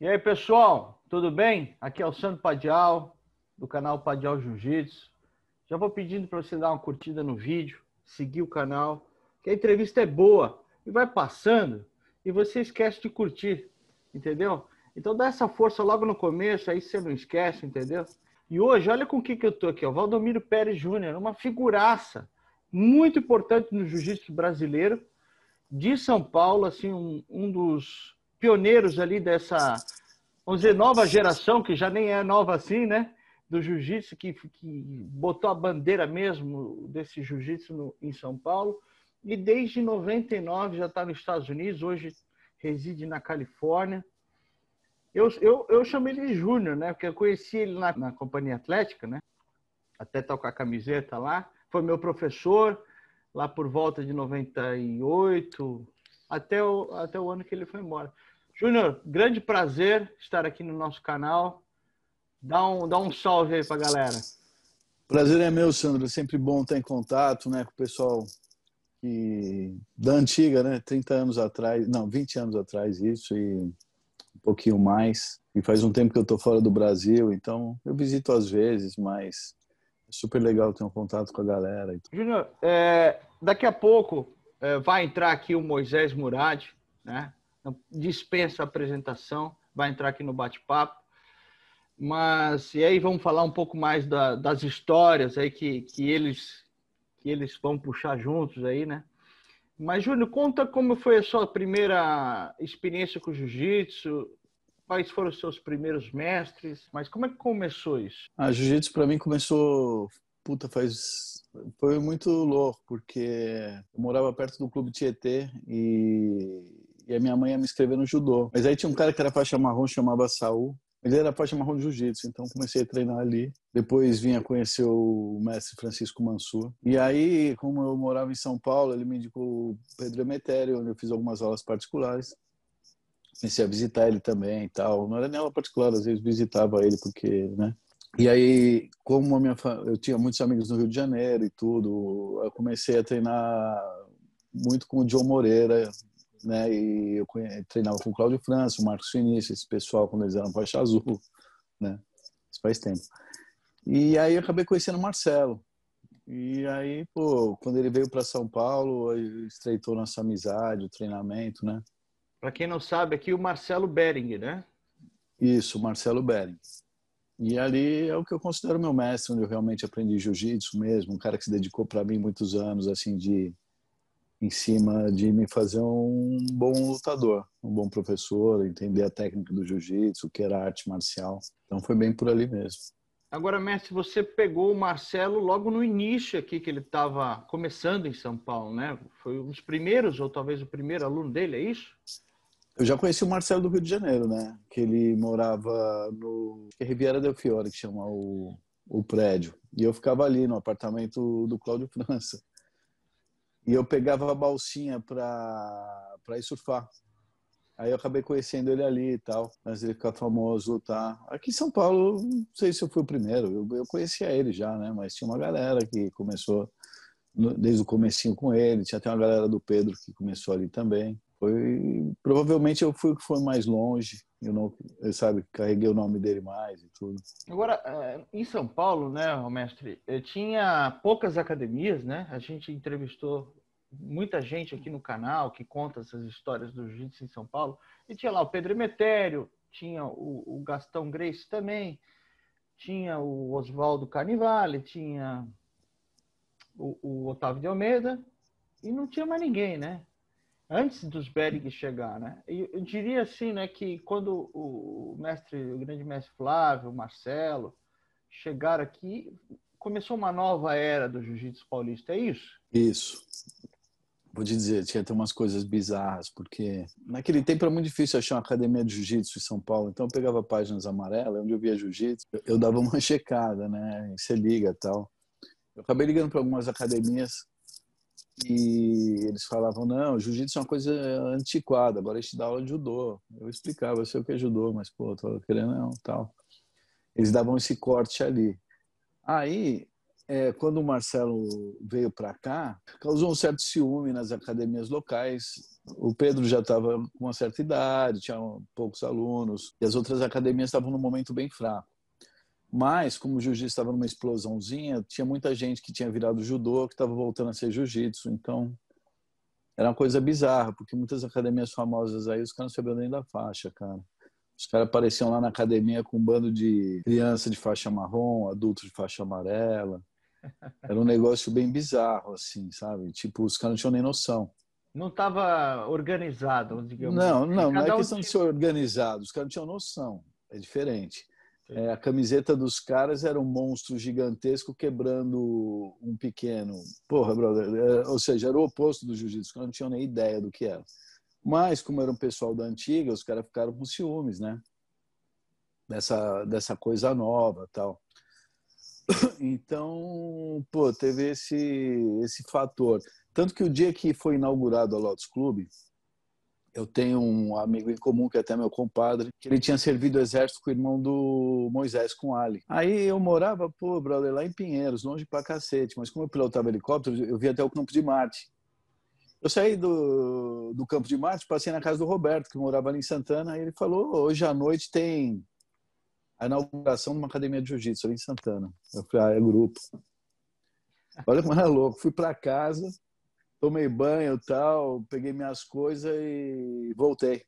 E aí, pessoal, tudo bem? Aqui é o Sandro Padial, do canal Padial Jiu-Jitsu. Já vou pedindo para você dar uma curtida no vídeo, seguir o canal, que a entrevista é boa e vai passando e você esquece de curtir, entendeu? Então dá essa força logo no começo, aí você não esquece, entendeu? E hoje, olha com o que, que eu tô aqui, ó, Valdomiro Pérez Júnior, uma figuraça muito importante no jiu-jitsu brasileiro, de São Paulo, assim, um, um dos pioneiros ali dessa, vamos dizer, nova geração, que já nem é nova assim, né? Do jiu-jitsu, que, que botou a bandeira mesmo desse jiu-jitsu em São Paulo. E desde 99 já está nos Estados Unidos, hoje reside na Califórnia. Eu, eu, eu chamei ele de Júnior, né? Porque eu conheci ele na, na Companhia Atlética, né? Até tocar a camiseta lá. Foi meu professor lá por volta de 98, até o, até o ano que ele foi embora. Júnior, grande prazer estar aqui no nosso canal. Dá um, dá um salve aí para a galera. Prazer é meu, Sandro. É sempre bom estar em contato né, com o pessoal que, da antiga, né? 30 anos atrás, não, 20 anos atrás, isso, e um pouquinho mais. E faz um tempo que eu estou fora do Brasil, então eu visito às vezes, mas é super legal ter um contato com a galera. Júnior, é, daqui a pouco é, vai entrar aqui o Moisés Murad, né? Dispensa a apresentação, vai entrar aqui no bate-papo. Mas e aí vamos falar um pouco mais da, das histórias aí que, que eles que eles vão puxar juntos aí, né? Mas Júnior, conta como foi a sua primeira experiência com jiu-jitsu, quais foram os seus primeiros mestres, mas como é que começou isso? A ah, jiu-jitsu para mim começou, puta, faz foi muito louco, porque eu morava perto do clube Tietê e e a minha mãe ia me inscrever no judô. Mas aí tinha um cara que era faixa marrom, chamava Saul. Ele era faixa marrom de jiu-jitsu, então comecei a treinar ali. Depois vim a conhecer o mestre Francisco Mansur. E aí, como eu morava em São Paulo, ele me indicou o Pedro Emetério, onde eu fiz algumas aulas particulares. Comecei a visitar ele também e tal. Não era nem aula particular, às vezes visitava ele porque, né? E aí, como a minha eu tinha muitos amigos no Rio de Janeiro e tudo, eu comecei a treinar muito com o John Moreira, né? E eu treinava com o Cláudio França, o Marcos Vinícius, esse pessoal quando eles eram faixa azul, né? Isso faz tempo. E aí eu acabei conhecendo o Marcelo. E aí, pô, quando ele veio para São Paulo, estreitou nossa amizade, o treinamento, né? Para quem não sabe, aqui o Marcelo Bering, né? Isso, Marcelo Bering. E ali é o que eu considero meu mestre, onde eu realmente aprendi jiu-jitsu mesmo, um cara que se dedicou para mim muitos anos, assim, de em cima de me fazer um bom lutador, um bom professor, entender a técnica do jiu-jitsu, o que era arte marcial. Então foi bem por ali mesmo. Agora, mestre, você pegou o Marcelo logo no início aqui que ele estava começando em São Paulo, né? Foi um dos primeiros, ou talvez o primeiro aluno dele, é isso? Eu já conheci o Marcelo do Rio de Janeiro, né? Que ele morava no é Riviera del Fiore, que chama o, o prédio. E eu ficava ali no apartamento do Cláudio França. E eu pegava a balsinha para ir surfar. Aí eu acabei conhecendo ele ali e tal, antes ele ficar famoso, lutar. Aqui em São Paulo, não sei se eu fui o primeiro, eu, eu conhecia ele já, né? Mas tinha uma galera que começou no, desde o comecinho com ele, tinha até uma galera do Pedro que começou ali também. Foi, provavelmente eu fui o que foi mais longe, eu não, eu, sabe, carreguei o nome dele mais e tudo. Agora, eh, em São Paulo, né, mestre, eh, tinha poucas academias, né? A gente entrevistou muita gente aqui no canal que conta essas histórias do jiu-jitsu em São Paulo. E tinha lá o Pedro Emetério, tinha o, o Gastão Grace também, tinha o Oswaldo Carnivale, tinha o, o, Otávio de Almeida, e não tinha mais ninguém, né? Antes dos Bering chegar, né? E eu diria assim, né, que quando o mestre, o grande mestre Flávio, Marcelo, chegaram aqui, começou uma nova era do jiu-jitsu paulista, é isso? Isso vou te dizer, tinha até umas coisas bizarras, porque naquele tempo era muito difícil achar uma academia de jiu-jitsu em São Paulo, então eu pegava páginas amarelas, onde eu via jiu-jitsu, eu dava uma checada, né, você liga tal. Eu acabei ligando para algumas academias e eles falavam, não, jiu-jitsu é uma coisa antiquada, agora a gente dá aula de judô. Eu explicava, eu sei o que é judô, mas, pô, tô querendo não, tal. Eles davam esse corte ali. Aí, é, quando o Marcelo veio para cá, causou um certo ciúme nas academias locais. O Pedro já estava com uma certa idade, tinha poucos alunos, e as outras academias estavam num momento bem fraco. Mas, como o jiu-jitsu estava numa explosãozinha, tinha muita gente que tinha virado judô, que estava voltando a ser jiu-jitsu. Então, era uma coisa bizarra, porque muitas academias famosas aí, os caras não sabiam nem da faixa, cara. Os caras apareciam lá na academia com um bando de criança de faixa marrom, adultos de faixa amarela. Era um negócio bem bizarro, assim, sabe? Tipo, os caras não tinham nem noção. Não estava organizado, digamos. Não, assim. não, não é questão um... de ser organizado. Os caras não tinham noção. É diferente. É, a camiseta dos caras era um monstro gigantesco quebrando um pequeno. Porra, brother. É, ou seja, era o oposto do jiu-jitsu. Os caras não tinham nem ideia do que era. Mas, como era um pessoal da antiga, os caras ficaram com ciúmes, né? Dessa, dessa coisa nova tal. Então, pô, teve esse, esse fator. Tanto que o dia que foi inaugurado a Lotus Club, eu tenho um amigo em comum, que é até meu compadre, que ele tinha servido o exército com o irmão do Moisés, com Ali. Aí eu morava, pô, brother, lá em Pinheiros, longe pra cacete, mas como eu pilotava helicóptero, eu via até o Campo de Marte. Eu saí do, do Campo de Marte, passei na casa do Roberto, que morava ali em Santana, e ele falou: hoje à noite tem a inauguração de uma academia de jiu-jitsu ali em Santana. Eu falei, ah, é grupo. Olha como era louco. Fui para casa, tomei banho e tal, peguei minhas coisas e voltei.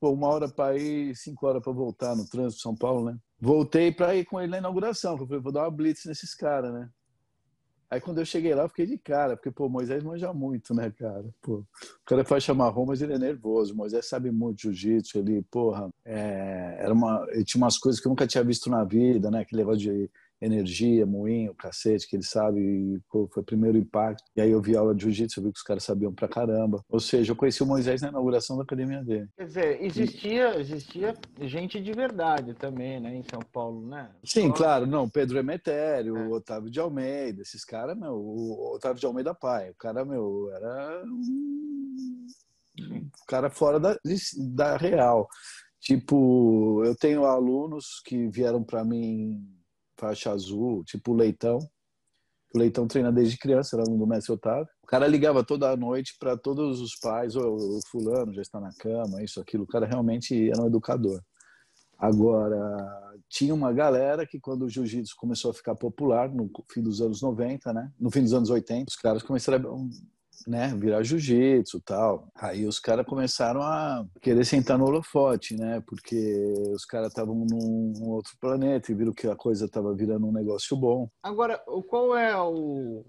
Pô, uma hora para ir, cinco horas para voltar no trânsito de São Paulo, né? Voltei para ir com ele na inauguração. Eu falei, vou dar uma blitz nesses caras, né? Aí quando eu cheguei lá, eu fiquei de cara, porque, pô, Moisés manja muito, né, cara? Pô, o cara faz chamar mas ele é nervoso. Moisés sabe muito jiu-jitsu, ele, porra, é, era uma, ele tinha umas coisas que eu nunca tinha visto na vida, né? Que levava de energia, moinho, cacete, que ele sabe, e, pô, foi o primeiro impacto. E aí eu vi aula de jiu-jitsu, eu vi que os caras sabiam pra caramba. Ou seja, eu conheci o Moisés na inauguração da academia dele. Quer dizer, existia, existia gente de verdade também, né, em São Paulo, né? Sim, Só... claro, não, Pedro Emetério, é. o Otávio de Almeida, esses caras, meu, o Otávio de Almeida pai, o cara, meu, era um cara fora da, da real. Tipo, eu tenho alunos que vieram para mim faixa azul, tipo o Leitão. O Leitão treina desde criança, era um do mestre Otávio. O cara ligava toda noite para todos os pais, o, o fulano já está na cama, isso, aquilo. O cara realmente era um educador. Agora, tinha uma galera que quando o jiu-jitsu começou a ficar popular, no fim dos anos 90, né? No fim dos anos 80, os caras começaram a né, virar jiu-jitsu tal. Aí os caras começaram a querer sentar no holofote, né? Porque os caras estavam num outro planeta e viram que a coisa estava virando um negócio bom. Agora, qual é o,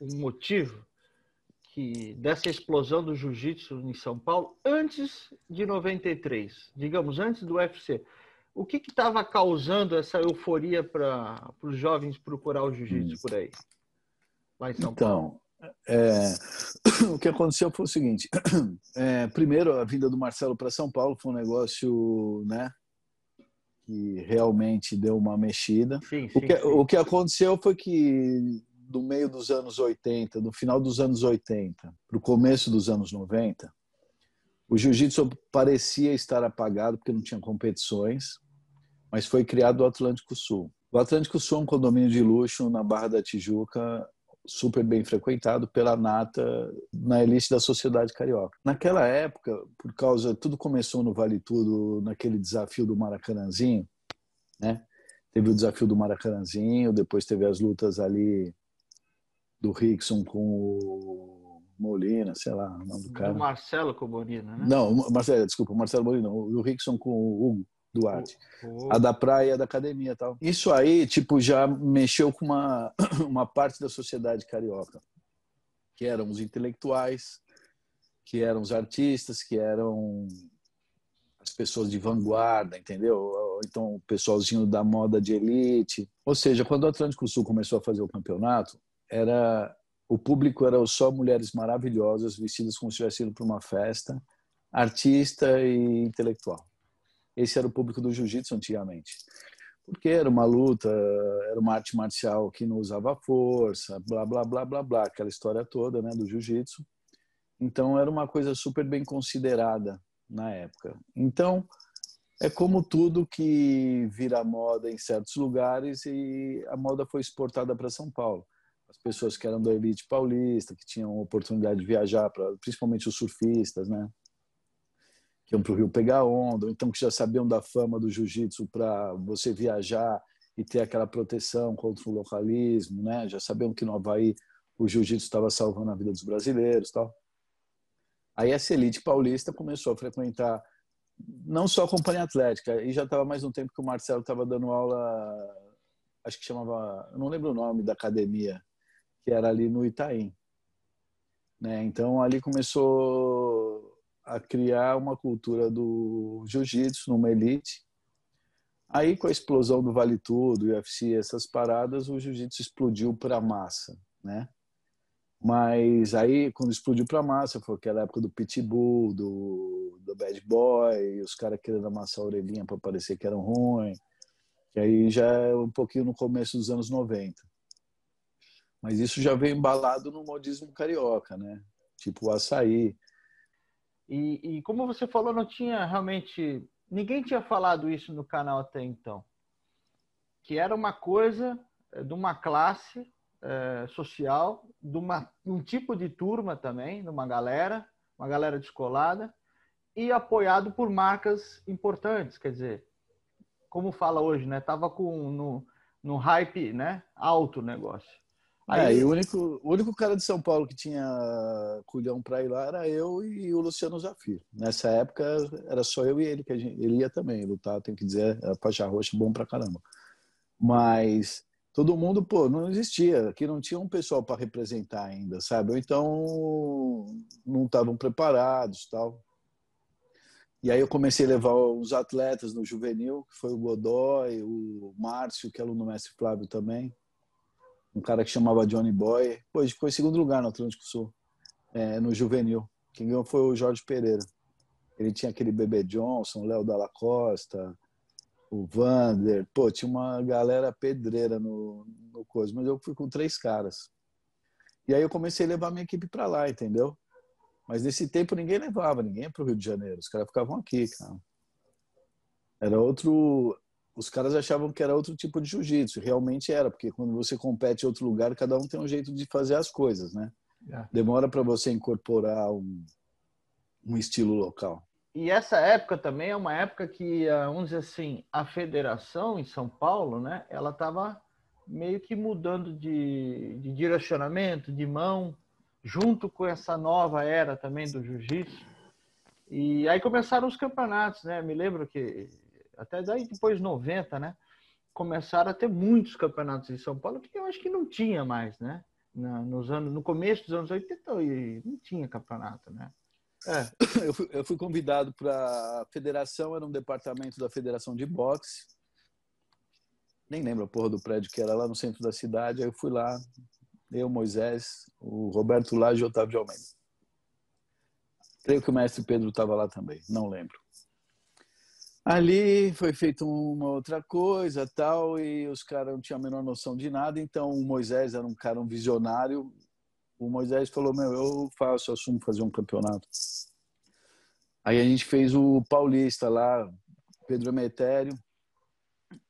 o motivo que dessa explosão do jiu-jitsu em São Paulo antes de 93, digamos, antes do UFC? O que estava causando essa euforia para os jovens procurar o jiu-jitsu hum. por aí? Lá em São então, Paulo? É, o que aconteceu foi o seguinte: é, primeiro, a vinda do Marcelo para São Paulo foi um negócio, né, que realmente deu uma mexida. Sim, sim, o, que, sim. o que aconteceu foi que do meio dos anos 80, do final dos anos 80 para o começo dos anos 90, o jiu-jitsu parecia estar apagado porque não tinha competições, mas foi criado o Atlântico Sul. O Atlântico Sul é um condomínio de luxo na Barra da Tijuca, super bem frequentado pela nata na elite da sociedade carioca. Naquela época, por causa tudo começou no Vale Tudo, naquele desafio do Maracanãzinho, né? Teve o desafio do Maracanãzinho, depois teve as lutas ali do Rickson com o Molina, sei lá, o nome do cara. Do Marcelo com o Molina, né? Não, Marcelo, desculpa, Marcelo Molina, o Rickson com o Hugo. Duarte. Oh, oh. A da praia a da academia tal. Isso aí, tipo, já mexeu com uma, uma parte da sociedade carioca, que eram os intelectuais, que eram os artistas, que eram as pessoas de vanguarda, entendeu? Então, o pessoalzinho da moda de elite. Ou seja, quando o Atlântico Sul começou a fazer o campeonato, era o público era só mulheres maravilhosas, vestidas como se tivessem ido para uma festa, artista e intelectual. Esse era o público do jiu-jitsu antigamente. Porque era uma luta, era uma arte marcial que não usava força, blá, blá, blá, blá, blá, aquela história toda né, do jiu-jitsu. Então, era uma coisa super bem considerada na época. Então, É como tudo que vira moda em certos lugares e a moda foi exportada para São Paulo. As pessoas que eram da elite paulista, que tinham oportunidade de viajar, pra, principalmente os surfistas, né? Iam para o Rio pegar onda, ou então que já sabiam da fama do jiu-jitsu para você viajar e ter aquela proteção contra o localismo, né? Já sabiam que no Havaí o jiu-jitsu estava salvando a vida dos brasileiros tal. Aí essa elite paulista começou a frequentar não só a companhia atlética, e já estava mais um tempo que o Marcelo estava dando aula, acho que chamava, não lembro o nome da academia, que era ali no Itaim. Né? Então ali começou a criar uma cultura do jiu-jitsu numa elite. Aí com a explosão do Vale Tudo, UFC, essas paradas, o jiu-jitsu explodiu para a massa, né? Mas aí, quando explodiu para massa, foi aquela época do Pitbull, do, do Bad Boy, os caras querendo amassar a orelhinha para parecer que eram ruins. E aí já é um pouquinho no começo dos anos 90. Mas isso já veio embalado no modismo carioca, né? Tipo o açaí. E, e como você falou, não tinha realmente. Ninguém tinha falado isso no canal até então. Que era uma coisa eh, de uma classe é, social, de uma, um tipo de turma também, de uma galera, uma galera descolada, e apoiado por marcas importantes, quer dizer, como fala hoje, né? Tava com no, no hype, né? Alto o negócio. Aí... É, o único, o único cara de São Paulo que tinha culhão para ir lá era eu e o Luciano Zafir. Nessa época era só eu e ele, que gente, ele ia também lutar, tem que dizer, era faixa roxa bom pra caramba. Mas todo mundo, pô, não existia. Aqui não tinha um pessoal para representar ainda, sabe? Ou então não estavam preparados, tal. E aí eu comecei a levar os atletas no juvenil, que foi o Godoy, o Márcio, que é aluno do mestre Flávio também. Um cara que chamava Johnny Boy. Pô, ficou em segundo lugar no Atlântico Sul, é, no juvenil. Quem ganhou foi o Jorge Pereira. Ele tinha aquele Bebê Johnson, Léo Dalla Costa, o Vander, pô, tinha uma galera pedreira no, no coisa, mas eu fui com três caras. E aí eu comecei a levar minha equipe para lá, entendeu? Mas nesse tempo ninguém levava, ninguém para o Rio de Janeiro, os caras ficavam aqui, cara. Era outro. Os caras achavam que era outro tipo de jiu-jitsu, realmente era, porque quando você compete em outro lugar, cada um tem um jeito de fazer as coisas, né? É. Demora para você incorporar um, um estilo local. E essa época também é uma época que, ah, vamos dizer assim, a federação em São Paulo, né, ela estava meio que mudando de, de, direcionamento, de mão, junto com essa nova era também do jiu-jitsu. E aí começaram os campeonatos, né? Me lembro que até daí depois de 90, né? Começaram a ter muitos campeonatos em São Paulo que eu acho que não tinha mais, né? nos anos, no começo dos anos 80 não tinha campeonato, né? É, eu, fui, eu fui convidado para a federação, era um departamento da Federação de Boxe. Nem lembro a porra do prédio que era lá no centro da cidade. Aí eu fui lá, eu, Moisés, o Roberto Lage e o Otávio de Almeida. Creio que o mestre Pedro estava lá também, não lembro. Ali foi feita uma outra coisa, tal, e os caras não tinham a menor noção de nada. Então o Moisés era um cara, um visionário, o Moisés falou: Meu, eu faço, eu assumo fazer um campeonato. Aí a gente fez o Paulista lá, Pedro Emetério,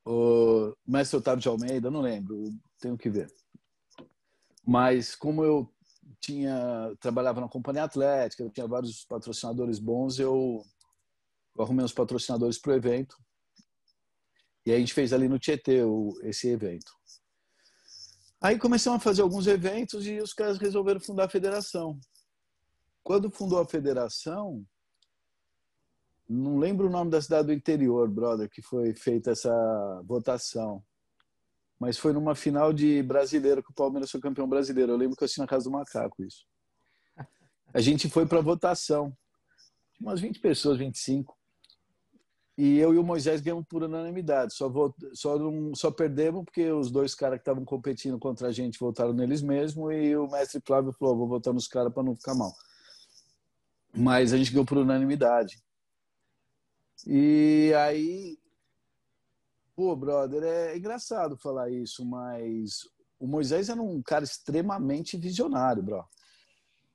o Mestre Otávio de Almeida, não lembro, tenho que ver. Mas como eu tinha trabalhava na companhia atlética, eu tinha vários patrocinadores bons, eu, eu arrumei uns patrocinadores para o evento. E aí a gente fez ali no Tietê o, esse evento. Aí começamos a fazer alguns eventos e os caras resolveram fundar a federação. Quando fundou a federação, não lembro o nome da cidade do interior, brother, que foi feita essa votação. Mas foi numa final de brasileiro que o Palmeiras foi campeão brasileiro. Eu lembro que eu assisti na casa do macaco isso. A gente foi para votação. Tinha umas 20 pessoas, 25. E eu e o Moisés ganhamos por unanimidade. Só, só, não, só perdemos porque os dois caras que estavam competindo contra a gente votaram neles mesmo e o mestre Flávio falou: vou votar nos caras para não ficar mal. Mas a gente ganhou por unanimidade. E aí, pô, brother, é engraçado falar isso, mas o Moisés era um cara extremamente visionário, bro.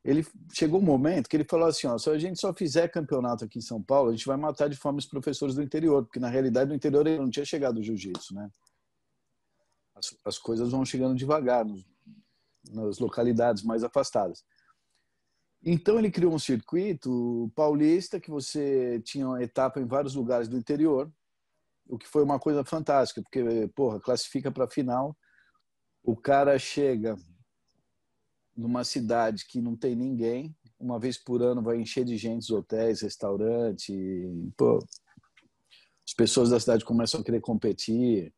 Ele chegou um momento que ele falou assim, ó, se a gente só fizer campeonato aqui em São Paulo, a gente vai matar de fome os professores do interior, porque na realidade no interior ele não tinha chegado o jiu-jitsu, né? As, as, coisas vão chegando devagar nos, nas localidades mais afastadas. Então ele criou um circuito paulista que você tinha uma etapa em vários lugares do interior, o que foi uma coisa fantástica, porque porra, classifica para a final, o cara chega numa cidade que não tem ninguém, uma vez por ano vai encher de gente os hotéis, restaurante, pô, as pessoas da cidade começam a querer competir.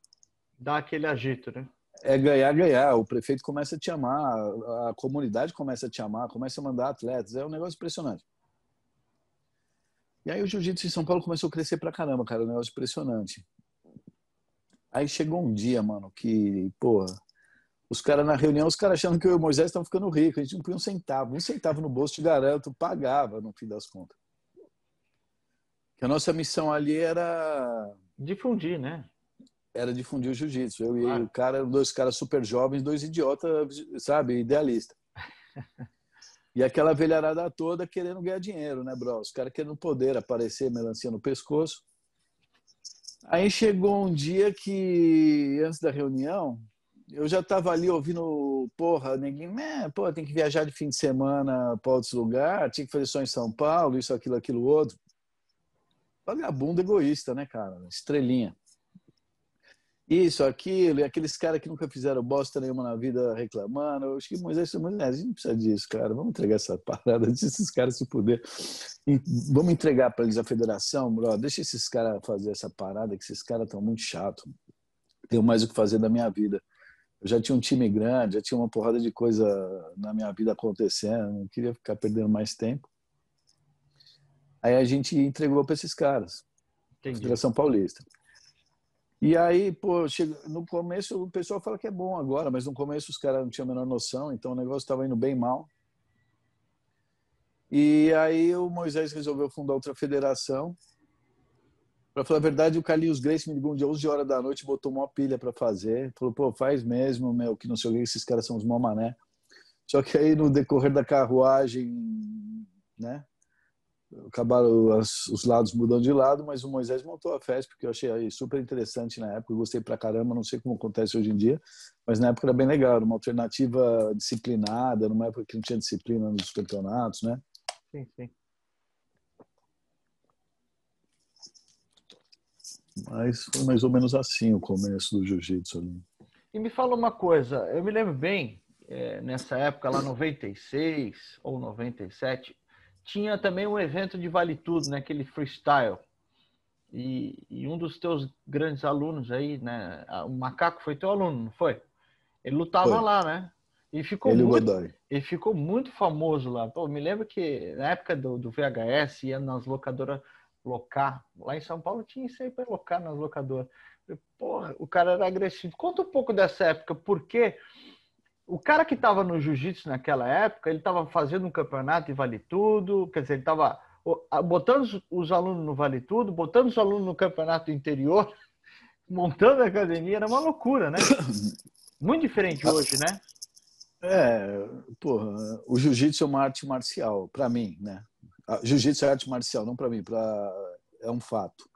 Dá aquele agito, né? É ganhar, ganhar. O prefeito começa a te amar, a comunidade começa a te amar, começa a mandar atletas. É um negócio impressionante. E aí o jiu-jitsu em São Paulo começou a crescer pra caramba, cara. É um negócio impressionante. Aí chegou um dia, mano, que, porra, os caras na reunião, os caras achando que eu e o Moisés estavam ficando ricos. A gente não punha um centavo. Um centavo no bolso, te garanto, pagava no fim das contas. Que a nossa missão ali era. Difundir, né? Era difundir o jiu-jitsu. Eu claro. e o cara, dois caras super jovens, dois idiotas, sabe, idealista. E aquela velharada toda querendo ganhar dinheiro, né, bro? Os caras querendo poder, aparecer, melancia no pescoço. Aí chegou um dia que, antes da reunião, eu já estava ali ouvindo, porra, ninguém, é, pô, tem que viajar de fim de semana para outros lugares, tinha que fazer só em São Paulo, isso, aquilo, aquilo, outro. Vagabundo egoísta, né, cara? Estrelinha. Isso, aquilo, e aqueles caras que nunca fizeram bosta nenhuma na vida reclamando. Eu acho que Moisés, Moisés, a gente não precisa disso, cara. Vamos entregar essa parada, deixa esses caras se puder. Vamos entregar para eles a federação, bro. Deixa esses caras fazer essa parada, que esses caras estão muito chatos. Tenho mais o que fazer da minha vida eu já tinha um time grande, já tinha uma porrada de coisa na minha vida acontecendo, não queria ficar perdendo mais tempo. Aí a gente entregou para esses caras, Entendi. Federação Paulista. E aí, pô, no começo o pessoal fala que é bom agora, mas no começo os caras não tinham a menor noção, então o negócio estava indo bem mal. E aí o Moisés resolveu fundar outra federação Pra falar a verdade, o Carlinhos Grace me ligou um dia 11 horas da noite, botou uma pilha para fazer. Falou, pô, faz mesmo, meu, que não sei o que, esses caras são os mó mané. Só que aí no decorrer da carruagem, né? Acabaram as, os lados mudando de lado, mas o Moisés montou a festa, porque eu achei super interessante na época, eu gostei pra caramba, não sei como acontece hoje em dia, mas na época era bem legal, era uma alternativa disciplinada, numa época que não tinha disciplina nos campeonatos, né? Sim, sim. Mas foi mais ou menos assim o começo do jiu-jitsu ali. E me fala uma coisa, eu me lembro bem, é, nessa época lá, 96 ou 97, tinha também um evento de vale tudo, né? Aquele freestyle. E, e, um dos teus grandes alunos aí, né? O Macaco foi teu aluno, não foi? Ele lutava foi. lá, né? E ficou ele muito, ele ficou muito famoso lá. Pô, me lembro que na época do, do VHS ia nas locadoras locar. Lá em São Paulo tinha isso aí para locar nas locadoras. Porra, o cara era agressivo. Conta um pouco dessa época, porque o cara que estava no jiu-jitsu naquela época, ele estava fazendo um campeonato e vale tudo, quer dizer, ele estava botando os alunos no vale tudo, botando os alunos no campeonato interior, montando a academia, era uma loucura, né? Muito diferente hoje, né? É, porra, o jiu-jitsu é uma arte marcial, para mim, né? Jiu-jitsu é arte marcial, não para mim, pra... é um fato.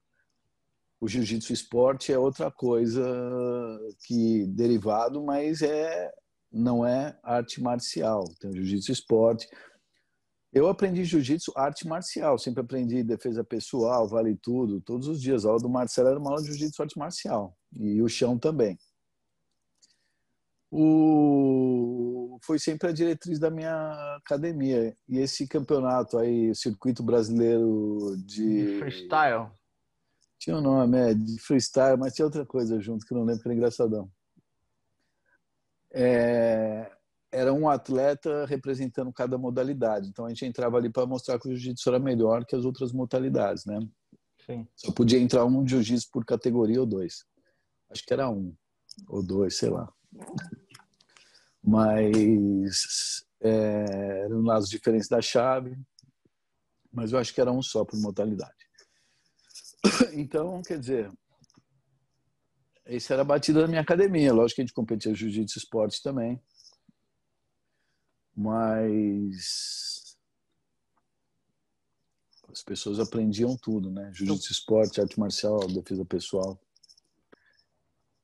O jiu-jitsu esporte é outra coisa que derivado, mas é não é arte marcial. Tem o jiu-jitsu esporte. Eu aprendi jiu-jitsu arte marcial, sempre aprendi defesa pessoal, vale tudo, todos os dias. A aula do Marcelo era uma aula de jiu-jitsu arte marcial e o chão também. O foi sempre a diretriz da minha academia. E esse campeonato aí, o circuito brasileiro de. de freestyle. Tinha um nome, é, de freestyle, mas tinha outra coisa junto que não lembro, que era engraçadão. É, era um atleta representando cada modalidade. Então a gente entrava ali para mostrar que o jiu-jitsu era melhor que as outras modalidades, né? Sim. Só podia entrar um jiu-jitsu por categoria ou dois. Acho que era um ou dois, sei lá mas é, eram lados diferentes da chave, mas eu acho que era um só por modalidade. Então, quer dizer, esse era a batida da minha academia. Lógico que a gente competia jiu-jitsu esporte também. mas as pessoas aprendiam tudo, né? Jiu-jitsu esporte, arte marcial, defesa pessoal.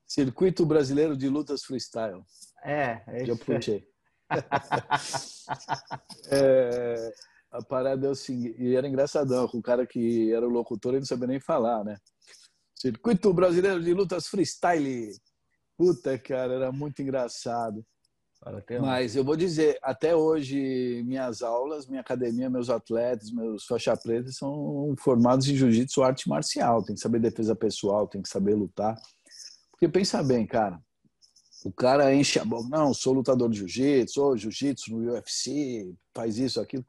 Circuito Brasileiro de Lutas Freestyle. É, é Já puxei. é, a parada é o seguinte, e era engraçadão, com o cara que era o locutor, ele não sabia nem falar, né? Circuito Brasileiro de Lutas Freestyle. Puta, cara, era muito engraçado. Mas eu vou dizer, até hoje, minhas aulas, minha academia, meus atletas, meus faixa preta são formados em jiu-jitsu arte marcial. Tem que saber defesa pessoal, tem que saber lutar. Porque pensa bem, cara, o cara enche a boca, não, sou lutador de jiu-jitsu, sou jiu-jitsu no UFC, faz isso, aquilo.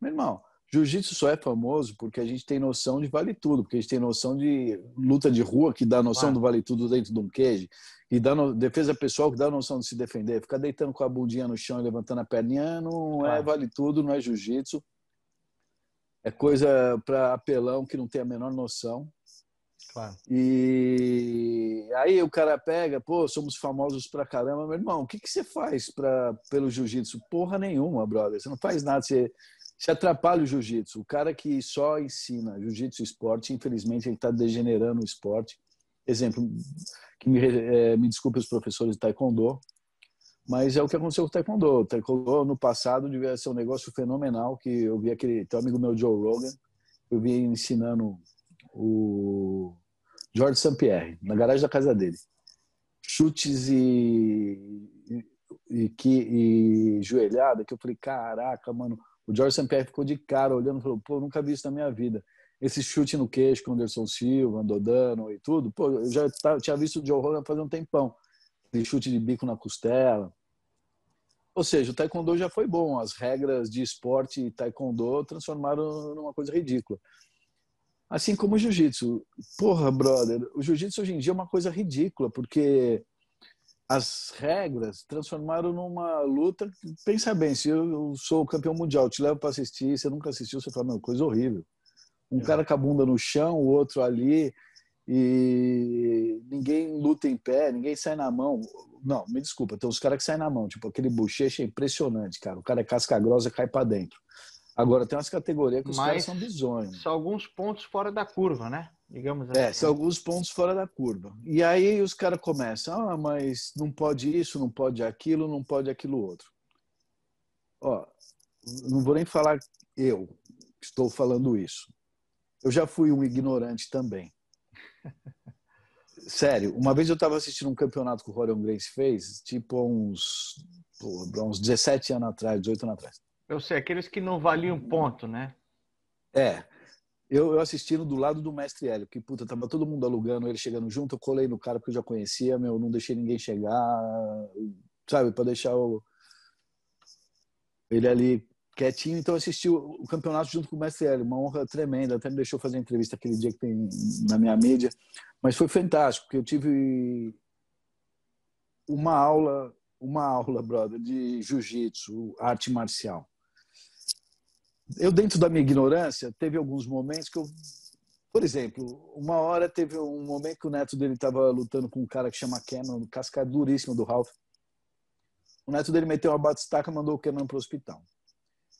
Meu irmão, jiu-jitsu só é famoso porque a gente tem noção de vale tudo, porque a gente tem noção de luta de rua que dá noção do vale tudo dentro de um cage, e dá no, defesa pessoal que dá noção de se defender. Ficar deitando com a bundinha no chão e levantando a perninha não é vale tudo, não é jiu-jitsu. É coisa para apelão que não tem a menor noção. Claro. E aí o cara pega, pô, somos famosos pra caramba, meu irmão, o que, que você faz pra, pelo jiu-jitsu? Porra nenhuma, brother. Você não faz nada, você, você atrapalha o jiu-jitsu. O cara que só ensina jiu-jitsu esporte, infelizmente, ele está degenerando o esporte. Exemplo, que me, é, me desculpe os professores de taekwondo, mas é o que aconteceu com o taekwondo. O taekwondo no passado devia ser um negócio fenomenal, que eu vi aquele teu amigo meu Joe Rogan, eu vi ensinando o George St. Pierre, na garagem da casa dele. Chutes e, e, que, e joelhada, que eu falei, caraca, mano. O George St. Pierre ficou de cara olhando e falou, pô, nunca vi isso na minha vida. Esse chute no queixo com Anderson Silva, Andodano e tudo, pô, eu já tava, tinha visto o Joe Rogan fazer um tempão. Aquele chute de bico na costela. Ou seja, o taekwondo já foi bom. As regras de esporte e taekwondo transformaram numa coisa ridícula. Assim como o jiu-jitsu. Porra, brother, o jiu-jitsu hoje em dia é uma coisa ridícula, porque as regras transformaram numa luta. Pensa bem, se eu sou campeão mundial, te levo para assistir, você nunca assistiu, você fala, meu, coisa horrível. Um é. cara com a bunda no chão, o outro ali, e ninguém luta em pé, ninguém sai na mão. Não, me desculpa, tem uns caras que saem na mão, tipo aquele bochecha é impressionante, cara. O cara é casca grossa, cai para dentro. Agora, tem umas categorias que os Mas caras são bizonhos. São alguns pontos fora da curva, né? Digamos assim. É, são alguns pontos fora da curva. E aí os caras começam, ah, mas não pode isso, não pode aquilo, não pode aquilo outro. Ó, não vou nem falar eu estou falando isso. Eu já fui um ignorante também. Sério, uma vez eu estava assistindo um campeonato que o Rorion Grace fez, tipo uns, uns 17 anos atrás, 18 anos atrás. Eu sei, aqueles que não valiam ponto, né? É. Eu, eu assistindo do lado do mestre Hélio, que puta, tava todo mundo alugando, ele chegando junto, eu colei no cara porque eu já conhecia, meu, não deixei ninguém chegar, sabe, para deixar o... ele ali quietinho. Então assisti o, campeonato junto com o mestre Hélio, uma honra tremenda, até me deixou fazer entrevista aquele dia que tem na minha mídia, mas foi fantástico, porque eu tive uma aula, uma aula, brother, de jiu-jitsu, arte marcial eu, dentro da minha ignorância, teve alguns momentos que eu. Por exemplo, uma hora teve um momento que o neto dele estava lutando com um cara que chama Cameron, casca duríssimo do Ralph. O neto dele meteu uma batistaca e mandou o Cameron para o hospital.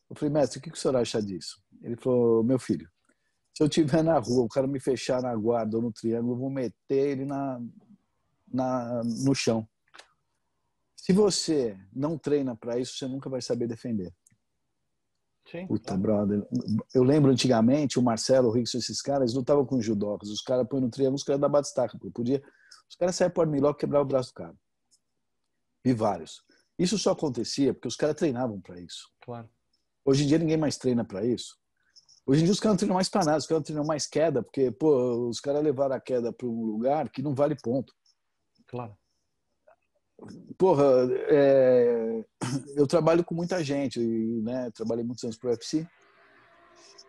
Eu falei, mestre, o que, que o senhor acha disso? Ele falou, meu filho, se eu estiver na rua, o cara me fechar na guarda ou no triângulo, eu vou meter ele na, na, no chão. Se você não treina para isso, você nunca vai saber defender. Sim, Puta, brother. Eu lembro antigamente, o Marcelo, o Rickson, esses caras lutavam com os judocas. Os caras põem no triângulo, os caras da batistaca. Podia... Os caras saíam por e quebravam o braço do cara. Vi vários. Isso só acontecia porque os caras treinavam para isso. Claro. Hoje em dia ninguém mais treina para isso. Hoje em dia os caras não treinam mais para nada, os caras treinam mais queda, porque pô, os caras levaram a queda para um lugar que não vale ponto. Claro porra, é, eu trabalho com muita gente, né? Trabalhei muitos anos pro UFC.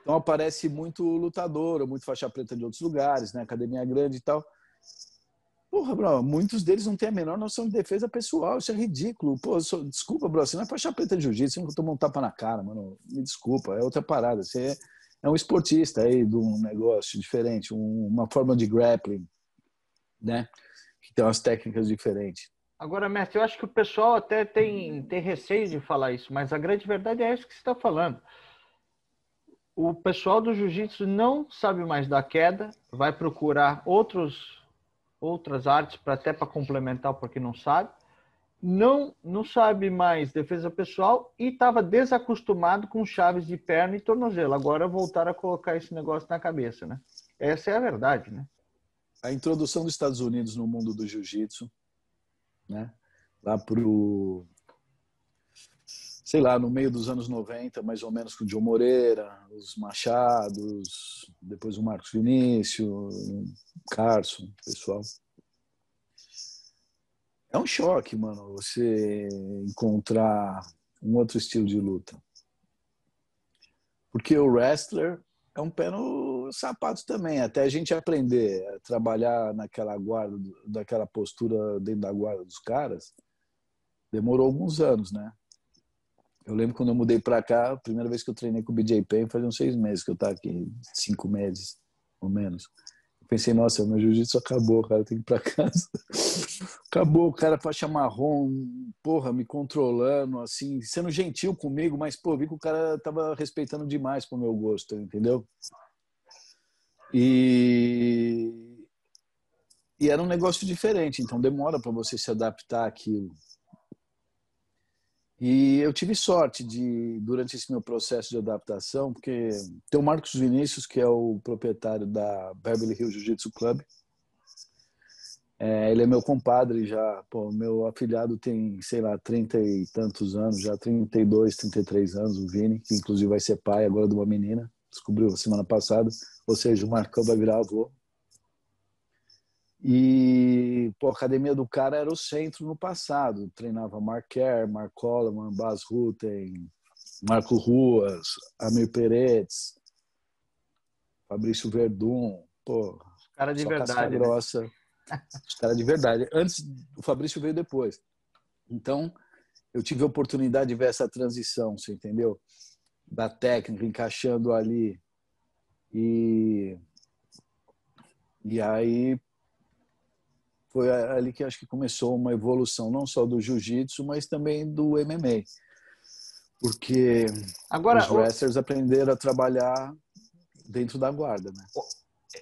Então aparece muito lutador, muito faixa preta de outros lugares, né? Academia grande e tal. Porra, bro, muitos deles não têm a menor noção de defesa pessoal, isso é ridículo. Pô, sou, desculpa, bro, você não é faixa preta de jiu-jitsu, você nunca tomou um tapa na cara, mano. Me desculpa, é outra parada. Você é, é um esportista aí de um negócio diferente, um, uma forma de grappling, né? Que tem umas técnicas diferentes. Agora, mestre, eu acho que o pessoal até tem, tem receio de falar isso, mas a grande verdade é isso que você está falando. O pessoal do jiu-jitsu não sabe mais da queda, vai procurar outros, outras artes para até para complementar porque não sabe. Não, não sabe mais defesa pessoal e estava desacostumado com chaves de perna e tornozelo. Agora voltaram a colocar esse negócio na cabeça, né? Essa é a verdade, né? A introdução dos Estados Unidos no mundo do jiu-jitsu né? Lá pro sei lá, no meio dos anos 90, mais ou menos com o João Moreira, os Machados, depois o Marcos Vinícius, Carson, pessoal. É um choque, mano, você encontrar um outro estilo de luta. Porque o wrestler é um pé no sapato também, até a gente aprender a trabalhar naquela guarda, daquela postura dentro da guarda dos caras, demorou alguns anos, né? Eu lembro quando eu mudei para cá, a primeira vez que eu treinei com o BJ Penn, fazia uns seis meses que eu tava aqui, cinco meses, ou menos. Eu pensei, nossa, meu jiu-jitsu acabou, cara, eu tenho que ir pra casa. acabou, o cara faixa marrom, porra, me controlando, assim, sendo gentil comigo, mas, pô, vi que o cara tava respeitando demais pro meu gosto, entendeu? E, e era um negócio diferente, então demora para você se adaptar àquilo. E eu tive sorte de, durante esse meu processo de adaptação, porque tem o Marcos Vinícius, que é o proprietário da Beverly Hills Jiu-Jitsu Club. É, ele é meu compadre já, pô, meu afilhado tem, sei lá, 30 e tantos anos, já 32, 33 anos, o Vini, que inclusive vai ser pai agora de uma menina, descobriu semana passada, ou seja, o Marcão vai virar avô. E pô, a academia do cara era o centro no passado. Treinava Mark Kerr, Mark Coleman, Bas Rutten, Marco Ruas, Amir Peretz, Fabrício Verdun. Pô, cara de verdade. Né? grossa. Né? Os caras de verdade. Antes, o Fabrício veio depois. Então, eu tive a oportunidade de ver essa transição, você entendeu? Da técnica encaixando ali. E, e aí, foi ali que acho que começou uma evolução não só do jiu-jitsu, mas também do MMA. Porque Agora, os wrestlers o... aprenderam a trabalhar dentro da guarda, né?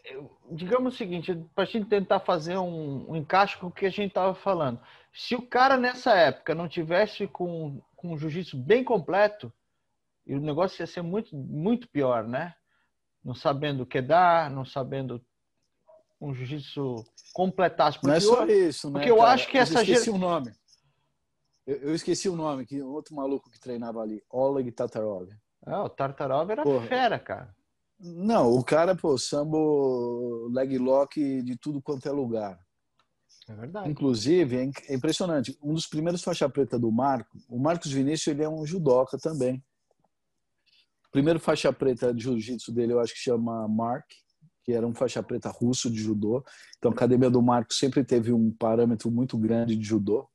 É, digamos o seguinte, para a gente tentar fazer um, um, encaixe com o que a gente estava falando. Se o cara nessa época não tivesse com, com um jiu-jitsu bem completo, o negócio ia ser muito, muito pior, né? Não sabendo o que dar, não sabendo um jiu-jitsu completasse. Não é só eu, isso, né? Porque eu cara? acho que essa. Eu esqueci o nome. Eu, eu, esqueci o nome, que outro maluco que treinava ali, Oleg Tatarov. Ah, o Tatarov era Porra. fera, cara. Não, o cara, pô, sambo leg lock de tudo quanto é lugar. É verdade. Inclusive, é, é impressionante. Um dos primeiros faixa preta do Marco, o Marcos Vinícius, ele é um judoca também. Primeiro faixa preta de jiu-jitsu dele, eu acho que chama Mark que era um faixa preta russo de judô. Então, a academia do Marco sempre teve um parâmetro muito grande de judô.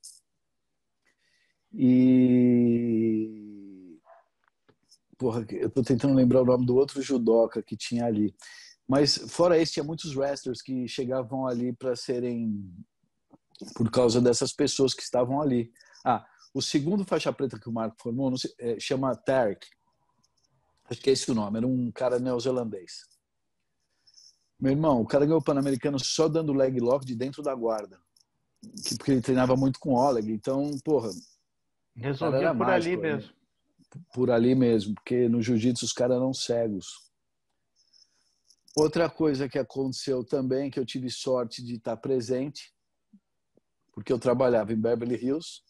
E. Porra, eu tô tentando lembrar o nome do outro judoca que tinha ali. Mas, fora esse, tinha muitos wrestlers que chegavam ali para serem. por causa dessas pessoas que estavam ali. Ah, o segundo faixa preta que o Marco formou sei, é, chama Tarek. Acho que é esse o nome. Era um cara neozelandês meu irmão, o cara ganhou o Pan-Americano só dando leg lock de dentro da guarda. Porque ele treinava muito com Oleg. Então, porra. Resolvia por mágico, ali mesmo. Por ali mesmo, porque no jiu-jitsu os caras eram cegos. Outra coisa que aconteceu também, que eu tive sorte de estar presente, porque eu trabalhava em Beverly Hills,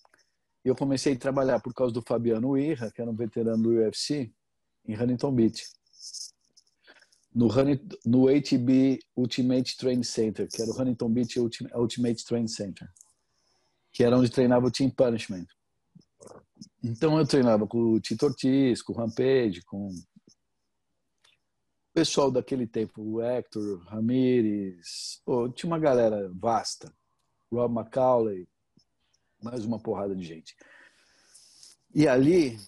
e eu comecei a trabalhar por causa do Fabiano Irra, que era um veterano do UFC, em Huntington Beach no, no HB Ultimate Training Center, que era o Huntington Beach Ultimate Training Center, que era onde treinava o Team Punishment. Então eu treinava com o Tito Ortiz, com o Rampage, com o pessoal daquele tempo, o Hector, Ramírez, pô, tinha uma galera vasta, Rob McCauley, mais uma porrada de gente. E ali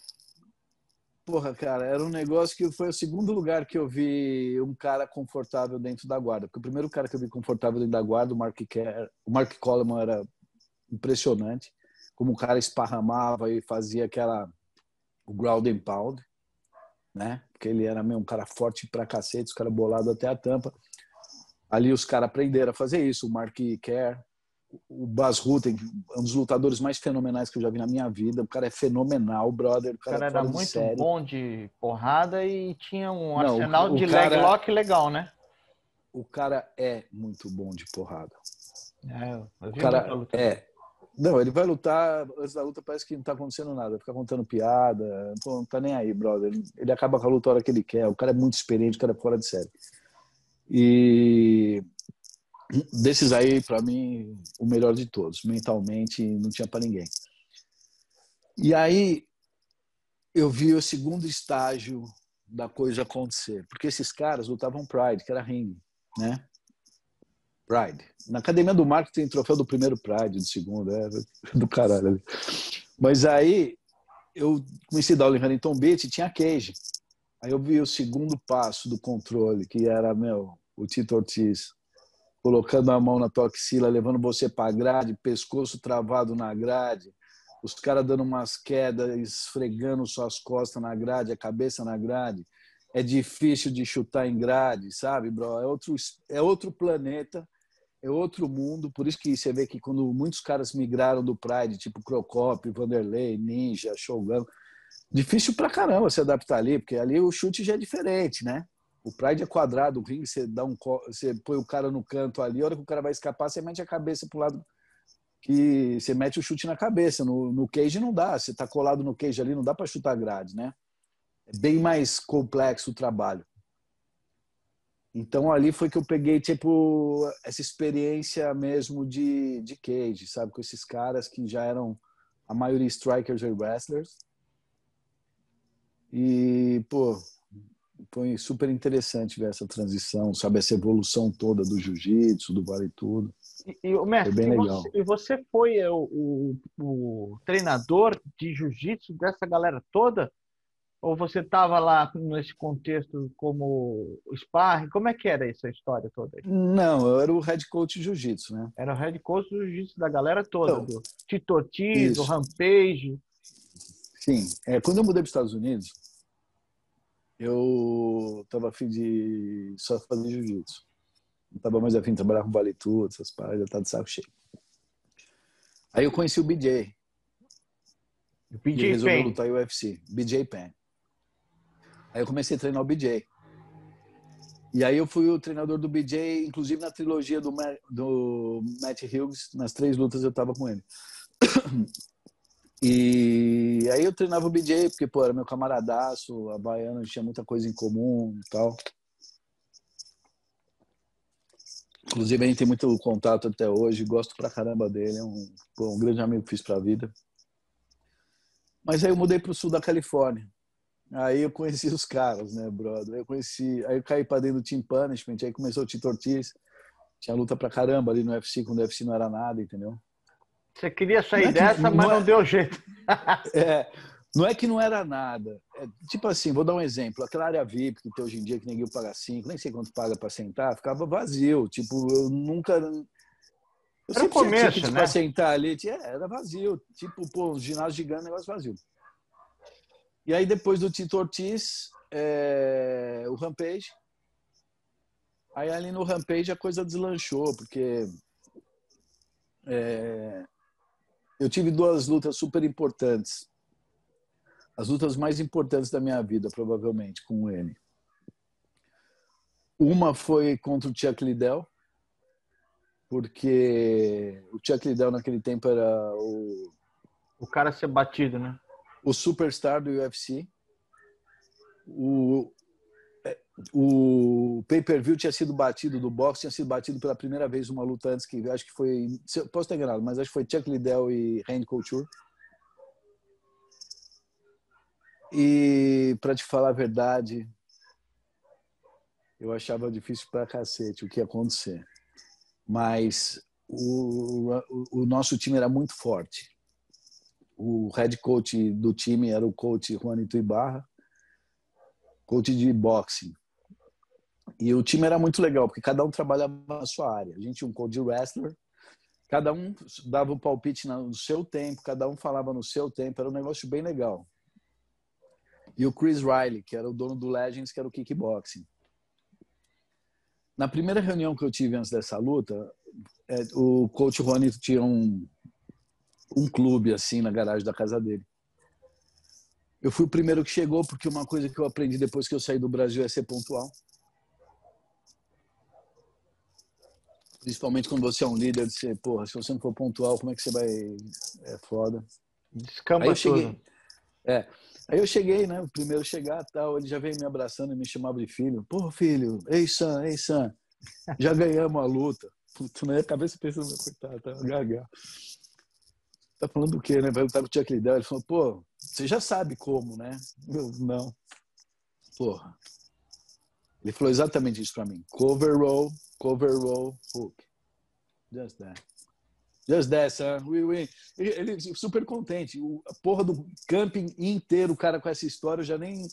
Porra, cara, era um negócio que foi o segundo lugar que eu vi um cara confortável dentro da guarda. Porque o primeiro cara que eu vi confortável dentro da guarda, o Mark, Kerr, o Mark Coleman era impressionante. Como o cara esparramava e fazia aquela o ground and pound, né? Porque ele era mesmo um cara forte pra cacete, os caras bolados até a tampa. Ali os caras aprenderam a fazer isso. O Mark Kerr, o Bas Rutten, um dos lutadores mais fenomenais que eu já vi na minha vida. O cara é fenomenal, brother. O cara, o cara era muito série. bom de porrada e tinha um Não, arsenal o, de cara, leg lock legal, né? O cara é muito bom de porrada. É, o cara é. Não, ele vai lutar, antes da luta parece que não tá acontecendo nada, fica contando piada, não tá nem aí, brother. Ele acaba com a luta a hora que ele quer. O cara é muito experiente, o cara é fora de série. E desses aí, para mim, o melhor de todos. Mentalmente, não tinha para ninguém. E aí, eu vi o segundo estágio da coisa acontecer. Porque esses caras lutavam Pride, que era ringue, né? Pride. Na Academia do tem troféu do primeiro Pride, do segundo, é do caralho. Mas aí, eu comecei a dar aula em Huntington Beach e tinha cage. Aí eu vi o segundo passo do controle, que era, meu, o Tito Ortiz colocando a mão na tua axila, levando você para a grade, pescoço travado na grade, os caras dando umas quedas, esfregando suas costas na grade, a cabeça na grade. É difícil de chutar em grade, sabe, bro? É outro, é outro planeta, é outro mundo. Por isso que você vê que quando muitos caras migraram do Pride, tipo Crocop, Vanderlei, Ninja, Shogun, difícil pra caramba se adaptar ali, porque ali o chute já é diferente, né? O Pride é quadrado, o ringue você dá um você põe o cara no canto ali, a hora que o cara vai escapar, você mete a cabeça pro lado que você mete o chute na cabeça. No, no cage não dá, você tá colado no cage ali, não dá para chutar grade, né? É bem mais complexo o trabalho. Então ali foi que eu peguei tipo essa experiência mesmo de, de cage, sabe, com esses caras que já eram a maioria strikers e wrestlers. E, pô, foi super interessante ver essa transição, sabe, essa evolução toda do jiu-jitsu, do vale tudo. E, e o mestre, foi bem e legal. Você, e você foi é, o, o, o treinador de jiu-jitsu dessa galera toda? Ou você estava lá nesse contexto como sparring? Como é que era essa história toda? Aí? Não, eu era o head coach de jiu-jitsu, né? Era o head coach de jiu-jitsu da galera toda, então, do Tito Ortiz, do Rampage. Sim, é, quando eu mudei para os Estados Unidos, eu tava afim de só fazer jiu-jitsu. Não tava mais afim de trabalhar com vale tudo, essas paradas, já tá de saco cheio. Aí eu conheci o BJ. O BJ e resolveu lutar em UFC. BJ Penn. Aí eu comecei a treinar o BJ. E aí eu fui o treinador do BJ, inclusive na trilogia do, do Matt Hughes, nas três lutas eu tava com ele. E aí eu treinava o BJ, porque, pô, era meu camaradaço, a Baiana tinha muita coisa em comum e tal. Inclusive, a gente tem muito contato até hoje, gosto pra caramba dele, é um, pô, um grande amigo que fiz pra vida. Mas aí eu mudei pro sul da Califórnia. Aí eu conheci os caras, né, brother? Aí eu conheci, aí eu caí pra dentro do Team Punishment, aí começou o Tito Ortiz. Tinha luta pra caramba ali no UFC, quando o UFC não era nada, entendeu? Você queria sair é dessa, mas não, é... não deu jeito. é, não é que não era nada. É, tipo assim, vou dar um exemplo. Aquela área VIP que tem hoje em dia, que ninguém paga cinco, nem sei quanto paga para sentar, ficava vazio. Tipo, eu nunca. Eu era o começo, tinha, né? sentar ali, tinha, era vazio. Tipo, pô, ginásio gigante, negócio vazio. E aí, depois do Tito Ortiz, é, o Rampage. Aí, ali no Rampage, a coisa deslanchou, porque é, eu tive duas lutas super importantes. As lutas mais importantes da minha vida, provavelmente, com ele. Uma foi contra o Chuck Liddell, porque o Chuck Liddell naquele tempo era o... O cara ser batido, né? O superstar do UFC. O, o pay-per-view tinha sido batido do boxe, tinha sido batido pela primeira vez uma luta antes que acho que foi, posso estar enganado, mas acho que foi Chuck Liddell e Randy Couture. E para te falar a verdade, eu achava difícil para cacete o que ia acontecer. Mas o, o, o nosso time era muito forte. O head coach do time era o coach Juanito Ibarra, coach de boxing. E o time era muito legal, porque cada um trabalhava na sua área. A gente um coach wrestler, Cada um dava um palpite no seu tempo, cada um falava no seu tempo, era um negócio bem legal. E o Chris Riley, que era o dono do Legends, que era o kickboxing. Na primeira reunião que eu tive antes dessa luta, é, o coach Juanito tinha um, um clube assim na garagem da casa dele. Eu fui o primeiro que chegou porque uma coisa que eu aprendi depois que eu saí do Brasil é ser pontual. Principalmente quando você é um líder, de ser, porra, se você não for pontual, como é que você vai. É foda. Descamba aí eu cheguei. É. Aí eu cheguei, né? O primeiro chegar tal, ele já veio me abraçando e me chamava de filho. Pô, filho, ei, Sam, ei, Sam. Já ganhamos a luta. Puta, na minha cabeça pensando, coitado, tá gaga. Tá falando do quê, né? Vai lutar com o Chuck Liddell. Ele falou, pô, você já sabe como, né? Eu, não. Porra. Ele falou exatamente isso para mim. Cover roll, cover roll, hook. Just that. Just that, son. We win. Ele, ele super contente. O, a porra do camping inteiro, o cara com essa história, eu já nem.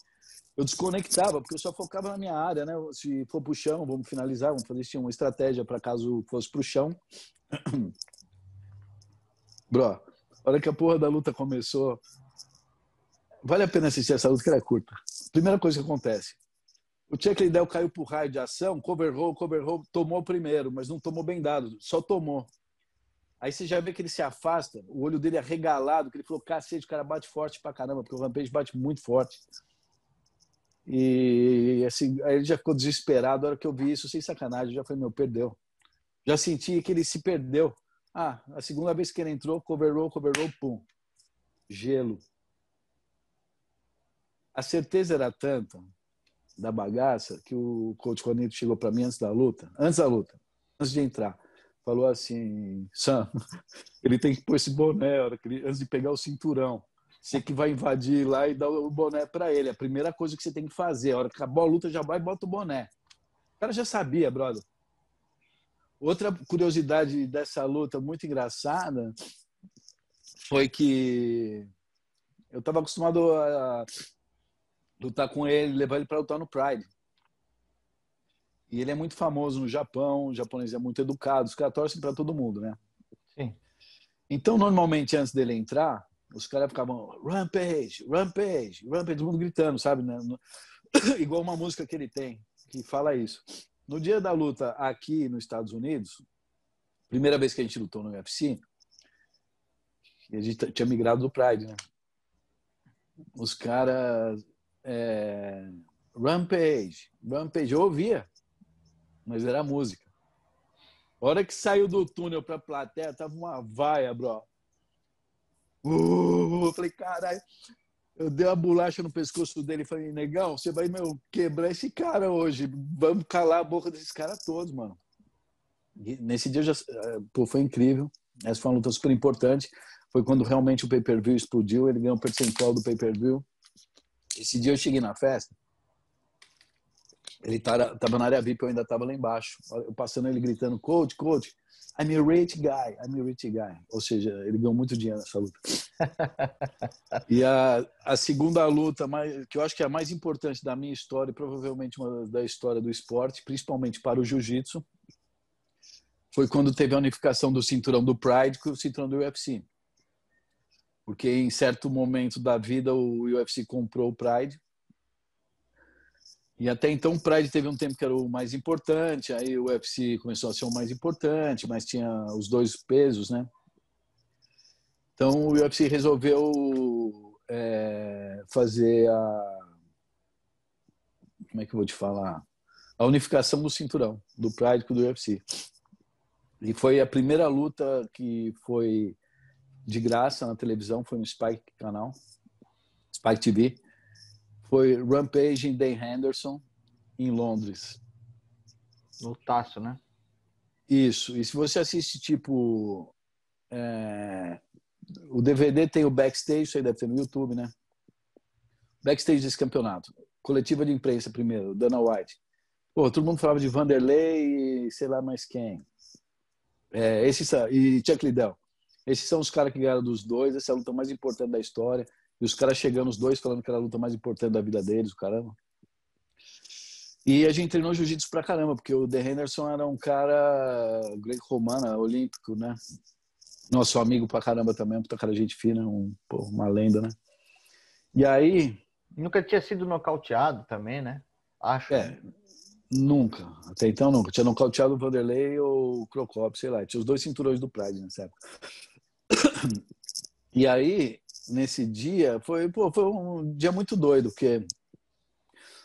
Eu desconectava, porque eu só focava na minha área, né? Se for pro chão, vamos finalizar, vamos fazer tinha uma estratégia para caso fosse pro chão. Bro, a hora que a porra da luta começou, vale a pena assistir essa luta que ela é curta. Primeira coisa que acontece, o Chuck Liddell caiu por raio de ação, cover roll, cover roll, tomou primeiro, mas não tomou bem dado, só tomou. Aí você já vê que ele se afasta, o olho dele arregalado, que ele falou, cacete, o cara bate forte pra caramba, porque o Rampage bate muito forte. E assim, aí ele já ficou desesperado. A hora que eu vi isso, sem sacanagem, já foi meu, perdeu. Já senti que ele se perdeu. Ah, a segunda vez que ele entrou, cover roll, cover roll, pum. Gelo. A certeza era tanta da bagaça que o coach Juanito chegou para mim antes da luta, antes da luta, antes de entrar, falou assim, Sam, ele tem que pôr esse boné antes de pegar o cinturão. Você que vai invadir lá e dar o boné para ele. A primeira coisa que você tem que fazer, a hora que acabou a luta, já vai e bota o boné. O cara já sabia, brother. Outra curiosidade dessa luta muito engraçada foi que eu estava acostumado a lutar com ele, levar ele para lutar no Pride. E ele é muito famoso no Japão, o japonês é muito educado, os caras torcem para todo mundo, né? Sim. Então, normalmente, antes dele entrar, os caras ficavam Rampage, Rampage, Rampage, todo mundo gritando, sabe? Né? Igual uma música que ele tem, que fala isso. No dia da luta aqui nos Estados Unidos, primeira vez que a gente lutou no UFC, a gente tinha migrado do Pride, né? Os caras é, Rampage, Rampage, eu ouvia, mas era música. A hora que saiu do túnel pra plateia, tava uma vaia, bro. Uh, eu falei, caralho. Eu dei uma bolacha no pescoço dele e falei, negão, você vai meu, quebrar esse cara hoje. Vamos calar a boca desses caras todos, mano. E nesse dia já, é, pô, foi incrível. Essa foi uma luta super importante. Foi quando realmente o pay-per-view explodiu. Ele ganhou um percentual do pay-per-view. Esse dia eu cheguei na festa, ele tava na área VIP, eu ainda tava lá embaixo. Eu passando ele gritando, coach, coach, I'm a rich guy, I'm a rich guy. Ou seja, ele ganhou muito dinheiro nessa luta. e a, a segunda luta, mais, que eu acho que é a mais importante da minha história, provavelmente uma da história do esporte, principalmente para o jiu-jitsu, foi quando teve a unificação do cinturão do Pride com o cinturão do UFC porque em certo momento da vida o UFC comprou o Pride. E até então o Pride teve um tempo que era o mais importante, aí o UFC começou a ser o mais importante, mas tinha os dois pesos, né? Então o UFC resolveu é, fazer a. Como é que eu vou te falar? A unificação do cinturão, do Pride com o do UFC. E foi a primeira luta que foi de graça na televisão, foi no Spike canal, Spike TV. Foi Rampage em Dan Henderson, em Londres. No Taço, né? Isso. E se você assiste, tipo. É... O DVD tem o backstage, isso aí deve ter no YouTube, né? Backstage desse campeonato. Coletiva de imprensa primeiro, Dana White. Pô, todo mundo falava de Vanderlei e sei lá mais quem. É, esse, e Chuck Liddell. Esses são os caras que ganharam dos dois, essa é a luta mais importante da história. E os caras chegando os dois falando que era a luta mais importante da vida deles, o caramba. E a gente treinou jiu-jitsu pra caramba, porque o The Henderson era um cara greco-romano, olímpico, né? Nosso amigo pra caramba também, puta cara gente fina, um, pô, uma lenda, né? E aí... Nunca tinha sido nocauteado também, né? Acho. É, nunca. Até então nunca. Tinha nocauteado o Vanderlei ou o Crocop, sei lá. Tinha os dois cinturões do Pride nessa época. E aí, nesse dia, foi, pô, foi um dia muito doido, porque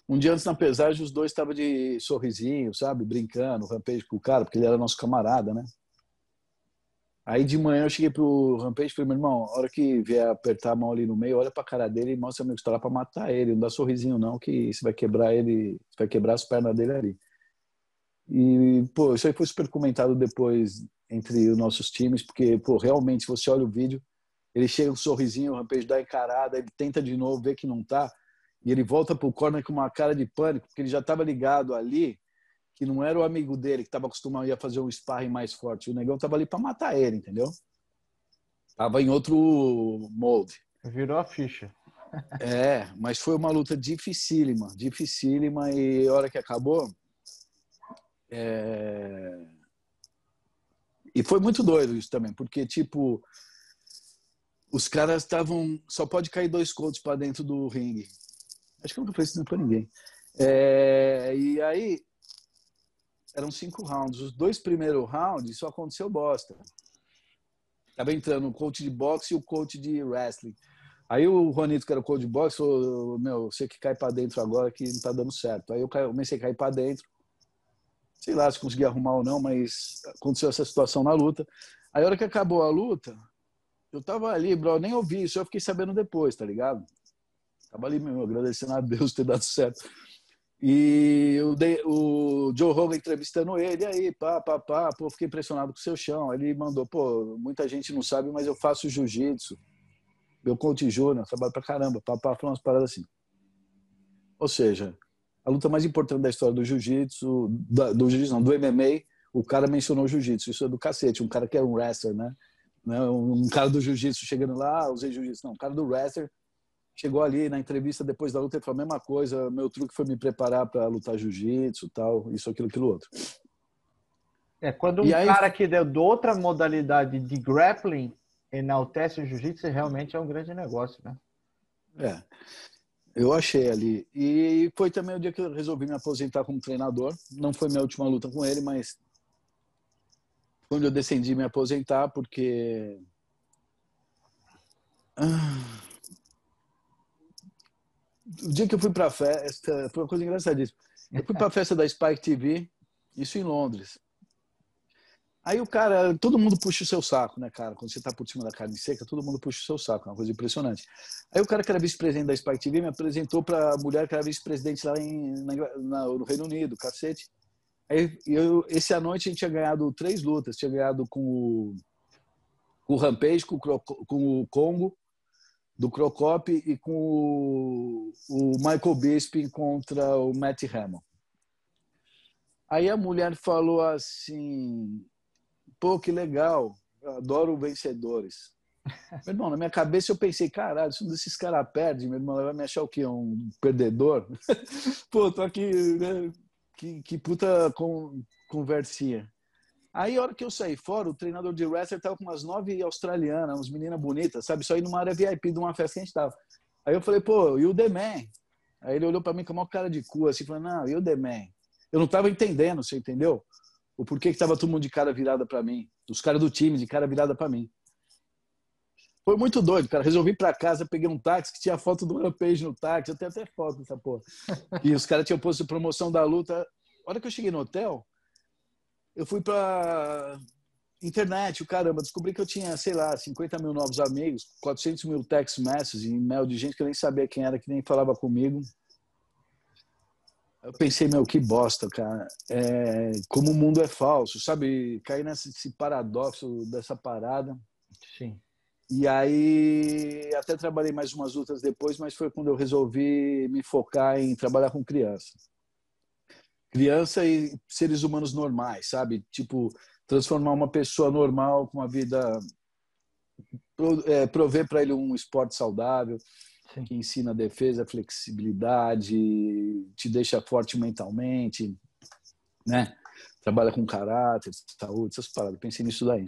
um dia antes na pesagem, os dois estavam de sorrisinho, sabe? Brincando, rampage com o cara, porque ele era nosso camarada, né? Aí de manhã eu cheguei pro Rampage e falei, meu irmão, a hora que vier apertar a mão ali no meio, olha pra cara dele e mostra amigo que está lá pra matar ele. Não dá sorrisinho não, que você vai quebrar ele, vai quebrar as pernas dele ali. E, pô, isso aí foi super comentado depois entre os nossos times, porque, pô, realmente, se você olha o vídeo, ele chega com um sorrisinho, o Rampage dá encarada, ele tenta de novo, vê que não tá, e ele volta pro corner com uma cara de pânico, porque ele já estava ligado ali que não era o amigo dele que estava acostumado a fazer um sparring mais forte. O negão estava ali para matar ele, entendeu? Tava em outro molde. Virou a ficha. É, mas foi uma luta dificílima, dificílima e a hora que acabou, é... e foi muito doido isso também, porque tipo os caras estavam só pode cair dois contos para dentro do ringue. Acho que eu nunca fiz isso para ninguém. É... E aí eram cinco rounds. Os dois primeiros rounds só aconteceu bosta. Tava entrando o coach de boxe e o coach de wrestling. Aí o Juanito, que era o coach de boxe, falou: Meu, você que cai para dentro agora que não tá dando certo. Aí eu comecei a cair para dentro. Sei lá se consegui arrumar ou não, mas aconteceu essa situação na luta. Aí a hora que acabou a luta, eu tava ali, bro, nem ouvi isso, eu fiquei sabendo depois, tá ligado? Tava ali mesmo, agradecendo a Deus ter dado certo. E o, de, o Joe Rogan entrevistando ele, aí, pá, pá, pá, pô, fiquei impressionado com o seu chão. Ele mandou, pô, muita gente não sabe, mas eu faço jiu-jitsu. Meu coach júnior, trabalho pra caramba, pá, pá, umas paradas assim. Ou seja, a luta mais importante da história do jiu-jitsu, do jiu-jitsu não, do MMA, o cara mencionou jiu-jitsu. Isso é do cacete, um cara que era um wrestler, né? É um cara do jiu-jitsu chegando lá, ah, usei jiu-jitsu. Não, um cara do wrestler chegou ali na entrevista depois da luta e falou a mesma coisa. Meu truque foi me preparar para lutar jiu-jitsu, tal, isso, aquilo, aquilo outro. É, quando um aí... cara que deu de outra modalidade de grappling enaltece o jiu-jitsu, realmente é um grande negócio, né? É, eu achei ali. E foi também o dia que eu resolvi me aposentar como treinador. Não foi minha última luta com ele, mas quando eu decidi me aposentar, porque. Ah o dia que eu fui para a festa, foi uma coisa engraçadíssima. Eu fui para a festa da Spike TV, isso em Londres. Aí o cara, todo mundo puxa o seu saco, né, cara? Quando você tá por cima da carne seca, todo mundo puxa o seu saco, é uma coisa impressionante. Aí o cara que era vice-presidente da Spike TV me apresentou para a mulher que era vice-presidente lá em, na, na, no Reino Unido, cacete. Aí eu, esse à noite a gente tinha ganhado três lutas, tinha ganhado com o, com o Rampage, com o, com o Congo do Crocop e com o, o Michael Bisping contra o Matt Hamill. Aí a mulher falou assim: pô, que legal, eu adoro vencedores. Meu irmão, na minha cabeça eu pensei, caralho, se um desses caras perde, meu irmão vai me achar o quê? Um perdedor? pô, tô aqui, né? que, que puta con, conversinha. Aí, a hora que eu saí fora, o treinador de wrestler tava com umas nove australianas, umas meninas bonitas, sabe? Só aí numa área VIP de uma festa que a gente tava. Aí eu falei, pô, e o The Man? Aí ele olhou para mim com uma cara de cu, assim, falando, não, e o The Man? Eu não tava entendendo, você entendeu? O porquê que tava todo mundo de cara virada para mim. Os caras do time de cara virada para mim. Foi muito doido, cara. Resolvi ir pra casa, peguei um táxi que tinha foto do Rampage no táxi. Eu tenho até foto dessa porra. E os caras tinham posto promoção da luta. A hora que eu cheguei no hotel, eu fui para internet, o caramba, descobri que eu tinha, sei lá, 50 mil novos amigos, 400 mil text messages e e-mail de gente que eu nem sabia quem era, que nem falava comigo. Eu pensei, meu, que bosta, cara. É, como o mundo é falso, sabe? Cair nesse paradoxo dessa parada. Sim. E aí, até trabalhei mais umas lutas depois, mas foi quando eu resolvi me focar em trabalhar com criança criança e seres humanos normais, sabe? Tipo, transformar uma pessoa normal com uma vida é, prover para ele um esporte saudável. Sim. que ensina defesa, flexibilidade, te deixa forte mentalmente, né? Trabalha com caráter, saúde, essas paradas. Pensei nisso daí.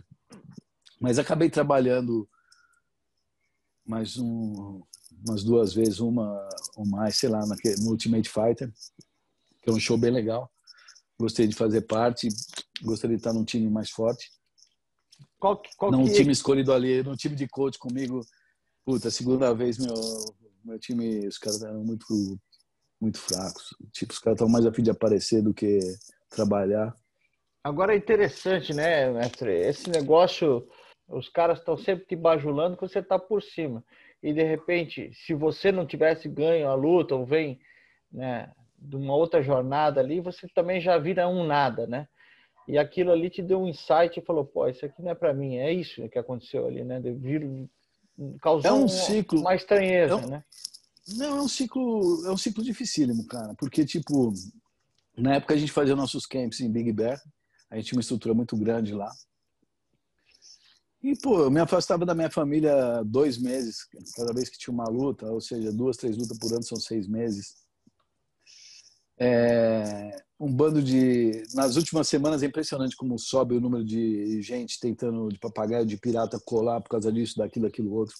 Mas acabei trabalhando mais um, umas duas vezes, uma ou mais, sei lá, no Ultimate Fighter, que é um show bem legal. Gostei de fazer parte, gostaria de estar num time mais forte. Qual, qual Não um é? time escolhido ali, num time de coach comigo. Puta, segunda vez meu, meu time, os caras eram muito, muito fracos. Tipo, os caras estão mais a fim de aparecer do que trabalhar. Agora é interessante, né, mestre? Esse negócio, os caras estão sempre te bajulando que você está por cima. E de repente, se você não tivesse ganho a luta ou vem né, de uma outra jornada ali, você também já vira um nada, né? E aquilo ali te deu um insight e falou, pô, isso aqui não é para mim. É isso que aconteceu ali, né? De vir, causou é um ciclo, uma estranheza, é um, né? Não, é um ciclo, é um ciclo dificílimo, cara, porque tipo, na época a gente fazia nossos camps em Big Bear, a gente tinha uma estrutura muito grande lá. E, pô, eu me afastava da minha família dois meses, cada vez que tinha uma luta, ou seja, duas, três lutas por ano são seis meses. É, um bando de. Nas últimas semanas é impressionante como sobe o número de gente tentando de papagaio, de pirata colar por causa disso, daquilo, daquilo outro.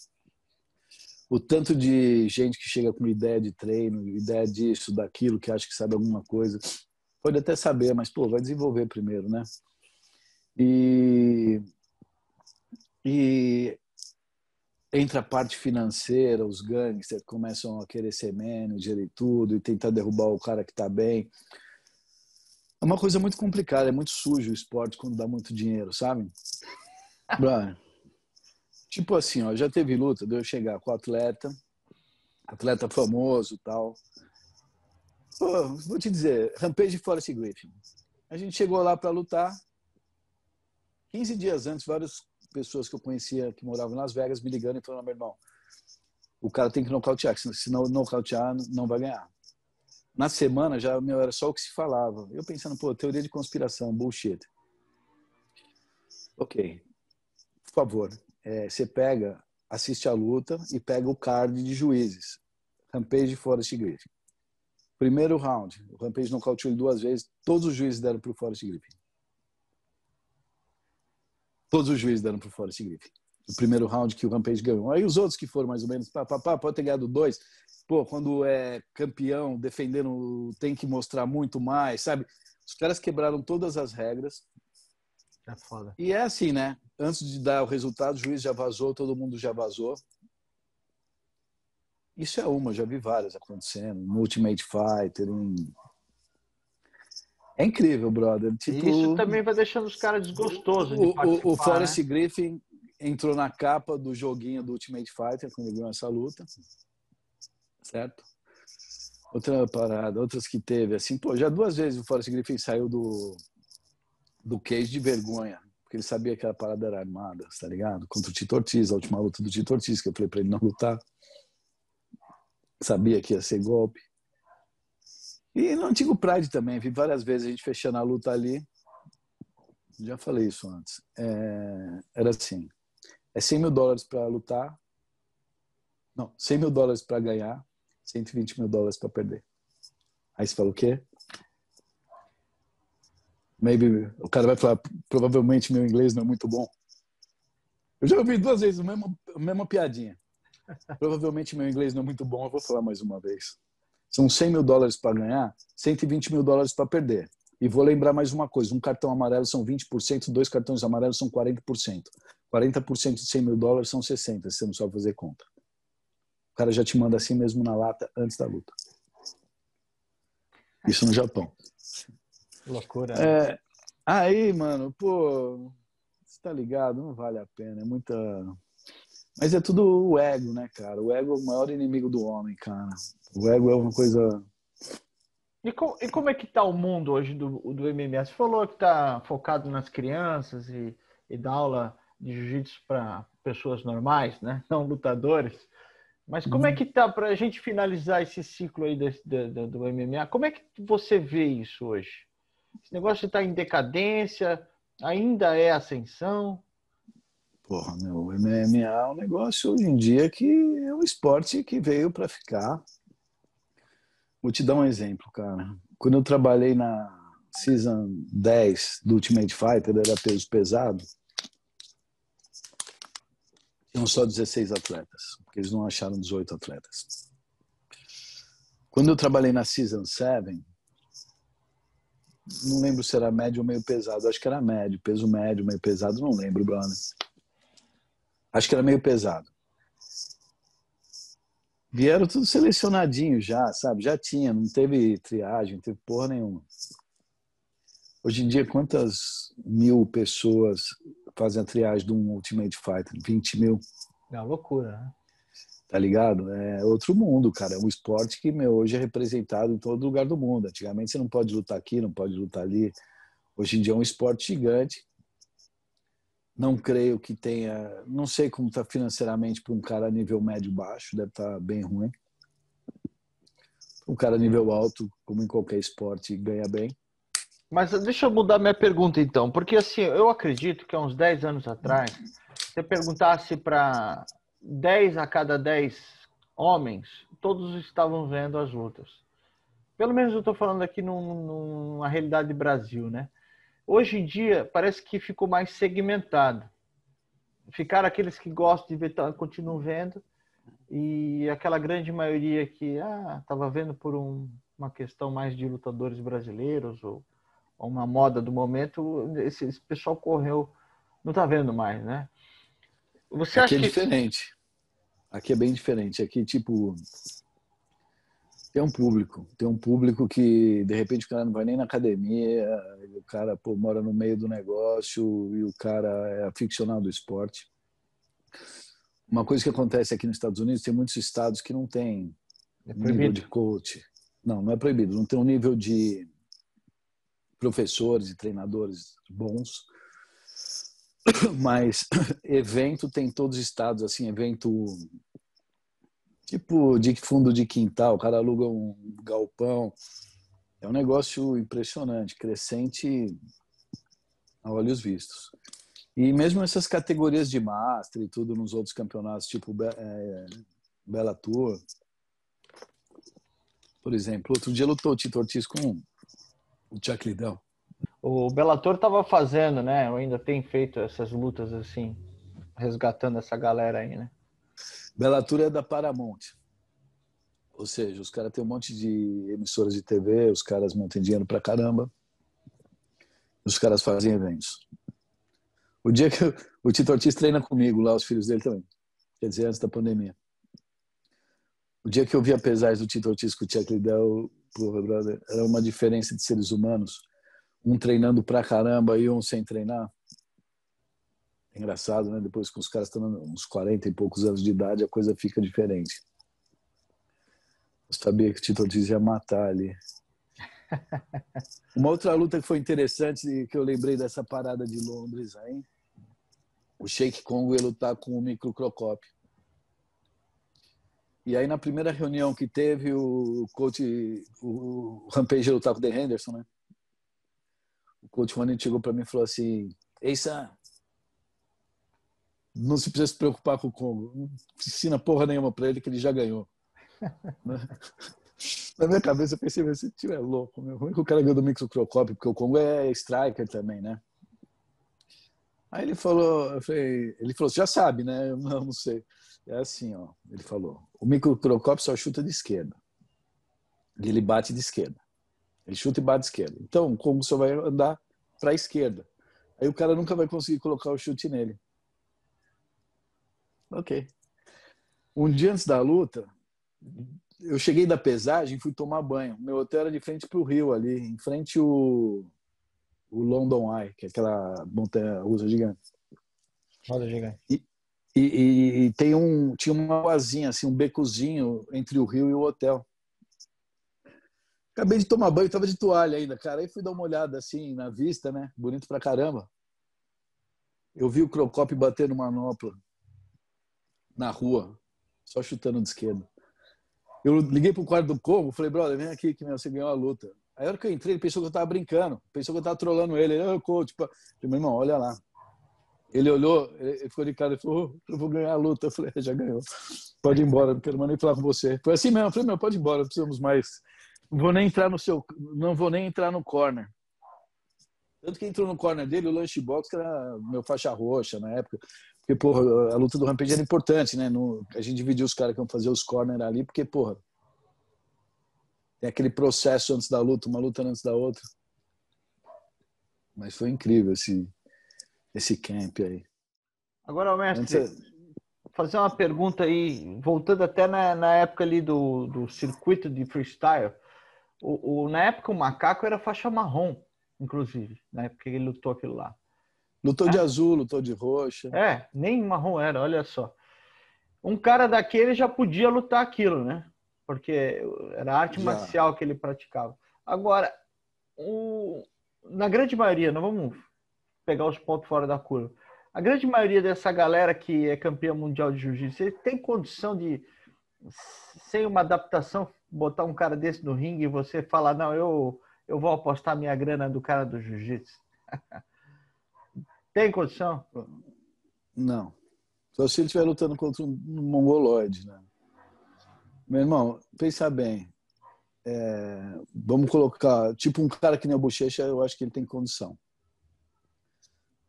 O tanto de gente que chega com ideia de treino, ideia disso, daquilo, que acha que sabe alguma coisa. Pode até saber, mas, pô, vai desenvolver primeiro, né? E. E entra a parte financeira, os gangsters começam a querer ser manager e tudo, e tentar derrubar o cara que está bem. É uma coisa muito complicada, é muito sujo o esporte quando dá muito dinheiro, sabe? Brian, tipo assim, ó, já teve luta de eu chegar com o atleta, atleta famoso tal. Pô, vou te dizer, Rampage Forest Griffin. A gente chegou lá para lutar. 15 dias antes, várias pessoas que eu conhecia que moravam em Las Vegas me ligando e falando: meu irmão, o cara tem que nocautear, se não nocautear, não vai ganhar. Na semana já meu, era só o que se falava. Eu pensando, pô, teoria de conspiração, bullshit. Ok. Por favor, é, você pega, assiste a luta e pega o card de juízes. Rampage e Forrest Griffin. Primeiro round, o Rampage nocauteou ele duas vezes, todos os juízes deram para o Forrest Griffin. Todos os juízes deram para o Forrest Griffin. O primeiro round que o Rampage ganhou. Aí os outros que foram mais ou menos, pá, pá, pá, pode ter ganhado dois. Pô, quando é campeão, defendendo, tem que mostrar muito mais, sabe? Os caras quebraram todas as regras. É foda. E é assim, né? Antes de dar o resultado, o juiz já vazou, todo mundo já vazou. Isso é uma, já vi várias acontecendo. No Ultimate Fighter, em é incrível, brother. Tipo, isso também vai deixando os caras desgostosos. O, de o, o Forrest né? Griffin entrou na capa do joguinho do Ultimate Fighter quando ele ganhou essa luta. Certo? Outra parada, outras que teve, assim, pô, já duas vezes o Forrest Griffin saiu do, do cage de vergonha, porque ele sabia que a parada era armada, tá ligado? Contra o Tito Ortiz, a última luta do Tito Ortiz, que eu falei pra ele não lutar. Sabia que ia ser golpe. E no antigo Pride também, vi várias vezes a gente fechando a luta ali. Já falei isso antes. É, era assim: é 100 mil dólares para lutar. Não, 100 mil dólares para ganhar, 120 mil dólares para perder. Aí você fala o quê? Maybe, o cara vai falar, provavelmente meu inglês não é muito bom. Eu já ouvi duas vezes a mesma, a mesma piadinha. Provavelmente meu inglês não é muito bom, eu vou falar mais uma vez. São 100 mil dólares para ganhar, 120 mil dólares para perder. E vou lembrar mais uma coisa: um cartão amarelo são 20%, dois cartões amarelos são 40%. 40% de 100 mil dólares são 60, você não sabe fazer conta. O cara já te manda assim mesmo na lata antes da luta. Isso no Japão. Loucura. Né? É, aí, mano, pô, você tá ligado? Não vale a pena. É muita. Mas é tudo o ego, né, cara? O ego é o maior inimigo do homem, cara. O ego é uma coisa. E, com, e como é que tá o mundo hoje do, do MMA? Você falou que tá focado nas crianças e, e dá aula de jiu-jitsu para pessoas normais, né? Não lutadores. Mas como é uhum. que tá para a gente finalizar esse ciclo aí desse, do, do, do, MMA? Como é que você vê isso hoje? Esse negócio está em decadência? Ainda é ascensão? Porra, meu, o MMA é um negócio hoje em dia que é um esporte que veio para ficar. Vou te dar um exemplo, cara. Quando eu trabalhei na Season 10 do Ultimate Fighter, era peso pesado, tinham só 16 atletas, porque eles não acharam 18 atletas. Quando eu trabalhei na Season 7, não lembro se era médio ou meio pesado, acho que era médio, peso médio, meio pesado, não lembro, brother. Acho que era meio pesado. Vieram tudo selecionadinho já, sabe? Já tinha, não teve triagem, não teve porra nenhuma. Hoje em dia, quantas mil pessoas fazem a triagem de um Ultimate Fighter? 20 mil. É uma loucura, né? Tá ligado? É outro mundo, cara. É um esporte que meu, hoje é representado em todo lugar do mundo. Antigamente você não pode lutar aqui, não pode lutar ali. Hoje em dia é um esporte gigante não creio que tenha. Não sei como está financeiramente para um cara nível médio-baixo, deve estar tá bem ruim. Um cara nível alto, como em qualquer esporte, ganha bem. Mas deixa eu mudar minha pergunta então, porque assim, eu acredito que há uns 10 anos atrás, se você perguntasse para 10 a cada 10 homens, todos estavam vendo as lutas. Pelo menos eu estou falando aqui num, numa realidade Brasil, né? Hoje em dia, parece que ficou mais segmentado. Ficaram aqueles que gostam de ver, continuam vendo, e aquela grande maioria que estava ah, vendo por um, uma questão mais de lutadores brasileiros ou uma moda do momento, esse, esse pessoal correu, não está vendo mais, né? Você Aqui acha é que... diferente. Aqui é bem diferente. Aqui, tipo, tem um público, tem um público que de repente o cara não vai nem na academia, o cara pô, mora no meio do negócio e o cara é aficionado do esporte. Uma coisa que acontece aqui nos Estados Unidos, tem muitos estados que não tem é nível de coach. Não, não é proibido, não tem um nível de professores e treinadores bons. Mas evento tem todos os estados, assim, evento Tipo de fundo de quintal, o cara aluga um galpão. É um negócio impressionante, crescente a olhos vistos. E mesmo essas categorias de Master e tudo nos outros campeonatos, tipo é, Bela Tour. Por exemplo, outro dia lutou o Tito Ortiz com o Chuck Liddell. O Bellator estava fazendo, né? Ou ainda tem feito essas lutas assim, resgatando essa galera aí, né? Bellator é da Paramount. Ou seja, os caras têm um monte de emissoras de TV, os caras não têm dinheiro pra caramba. Os caras fazem eventos. O dia que eu, o Tito Ortiz treina comigo lá, os filhos dele também. Quer dizer, antes da pandemia. O dia que eu vi a pesagem do Tito Ortiz com o Chuck Liddell, porra, brother, era uma diferença de seres humanos. Um treinando pra caramba e um sem treinar. Engraçado, né? Depois que os caras estão uns 40 e poucos anos de idade, a coisa fica diferente. Eu sabia que o Tito Ortiz ia matar ali. Uma outra luta que foi interessante, que eu lembrei dessa parada de Londres aí, o Sheik Congo ia lutar com o Micro Crocop. E aí na primeira reunião que teve, o coach, o Rampage ia lutar com o The Henderson, né? O coach Juanito chegou para mim e falou assim, Ei, Sam, não se precisa se preocupar com o Congo. Não ensina porra nenhuma para ele que ele já ganhou. Na minha cabeça eu pensei, se tiver louco, meu. Ruim que o cara ganhou do Mixo Crocop, porque o Congo é striker também, né? Aí ele falou, eu falei, ele falou, você já sabe, né? Eu não, não sei. É assim, ó. Ele falou, o Crocop só chuta de esquerda. E ele bate de esquerda. Ele chuta e bate de esquerda. Então, o Congo só vai andar para a esquerda. Aí o cara nunca vai conseguir colocar o chute nele. Ok. Um dia antes da luta, eu cheguei da pesagem fui tomar banho. Meu hotel era de frente para o rio ali, em frente o, o London Eye, que é aquela montanha russa gigante. Roda gigante. E, e, e, tem um, tinha uma ruazinha, assim, um becozinho entre o rio e o hotel. Acabei de tomar banho, tava de toalha ainda, cara. Aí fui dar uma olhada assim na vista, né? Bonito pra caramba. Eu vi o Crocop bater no manopla na rua, só chutando de esquerda. Eu liguei pro quarto do Como, falei, brother, vem aqui que você ganhou a luta. Aí a hora que eu entrei, ele pensou que eu tava brincando, pensou que eu tava trolando ele. Ele, oh, coach, tipo... meu irmão, olha lá. Ele olhou, ele ficou de cara e falou: Eu vou ganhar a luta. Eu falei: é, Já ganhou. Pode ir embora, não quero mais nem falar com você. Foi assim mesmo. Eu falei: Meu, pode ir embora, não precisamos mais. Não vou nem entrar no seu. Não vou nem entrar no corner. Tanto que entrou no corner dele o Lunchbox, que era meu faixa roxa na época. Porque, porra, a luta do Rampage era importante, né? No, a gente dividiu os caras que iam fazer os corner ali, porque, porra, tem aquele processo antes da luta, uma luta antes da outra. Mas foi incrível esse, esse camp aí. Agora, mestre, Antes... fazer uma pergunta aí, voltando até na, na época ali do, do circuito de freestyle. O, o, na época o macaco era faixa marrom, inclusive, na época que ele lutou aquilo lá. Lutou é? de azul, lutou de roxa. É, nem marrom era, olha só. Um cara daquele já podia lutar aquilo, né? Porque era arte já. marcial que ele praticava. Agora, o, na grande maioria, não vamos pegar os pontos fora da curva. A grande maioria dessa galera que é campeã mundial de jiu-jitsu, tem condição de, sem uma adaptação, botar um cara desse no ringue e você falar, não, eu, eu vou apostar minha grana do cara do jiu-jitsu. tem condição? Não. Só se ele estiver lutando contra um mongoloide, né? Meu irmão, pensa bem. É, vamos colocar, tipo um cara que nem o Bochecha, eu acho que ele tem condição.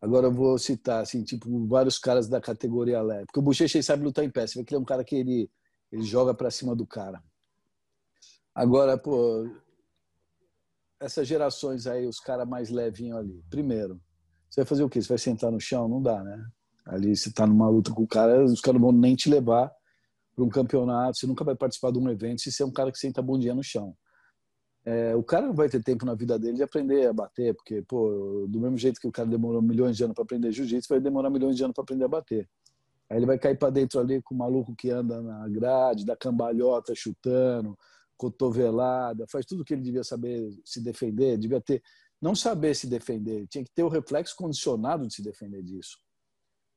Agora eu vou citar, assim, tipo, vários caras da categoria leve. Porque o Bochecha sabe lutar em pé. Você vê que ele é um cara que ele, ele joga para cima do cara. Agora, pô, essas gerações aí, os caras mais levinhos ali. Primeiro, você vai fazer o quê? Você vai sentar no chão? Não dá, né? Ali você tá numa luta com o cara, os caras não vão nem te levar para um campeonato. Você nunca vai participar de um evento se você é um cara que senta bom dia no chão é, o cara não vai ter tempo na vida dele de aprender a bater, porque, pô, do mesmo jeito que o cara demorou milhões de anos para aprender jiu-jitsu, vai demorar milhões de anos para aprender a bater. Aí ele vai cair para dentro ali com o maluco que anda na grade, da cambalhota, chutando, cotovelada, faz tudo que ele devia saber se defender, devia ter, não saber se defender, tinha que ter o reflexo condicionado de se defender disso.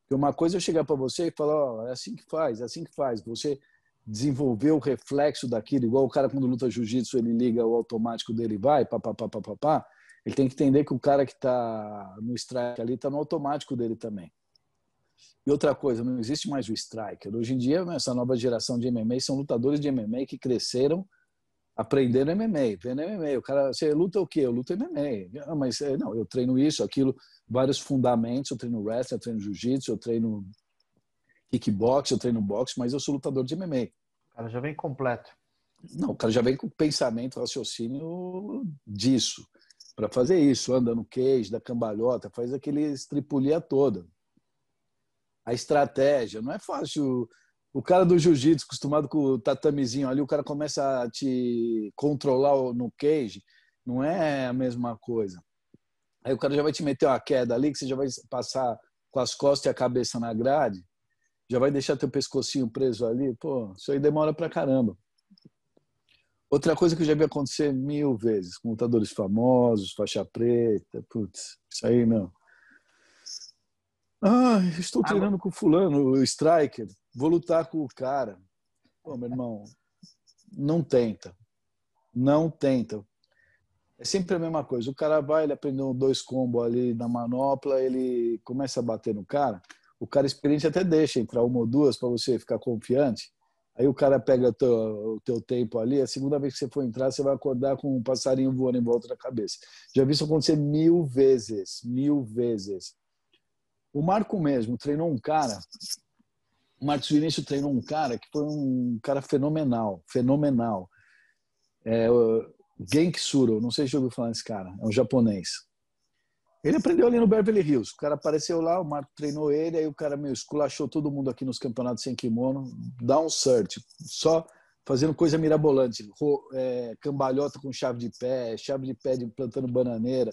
Porque uma coisa é chegar para você e falar, oh, é assim que faz, é assim que faz. Você desenvolver o reflexo daquilo, igual o cara quando luta jiu-jitsu, ele liga o automático dele vai, pá, pá, pá, pá, pá, pá, ele tem que entender que o cara que está no strike ali está no automático dele também. E outra coisa, não existe mais o striker. Hoje em dia, essa nova geração de MMA são lutadores de MMA que cresceram aprendendo MMA, vendo MMA. O cara, você luta o quê? Eu luto MMA. Ah, mas é, não, eu treino isso, aquilo, vários fundamentos. Eu treino wrestling, eu treino jiu-jitsu, eu treino kickbox, eu treino boxe, mas eu sou lutador de MMA. O cara já vem completo. Não, o cara já vem com pensamento, raciocínio disso. Para fazer isso, anda no cage, da cambalhota, faz aquele estripulia toda. A estratégia, não é fácil. O cara do jiu-jitsu, acostumado com o tatamezinho ali, o cara começa a te controlar no cage, não é a mesma coisa. Aí o cara já vai te meter uma queda ali, que você já vai passar com as costas e a cabeça na grade já vai deixar teu pescocinho preso ali, pô, isso aí demora pra caramba. Outra coisa que eu já vi acontecer mil vezes, com lutadores famosos, faixa preta, putz, isso aí não. Ah, estou treinando com fulano, o striker, vou lutar com o cara. Pô, meu irmão, não tenta. Não tenta. É sempre a mesma coisa. O cara vai, ele aprendeu dois combos ali na manopla, ele começa a bater no cara o cara experiente até deixa entrar uma ou duas para você ficar confiante. Aí o cara pega teu, o teu, tempo ali, a segunda vez que você for entrar, você vai acordar com um passarinho voando em volta da cabeça. Já vi isso acontecer mil vezes, mil vezes. O Marco mesmo treinou um cara, o Marcos Vinícius treinou um cara que foi um cara fenomenal, fenomenal. É, Suro, não sei se já ouviu falar desse cara, é um japonês. Ele aprendeu ali no Beverly Hills. O cara apareceu lá, o Marco treinou ele, aí o cara meio esculachou todo mundo aqui nos campeonatos sem kimono, dá um search, só fazendo coisa mirabolante, é, cambalhota com chave de pé, chave de pé de plantando bananeira,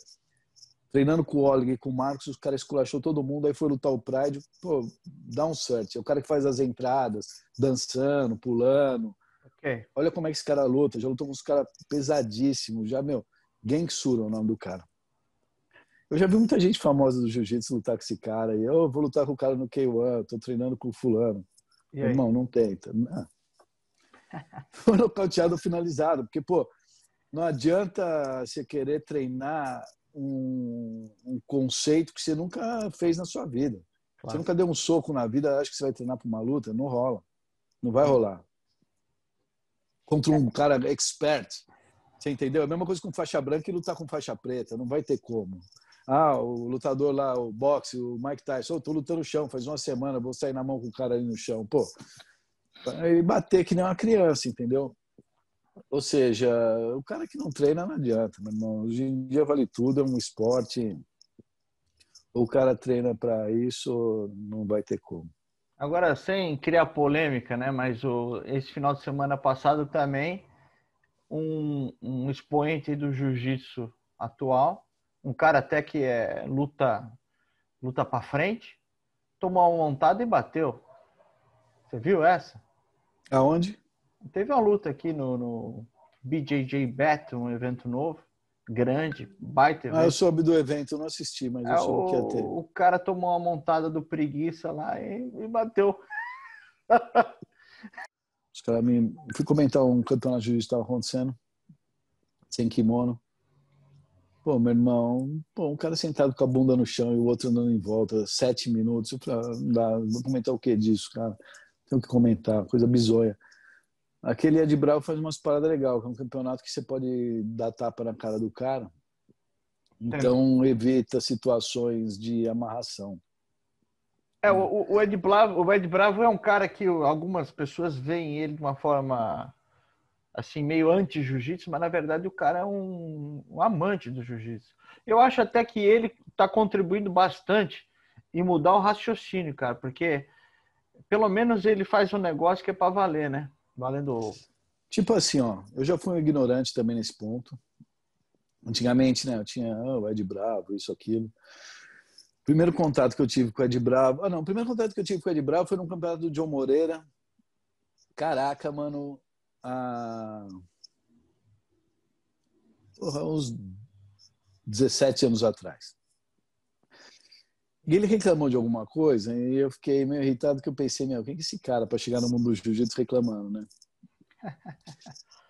treinando com o Oleg e com o Marcos, o cara esculachou todo mundo, aí foi lutar o Pride, pô, dá um search. É o cara que faz as entradas, dançando, pulando. Okay. Olha como é que esse cara luta, já lutou com uns caras pesadíssimos, já, meu, Gengsura é o nome do cara. Eu já vi muita gente famosa do jiu-jitsu lutar com esse cara. E eu vou lutar com o cara no K1, tô treinando com o fulano. Irmão, não tenta. Não. Foi nocauteado finalizado. Porque, pô, não adianta você querer treinar um, um, conceito que você nunca fez na sua vida. Claro. Você nunca deu um soco na vida, acha que você vai treinar para uma luta? Não rola. Não vai rolar. Contra um cara expert. Você entendeu? É a mesma coisa com faixa branca e lutar com faixa preta. Não vai ter como. Ah, o lutador lá, o boxe, o Mike Tyson, oh, tô lutando no chão, faz uma semana, vou sair na mão com o cara ali no chão. Pô, e bater que nem uma criança, entendeu? Ou seja, o cara que não treina não adianta, meu irmão. Hoje em dia vale tudo, é um esporte. O cara treina para isso, não vai ter como. Agora, sem criar polêmica, né? Mas o, esse final de semana passado também, um, um expoente do jiu-jitsu atual, um cara até que é luta luta para frente, tomou uma montada e bateu. Você viu essa? Aonde? Teve uma luta aqui no, no BJJ Bet, um evento novo, grande, baita evento. Ah, eu soube do evento, não assisti, mas eu é, soube o, que ia ter. O cara tomou uma montada do preguiça lá e, e bateu. Os caras me. Fui comentar um campeonato de jiu-jitsu estava acontecendo, sem kimono. Pô, meu irmão, pô, um cara sentado com a bunda no chão e o outro andando em volta, sete minutos. Não dá, vou comentar o que disso, cara? Tenho que comentar, coisa bizonha. Aquele Ed Bravo faz umas paradas legais, é um campeonato que você pode dar tapa na cara do cara. Então evita situações de amarração. É, o, o, Ed Bravo, o Ed Bravo é um cara que algumas pessoas veem ele de uma forma assim meio anti-jiu-jitsu, mas na verdade o cara é um, um amante do jiu-jitsu. Eu acho até que ele está contribuindo bastante em mudar o raciocínio, cara, porque pelo menos ele faz um negócio que é para valer, né? Valendo. Tipo assim, ó, eu já fui um ignorante também nesse ponto. Antigamente, né, eu tinha oh, o Ed Bravo, isso, aquilo. Primeiro contato que eu tive com o Ed Bravo. Ah, não, o primeiro contato que eu tive com o Ed Bravo foi no campeonato do John Moreira. Caraca, mano. Ah... Porra, uns 17 anos atrás. E ele reclamou de alguma coisa e eu fiquei meio irritado que eu pensei, meu, quem é esse cara para chegar no mundo do jiu-jitsu reclamando, né?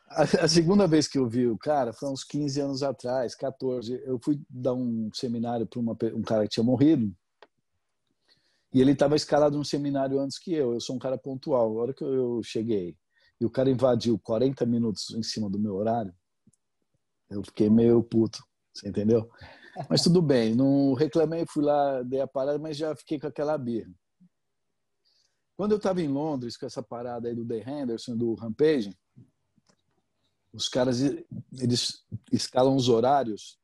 A, a, segunda vez que eu vi o cara foi uns 15 anos atrás, 14. Eu fui dar um seminário para um cara que tinha morrido e ele estava escalado num seminário antes que eu. Eu sou um cara pontual. A hora que eu cheguei e o cara invadiu 40 minutos em cima do meu horário, eu fiquei meio puto, você entendeu? Mas tudo bem, não reclamei, fui lá, dei a parada, mas já fiquei com aquela birra. Quando eu estava em Londres com essa parada aí do The Henderson, do Rampage, os caras eles escalam os horários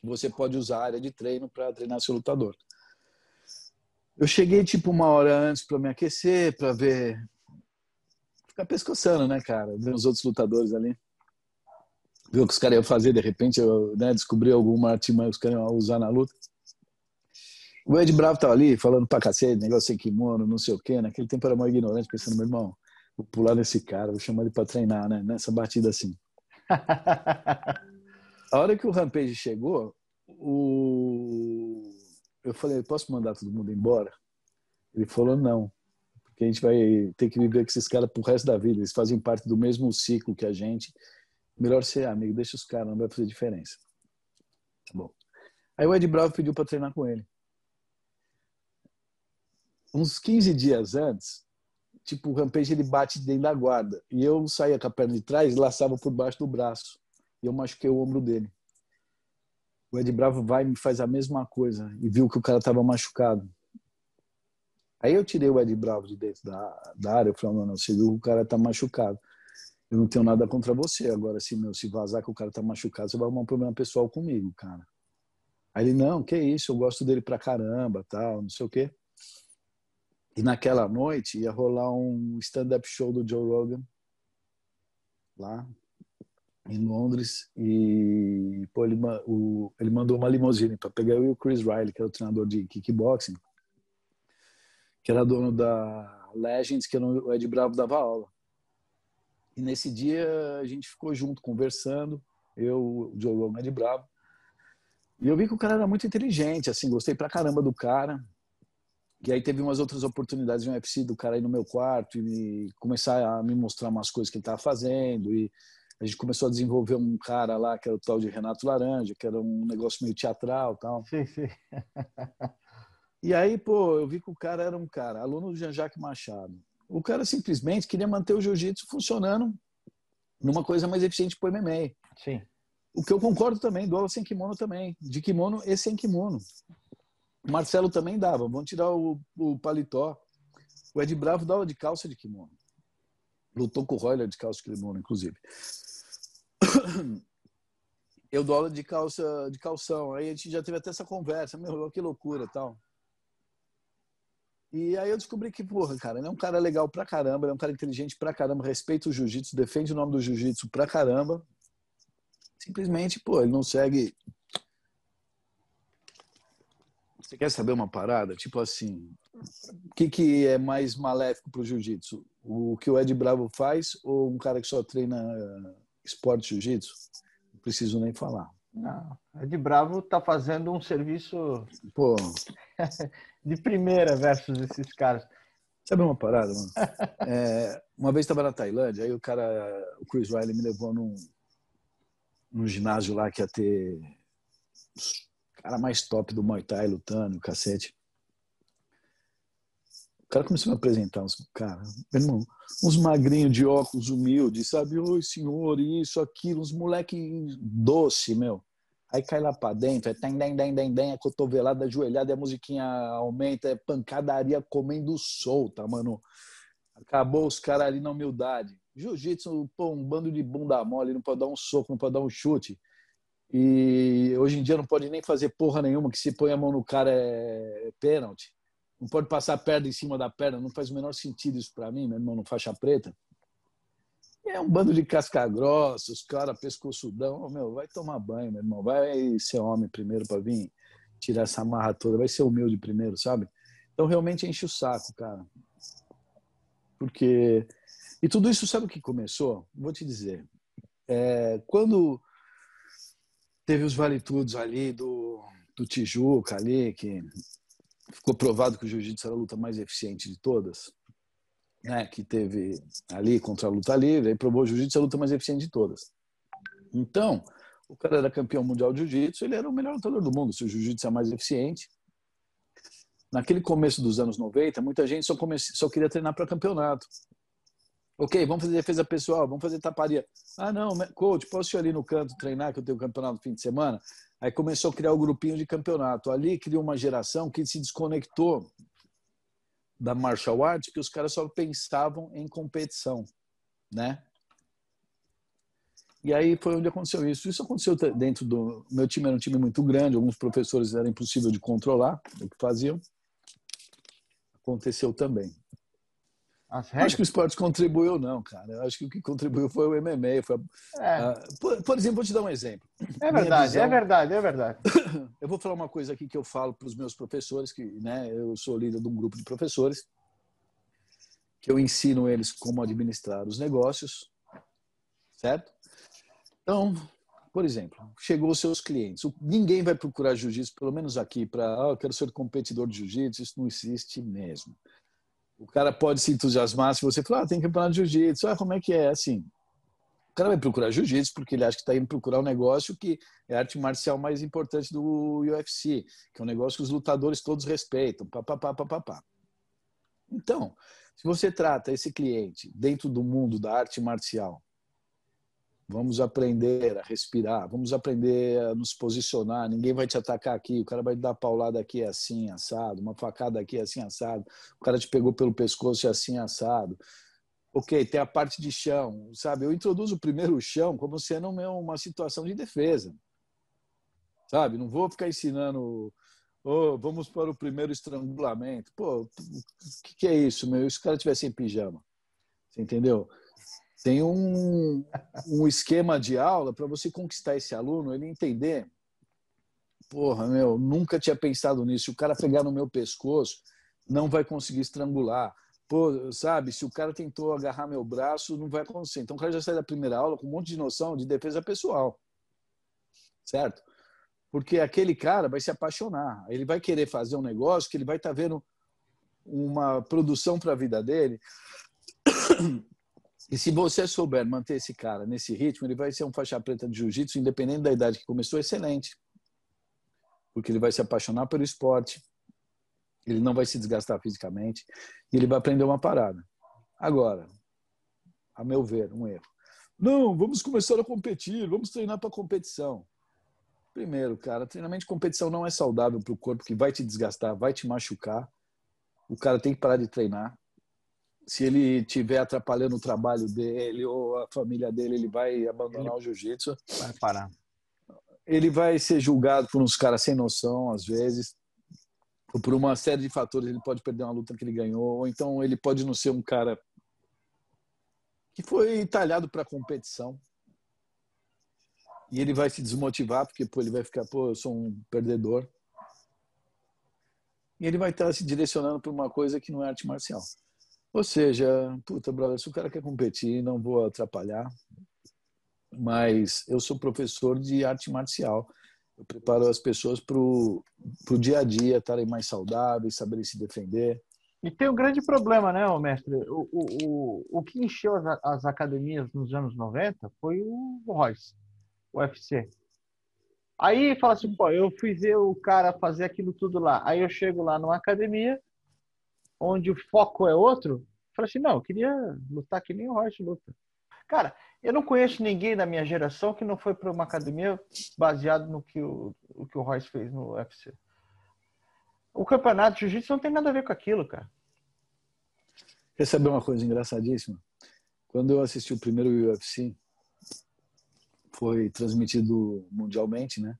que você pode usar a área de treino para treinar seu lutador. Eu cheguei tipo uma hora antes para me aquecer, para ver ficar pescoçando, né, cara, ver os outros lutadores ali ver o que os caras iam fazer, de repente eu né, descobri alguma artimanha que os caras iam usar na luta. O Ed Bravo tava ali falando pra cacete, negócio sem kimono, não sei o quê. Naquele tempo era mais ignorante, pensando, meu irmão, vou pular nesse cara, vou chamar ele pra treinar, né? Nessa batida assim. A hora que o Rampage chegou, o... eu falei, posso mandar todo mundo embora? Ele falou, não. Porque a gente vai ter que viver com esses caras pro resto da vida. Eles fazem parte do mesmo ciclo que a gente Melhor ser amigo, deixa os caras, não vai fazer diferença. Tá bom. Aí o Ed Bravo pediu para treinar com ele. Uns 15 dias antes, tipo, o Rampage ele bate dentro da guarda. E eu saía com a perna de trás e laçava por baixo do braço. E eu machuquei o ombro dele. O Ed Bravo vai e me faz a mesma coisa. E viu que o cara estava machucado. Aí eu tirei o Ed Bravo de dentro da, da área. Eu falei, não, não, você viu o cara está machucado eu não tenho nada contra você. Agora, se, meu, se vazar que o cara tá machucado, você vai arrumar um problema pessoal comigo, cara. Aí ele, não, que isso, eu gosto dele pra caramba, tal, não sei o quê. E naquela noite ia rolar um stand-up show do Joe Rogan lá em Londres e pô, ele, o, ele mandou uma limusine para pegar eu e o Chris Riley, que era o treinador de kickboxing, que era dono da Legends, que o Ed Bravo dava aula. E nesse dia a gente ficou junto, conversando, eu, o Joe Rogan de Bravo. E eu vi que o cara era muito inteligente, assim, gostei pra caramba do cara. E aí teve umas outras oportunidades de um UFC do cara ir no meu quarto e me, começar a me mostrar umas coisas que ele estava fazendo. E a gente começou a desenvolver um cara lá, que era o tal de Renato Laranja, que era um negócio meio teatral tal. Sim, sim. E aí, pô, eu vi que o cara era um cara, aluno do Jean-Jacques Machado. O cara simplesmente queria manter o jiu-jitsu funcionando numa coisa mais eficiente para o MMA. Sim. O que eu concordo também, do aula sem kimono também. De kimono e sem kimono. O Marcelo também dava. Vamos tirar o, o paletó. O Ed Bravo dava de calça de kimono. Lutou com o Royler de calça de kimono, inclusive. Eu dou aula de calça de calção. Aí a gente já teve até essa conversa. Meu, que loucura tal. E aí eu descobri que, porra, cara, ele é um cara legal pra caramba, ele é um cara inteligente pra caramba, respeita o jiu-jitsu, defende o nome do jiu-jitsu pra caramba. Simplesmente, pô, ele não segue. Você quer saber uma parada? Tipo assim, o que, que é mais maléfico pro jiu-jitsu? O que o Ed Bravo faz ou um cara que só treina esporte jiu-jitsu? Não preciso nem falar. Não, Ed Bravo tá fazendo um serviço. Pô. de primeira versus esses caras. Sabe uma parada, mano? É, uma vez estava na Tailândia, aí o cara, o Chris Riley me levou num, num ginásio lá que ia ter o cara mais top do Muay Thai lutando, cacete. Cara começou a me apresentar uns, cara, irmão, uns magrinhos de óculos humildes, sabe? Oi, senhor, isso, aquilo, uns moleque doce, meu. Aí cai lá pra dentro, é tem, tem, tem, tem, tem, é cotovelada, ajoelhada, a musiquinha aumenta, é pancadaria comendo solta, mano. Acabou os caras ali na humildade. Jiu-jitsu, pô, um bando de bunda mole, não pode dar um soco, não pode dar um chute. E hoje em dia não pode nem fazer porra nenhuma, que se põe a mão no cara é pênalti. Não pode passar a perna em cima da perna, não faz o menor sentido isso para mim, meu irmão, no faixa preta. É um bando de casca grossa, os caras pescoçudão. Oh, meu, vai tomar banho, meu irmão. Vai ser homem primeiro para vir tirar essa marra toda. Vai ser humilde primeiro, sabe? Então realmente enche o saco, cara. Porque. E tudo isso, sabe o que começou? Vou te dizer. É, quando teve os valetudos ali do, do Tijuca ali, que ficou provado que o jiu-jitsu era a luta mais eficiente de todas né, que teve ali contra a luta livre, aí provou o jiu-jitsu a luta mais eficiente de todas. Então, o cara era campeão mundial de jiu-jitsu, ele era o melhor lutador do mundo, se o jiu-jitsu é mais eficiente. Naquele começo dos anos 90, muita gente só, comece, só queria treinar para campeonato. Ok, vamos fazer defesa pessoal, vamos fazer taparia. Ah, não, coach, posso ir ali no canto treinar que eu tenho campeonato no fim de semana? Aí começou a criar o grupinho de campeonato. Ali criou uma geração que se desconectou da martial arts que os caras só pensavam em competição, né? E aí foi onde aconteceu isso. Isso aconteceu dentro do meu time era um time muito grande, alguns professores era impossível de controlar o que faziam. Aconteceu também. Acho que o esporte contribuiu, não, cara. Acho que o que contribuiu foi o MMA. Foi a... é. por, por, exemplo, vou te dar um exemplo. É verdade, visão... é verdade, é verdade. Eu vou falar uma coisa aqui que eu falo para os meus professores, que né, eu sou líder de um grupo de professores, que eu ensino eles como administrar os negócios, certo? Então, por exemplo, chegou os seus clientes. Ninguém vai procurar jiu-jitsu, pelo menos aqui, para, ah, eu quero ser competidor de jiu-jitsu, isso não existe mesmo. O cara pode se entusiasmar se você falar, ah, tem campeonato de jiu-jitsu. Ah, como é que é? Assim, o cara vai procurar jiu-jitsu porque ele acha que está indo procurar um negócio que é a arte marcial mais importante do UFC, que é um negócio que os lutadores todos respeitam. Pá, pá, pá, pá, pá, pá. Então, se você trata esse cliente dentro do mundo da arte marcial Vamos aprender a respirar, vamos aprender a nos posicionar. Ninguém vai te atacar aqui, o cara vai te dar paulada aqui assim, assado, uma facada aqui assim, assado. O cara te pegou pelo pescoço assim, assado. Ok, tem a parte de chão, sabe? Eu introduzo primeiro o chão como sendo uma situação de defesa, sabe? Não vou ficar ensinando, oh, vamos para o primeiro estrangulamento. Pô, o que, é isso, meu? E se o cara tivesse em pijama? Você entendeu? Tem um, um esquema de aula para você conquistar esse aluno, ele entender. Porra, meu, nunca tinha pensado nisso. Se o cara pegar no meu pescoço, não vai conseguir estrangular. Pô, sabe, se o cara tentou agarrar meu braço, não vai acontecer. Então o cara já sai da primeira aula com um monte de noção de defesa pessoal. Certo? Porque aquele cara vai se apaixonar. Ele vai querer fazer um negócio que ele vai estar tá vendo uma produção para a vida dele e se você souber manter esse cara nesse ritmo, ele vai ser um faixa preta de jiu-jitsu, independente da idade que começou, excelente. Porque ele vai se apaixonar pelo esporte. Ele não vai se desgastar fisicamente e ele vai aprender uma parada. Agora, a meu ver, um erro. Não, vamos começar a competir, vamos treinar para competição. Primeiro, cara, treinamento de competição não é saudável para o corpo, que vai te desgastar, vai te machucar. O cara tem que parar de treinar. Se ele estiver atrapalhando o trabalho dele ou a família dele, ele vai abandonar ele o jiu-jitsu. Vai parar. Ele vai ser julgado por uns caras sem noção, às vezes. Ou por uma série de fatores, ele pode perder uma luta que ele ganhou. Ou então ele pode não ser um cara que foi talhado para competição. E ele vai se desmotivar, porque pô, ele vai ficar, pô, eu sou um perdedor. E ele vai estar se direcionando para uma coisa que não é arte marcial. Ou seja, puta, brother, se o cara quer competir, não vou atrapalhar. Mas eu sou professor de arte marcial. Eu preparo as pessoas para o dia a dia estarem mais saudáveis, saberem se defender. E tem um grande problema, né, mestre? O, o, o, o que encheu as, as academias nos anos 90 foi o Royce, o UFC. Aí fala assim, pô, eu fui ver o cara fazer aquilo tudo lá. Aí eu chego lá numa academia, onde o foco é outro. Fala assim, não, eu queria lutar que nem o Royce luta. Cara, eu não conheço ninguém da minha geração que não foi para uma academia baseado no que o, o que o Royce fez no UFC. O campeonato de jiu-jitsu não tem nada a ver com aquilo, cara. Quer saber uma coisa engraçadíssima? Quando eu assisti o primeiro UFC, foi transmitido mundialmente, né?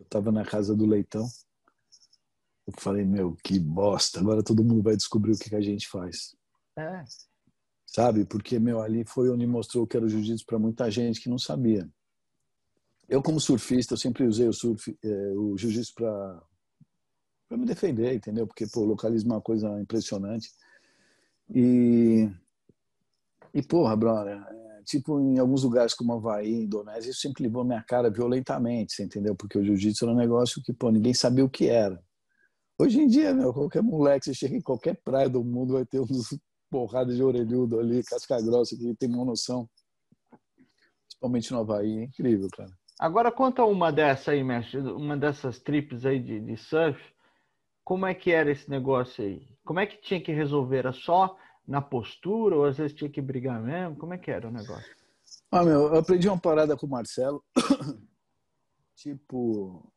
Eu tava na casa do Leitão. Eu falei, meu, que bosta. Agora todo mundo vai descobrir o que, que a gente faz. É. Sabe? Porque, meu, ali foi onde mostrou que era o jiu-jitsu para muita gente que não sabia. Eu, como surfista, eu sempre usei o surf, eh, o jiu-jitsu para me defender, entendeu? Porque pô, localismo é uma coisa impressionante. E e porra, brother, é, tipo em alguns lugares como Havaí, Indonésia, isso sempre levou minha cara violentamente, você entendeu? Porque o jiu-jitsu era um negócio que, pô, ninguém sabia o que era. Hoje em dia, meu, qualquer moleque, você chega em qualquer praia do mundo, vai ter uns porradas de orelhudo ali, casca grossa, que tem uma noção. Principalmente no Havaí, é incrível, cara. Agora conta uma dessa aí, mestre, uma dessas trips aí de, de surf, como é que era esse negócio aí? Como é que tinha que resolver? Era só na postura ou às vezes tinha que brigar mesmo? Como é que era o negócio? Ah, meu, eu aprendi uma parada com o Marcelo. tipo,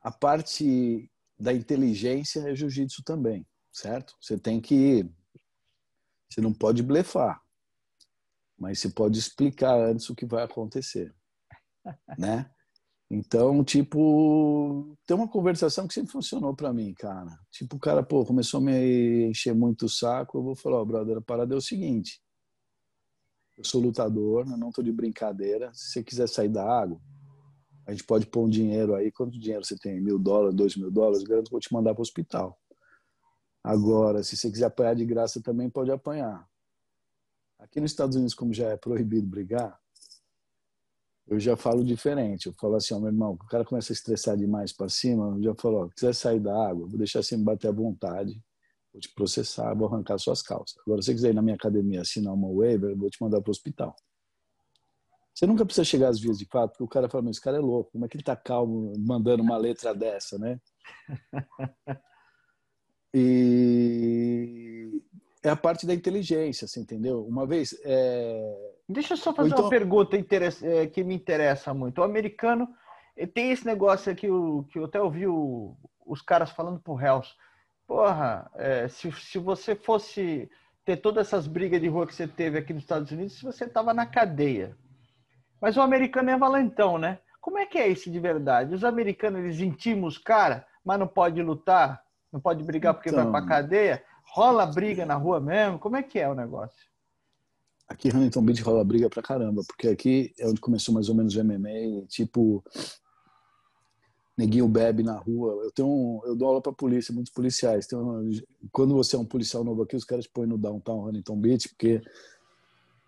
a parte da inteligência é jiu-jitsu também, certo? Você tem que. Você não pode blefar, mas você pode explicar antes o que vai acontecer, né? Então, tipo, tem uma conversação que sempre funcionou para mim, cara. Tipo, o cara, pô, começou a me encher muito o saco, eu vou falar, ó, oh, brother, a parada é o seguinte. Eu sou lutador, né? não tô de brincadeira. Se você quiser sair da água, a gente pode pôr um dinheiro aí. Quanto dinheiro você tem? Mil dólares, dois mil dólares? Que vou te mandar para o hospital. Agora, se você quiser apanhar de graça também, pode apanhar. Aqui nos Estados Unidos, como já é proibido brigar, eu já falo diferente. Eu falo assim, ó, meu irmão, o cara começa a estressar demais para cima, eu já falo, ó, quiser sair da água, vou deixar você me bater à vontade, vou te processar, vou arrancar suas calças. Agora, se você quiser ir na minha academia assinar uma waiver, eu vou te mandar para o hospital. Você nunca precisa chegar às vias de fato, porque o cara fala, mas esse cara é louco, como é que ele tá calmo mandando uma letra dessa, né? E é a parte da inteligência, você entendeu? Uma vez, é, Deixa eu só fazer então... uma pergunta é, que me interessa muito. O americano tem esse negócio aqui que eu até ouvi os caras falando pro Hells. Porra, é, se, se você fosse ter todas essas brigas de rua que você teve aqui nos Estados Unidos, você estava na cadeia. Mas o americano é valentão, né? Como é que é isso de verdade? Os americanos, eles intimam os caras, mas não pode lutar? Não pode brigar porque então... vai pra cadeia? Rola briga na rua mesmo? Como é que é o negócio? Aqui Huntington Beach rola briga pra caramba, porque aqui é onde começou mais ou menos o MMA, tipo, neguinho bebe na rua. Eu tenho um, eu dou aula para polícia, muitos policiais. Um, quando você é um policial novo aqui, os caras te põem no downtown Huntington Beach, porque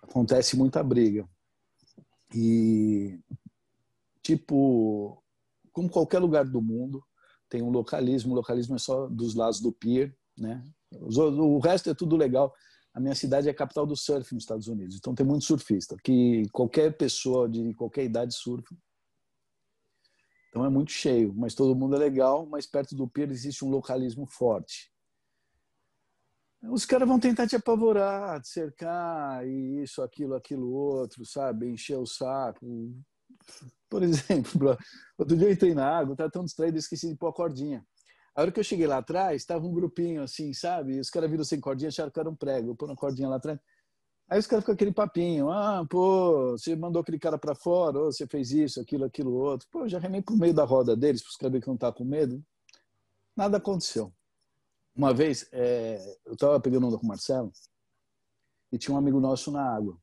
acontece muita briga. E tipo, como qualquer lugar do mundo, tem um localismo, o localismo é só dos lados do pier, né? O resto é tudo legal a minha cidade é a capital do surf nos Estados Unidos, então tem muito surfista, que qualquer pessoa de qualquer idade surfa. Então é muito cheio, mas todo mundo é legal, mas perto do pier existe um localismo forte. Os caras vão tentar te apavorar, te cercar, e isso, aquilo, aquilo, outro, sabe? Encher o saco. Por exemplo, outro dia eu entrei na água, estava tão distraído, esqueci de pôr a cordinha. A hora que eu cheguei lá atrás, estava um grupinho assim, sabe? E os caras viram sem cordinha, acharam que era um prego. Pôr a cordinha lá atrás. Aí os caras ficam aquele papinho, ah, pô, você mandou aquele cara para fora, ou você fez isso, aquilo, aquilo, outro. Pô, já remei pro meio da roda deles, para os caras que não tá com medo. Nada aconteceu. Uma vez, é, eu estava pegando onda com o Marcelo e tinha um amigo nosso na água,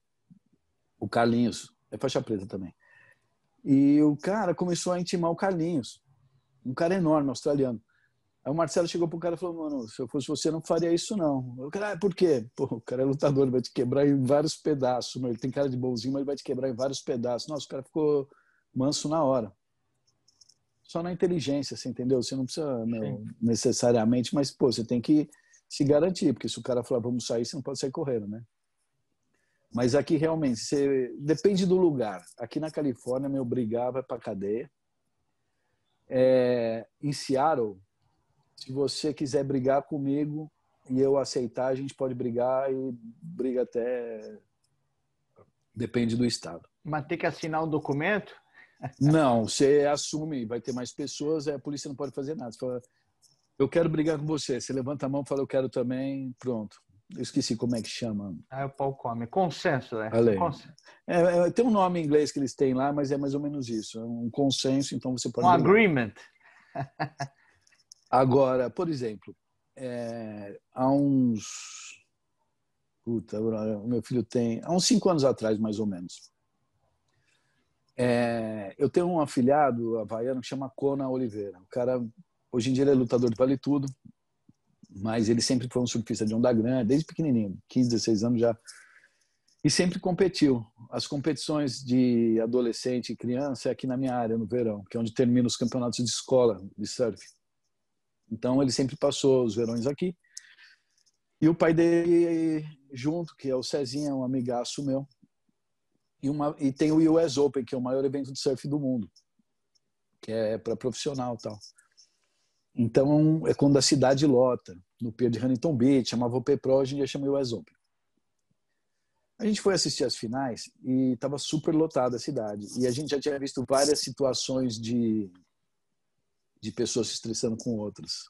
o Carlinhos, é faixa preta também. E o cara começou a intimar o Carlinhos, um cara enorme, australiano. Aí o Marcelo chegou pro cara e falou: Mano, se eu fosse você, não faria isso, não. O cara, ah, por quê? Pô, o cara é lutador, ele vai te quebrar em vários pedaços. Ele tem cara de bonzinho, mas ele vai te quebrar em vários pedaços. Nossa, o cara ficou manso na hora. Só na inteligência, você entendeu? Você não precisa não, necessariamente, mas, pô, você tem que se garantir, porque se o cara falar vamos sair, você não pode sair correndo, né? Mas aqui realmente, você, depende do lugar. Aqui na Califórnia, me obrigar vai para cadeia. É, em Seattle, se você quiser brigar comigo e eu aceitar, a gente pode brigar e briga até. Depende do estado. Mas tem que assinar um documento? Não, você assume, vai ter mais pessoas, a polícia não pode fazer nada. Você fala, eu quero brigar com você. Você levanta a mão e fala, eu quero também, pronto. Eu esqueci como é que chama. Ah, o pau come. Consenso, né? Lei. É, é, tem um nome em inglês que eles têm lá, mas é mais ou menos isso. É um consenso, então você pode. Um brigar. agreement. Agora, por exemplo, é, há uns. Puta, o meu filho tem. Há uns cinco anos atrás, mais ou menos. É, eu tenho um afilhado havaiano que chama Kona Oliveira. O cara, hoje em dia, ele é lutador de vale tudo, mas ele sempre foi um surfista de onda grande, desde pequenininho, 15, 16 anos já. E sempre competiu. As competições de adolescente e criança é aqui na minha área, no verão, que é onde termina os campeonatos de escola de surf. Então ele sempre passou os verões aqui. E o pai dele junto, que é o Cezinha, um amigaço meu. E, uma, e tem o US Open, que é o maior evento de surf do mundo, que é para profissional tal. Então é quando a cidade lota, no pier de Huntington Beach, chamava o P Pro, hoje em dia chama US Open. A gente foi assistir as finais e estava super lotada a cidade. E a gente já tinha visto várias situações de de pessoas se estressando com outras.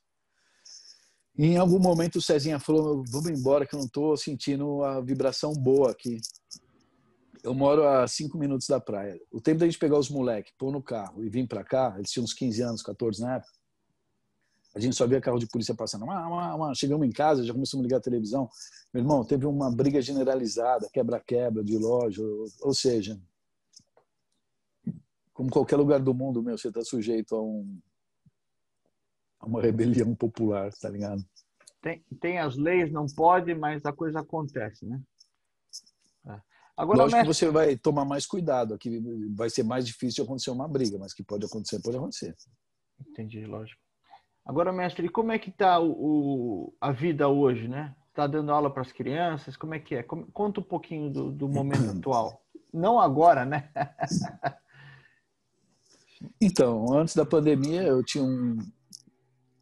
E em algum momento o Cezinha falou: Vamos embora, que eu não estou sentindo a vibração boa aqui. Eu moro a cinco minutos da praia. O tempo da gente pegar os moleques, pôr no carro e vir para cá, eles tinham uns 15 anos, 14 na época. A gente só via carro de polícia passando. Chegamos em casa, já começamos a ligar a televisão. Meu irmão, teve uma briga generalizada, quebra-quebra de loja. Ou seja, como qualquer lugar do mundo, meu, você está sujeito a um, uma rebelião popular, tá ligado? Tem, tem as leis, não pode, mas a coisa acontece, né? Agora, Lógico mestre... que você vai tomar mais cuidado, aqui vai ser mais difícil acontecer uma briga, mas que pode acontecer, pode acontecer. Entendi, lógico. Agora, mestre, como é que tá o, o a vida hoje, né? Está dando aula para as crianças? Como é que é? Conta um pouquinho do, do momento atual. Não agora, né? então, antes da pandemia, eu tinha um,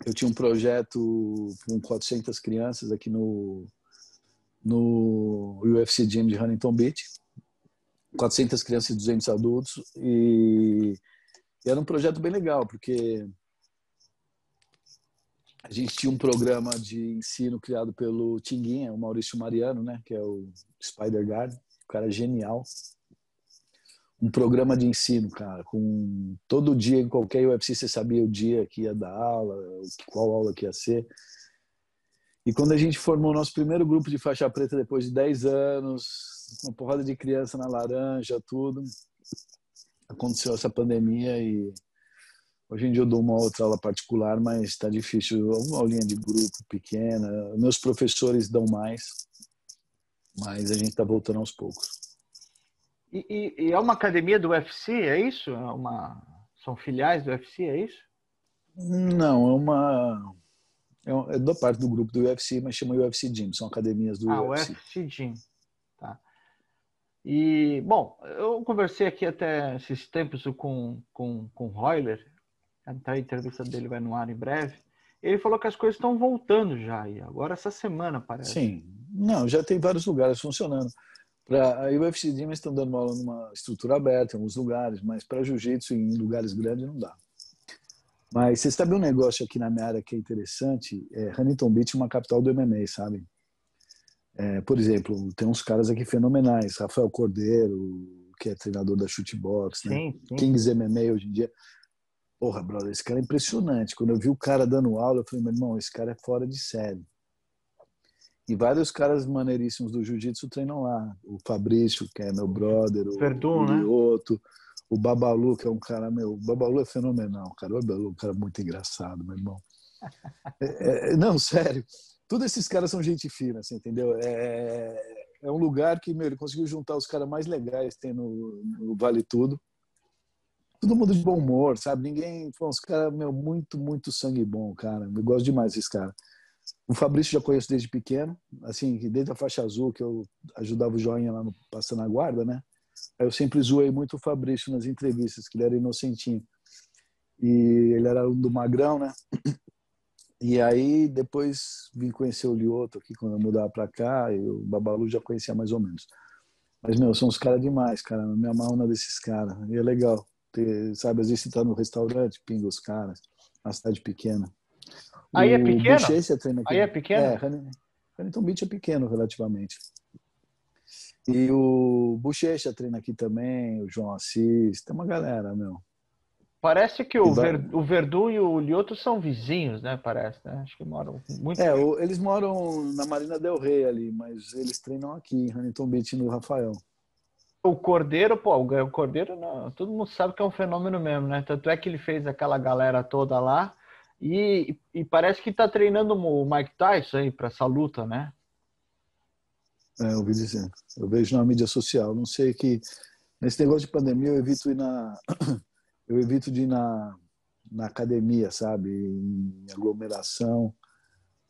eu tinha um projeto com 400 crianças aqui no, no UFC Gym de Huntington Beach. 400 crianças e 200 adultos. E, e era um projeto bem legal, porque a gente tinha um programa de ensino criado pelo Tinguinha, o Maurício Mariano, né, que é o Spider Guard, um cara genial um programa de ensino, cara, com todo dia em qualquer UFC você sabia o dia que ia dar aula, qual aula que ia ser. E quando a gente formou o nosso primeiro grupo de faixa preta depois de 10 anos, uma porrada de criança na laranja, tudo, aconteceu essa pandemia e hoje em dia eu dou uma outra aula particular, mas está difícil, uma aulinha de grupo pequena, meus professores dão mais, mas a gente está voltando aos poucos. E, e, e, é uma academia do UFC, é isso? É uma... São filiais do UFC, é isso? Não, é uma. É, é da parte do grupo do UFC, mas chama UFC Gym, são academias do ah, UFC. Ah, UFC Gym. Tá. E, bom, eu conversei aqui até esses tempos com, com, com o Royler. Então a entrevista dele vai no ar em breve. Ele falou que as coisas estão voltando já, e agora essa semana parece. Sim, não, já tem vários lugares funcionando. Pra, a UFC Gyms estão dando aula numa estrutura aberta em alguns lugares, mas para jiu-jitsu em lugares grandes não dá. Mas você sabe um negócio aqui na minha área que é interessante? É Huntington Beach é uma capital do MMA, sabe? É, por exemplo, tem uns caras aqui fenomenais. Rafael Cordeiro, que é treinador da Shootbox, né? Sim, sim. Kings MMA hoje em dia. Porra, brother, esse cara é impressionante. Quando eu vi o cara dando aula, eu falei, meu irmão, esse cara é fora de série. E vários caras maneiríssimos do jiu-jitsu treinam lá. O Fabrício, que é meu brother, o, Verdun, o Lioto, né? O Babalu, que é um cara meu. O Babalu é fenomenal, cara. O Babalu é um cara muito engraçado, meu irmão. É, é, não, sério. Todos esses caras são gente fina, assim, entendeu? É, é um lugar que, meu, ele conseguiu juntar os caras mais legais tem no, no Vale Tudo. Todo mundo de bom humor, sabe? Ninguém. Pô, os caras, meu, muito, muito sangue bom, cara. Eu gosto demais desses caras. O Fabrício já conheço desde pequeno, assim, desde a faixa azul, que eu ajudava o Joinha lá no Passando a Guarda, né? Aí eu sempre zoei muito o Fabrício nas entrevistas, que ele era inocentinho. E ele era um do Magrão, né? E aí depois vim conhecer o Lioto aqui quando eu mudava pra cá, e o Babalu já conhecia mais ou menos. Mas, meu, são uns caras demais, cara. Eu me amarro na desses caras. E é legal. Ter, sabe, às vezes você tá no restaurante, pinga os caras, na cidade pequena. Aí é pequeno? treina aqui. Aí é pequeno? É, Huntington Beach é pequeno relativamente. E o Bochecha treina aqui também, o João Assis, tem uma galera, meu. Parece que o, Ver, o Verdun e o Lioto são vizinhos, né? Parece, né? Acho que moram muito. É, o, eles moram na Marina Del Rey ali, mas eles treinam aqui em Huntington Beach no Rafael. O Cordeiro, pô, o Cordeiro, não, todo mundo sabe que é um fenômeno mesmo, né? Tanto é que ele fez aquela galera toda lá e, e parece que tá treinando o Mike Tyson aí para essa luta, né? É, eu ouvi dizer. Eu vejo na mídia social. Não sei que nesse negócio de pandemia eu evito ir na eu evito de ir na, na academia, sabe, em aglomeração.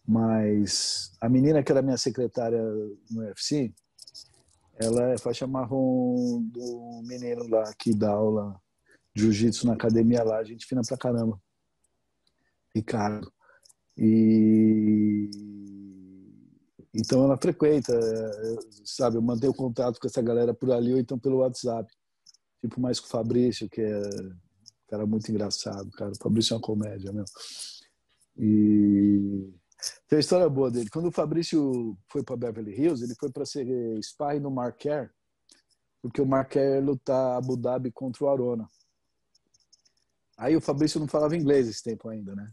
Mas a menina que era minha secretária no UFC, ela é faixa marrom do menino lá que dá aula de jiu-jitsu na academia lá, gente fina pra caramba. Ricardo. E então ela frequenta, sabe, eu mantenho contato com essa galera por ali ou então pelo WhatsApp. Tipo mais com o Fabrício, que é um cara muito engraçado, cara. O Fabrício é uma comédia, meu. E tem uma história boa dele. Quando o Fabrício foi para Beverly Hills, ele foi para ser spy no Mark Kerr, porque o Mark Kerr lutar Abu Dhabi contra o Arona. Aí o Fabrício não falava inglês esse tempo ainda, né?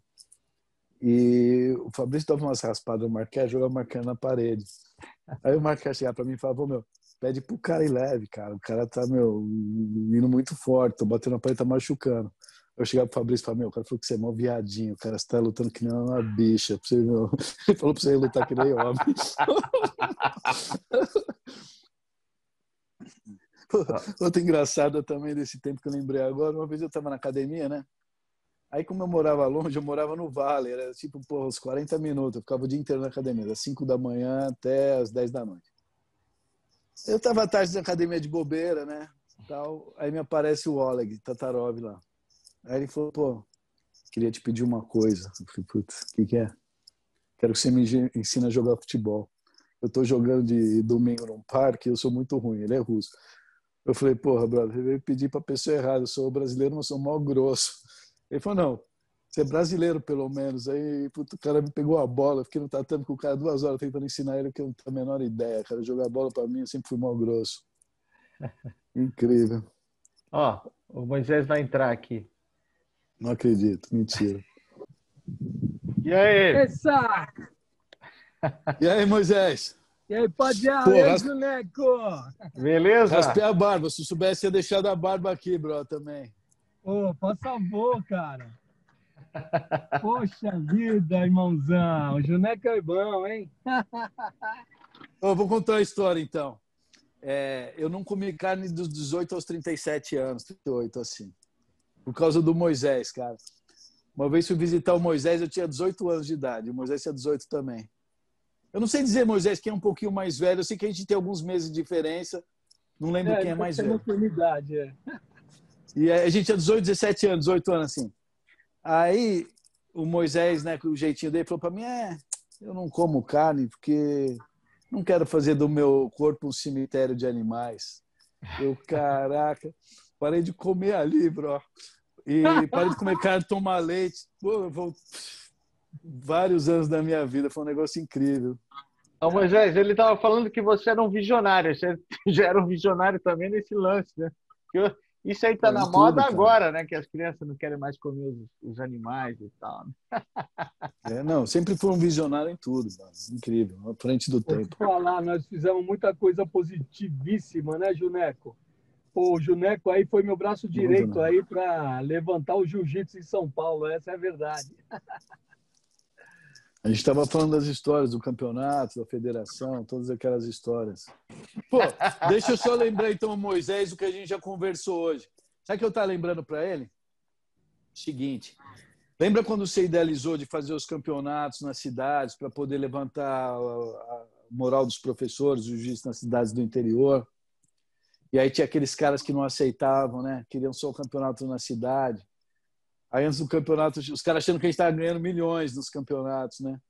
E o Fabrício dava umas raspadas no Marquinhos, jogava o Marquinhos na parede. Aí o Marquinhos chegava pra mim e falava, meu, pede pro cara ir leve, cara. O cara tá, meu, indo muito forte, tô batendo na parede, tá machucando. Eu chegava pro Fabrício e falava, meu, o cara falou que você é mó viadinho, o cara está lutando que nem uma bicha. Você, meu. Ele falou pra você lutar que nem homem. Outra engraçada também desse tempo que eu lembrei agora, uma vez eu tava na academia, né? Aí, como eu morava longe, eu morava no Vale, era tipo, pô, uns 40 minutos. Eu ficava o dia inteiro na academia, das 5 da manhã até as 10 da noite. Eu tava tarde na academia de bobeira, né? Tal. Aí me aparece o Oleg Tatarov lá. Aí ele falou, pô, queria te pedir uma coisa. Eu falei, putz, o que, que é? Quero que você me ensine a jogar futebol. Eu tô jogando de domingo num parque eu sou muito ruim, ele é russo. Eu falei, porra, brother, eu veio pedir pra pessoa errada. Eu sou brasileiro, mas sou mal grosso. Ele falou, não, você é brasileiro pelo menos. Aí puto, o cara me pegou a bola, fiquei no tatame com o cara duas horas tentando ensinar ele que eu não tenho a menor ideia. Cara, jogar bola para mim, eu sempre fui mal grosso. Incrível. Ó, o Moisés vai entrar aqui. Não acredito, mentira. E aí? Essa! E aí, Moisés? E aí, Padial? E aí, rasp... Beleza? Raspei a barba. Se soubesse, ia deixar da barba aqui, bro, também. Ô, oh, por favor, cara. Poxa vida, irmãozão. O Juneca é bom, hein? oh, vou contar a história, então. É, eu não comi carne dos 18 aos 37 anos, 38, assim. Por causa do Moisés, cara. Uma vez fui visitar o Moisés, eu tinha 18 anos de idade. O Moisés tinha 18 também. Eu não sei dizer, Moisés, quem é um pouquinho mais velho. Eu sei que a gente tem alguns meses de diferença. Não lembro é, quem é mais velho. Idade, é. E a gente tinha 18, 17 anos, 18 anos assim. Aí o Moisés, né, com o jeitinho dele, falou para mim: é, eu não como carne porque não quero fazer do meu corpo um cemitério de animais. Eu, caraca, parei de comer ali, bro. E parei de comer carne, tomar leite. Pô, vou... Vários anos da minha vida, foi um negócio incrível. Ô, Moisés, ele estava falando que você era um visionário. Você já era um visionário também nesse lance, né? Porque isso aí tá na tudo, moda cara. agora, né? Que as crianças não querem mais comer os, os animais e tal. Né? É, não, sempre foi um visionário em tudo, mano. incrível, à frente do Vou tempo. falar, nós fizemos muita coisa positivíssima, né, Juneco? Pô, o Juneco aí foi meu braço direito aí para levantar o jiu-jitsu em São Paulo, essa é a verdade. A gente estava falando das histórias do campeonato, da federação, todas aquelas histórias. Pô, deixa eu só lembrar então, Moisés, o que a gente já conversou hoje. Sabe o que eu estava lembrando para ele? Seguinte, lembra quando você idealizou de fazer os campeonatos nas cidades para poder levantar a moral dos professores, os juízes nas cidades do interior? E aí tinha aqueles caras que não aceitavam, né? Queriam só o campeonato na cidade. Aí antes do campeonato, os caras achando que a gente estava ganhando milhões nos campeonatos, né?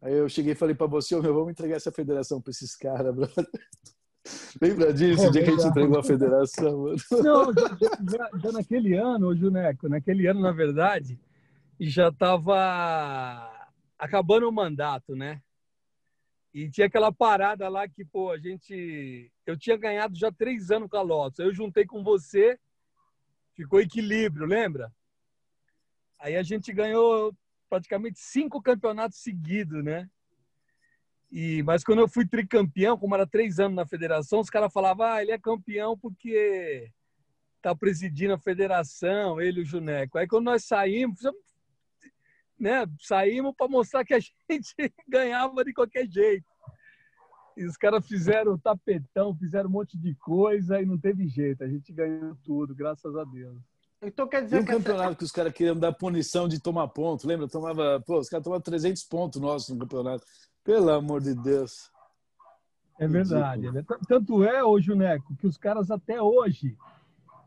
Aí eu cheguei e falei para você, oh, meu, vamos entregar essa federação para esses caras, brother. Lembra disso, é, o dia que a gente entregou a federação? Mano? Não, já, já, já, naquele ano, Juneco, naquele ano, na verdade, já estava acabando o mandato, né? E tinha aquela parada lá que, pô, a gente. Eu tinha ganhado já três anos com a Lotus. Eu juntei com você, ficou equilíbrio, lembra? Aí a gente ganhou praticamente cinco campeonatos seguidos, né? E, mas quando eu fui tricampeão, como era três anos na federação, os caras falavam, ah, ele é campeão porque tá presidindo a federação, ele e o Juneco. Aí quando nós saímos, né, saímos para mostrar que a gente ganhava de qualquer jeito. E os caras fizeram tapetão, fizeram um monte de coisa e não teve jeito. A gente ganhou tudo, graças a Deus. Então quer dizer e um que campeonato essa... que os caras queriam dar punição de tomar ponto, lembra? Tomava, pô, os caras tomavam 300 pontos nossos no campeonato. Pelo amor de Deus. É verdade. Né? Tanto é, ô Juneco, que os caras até hoje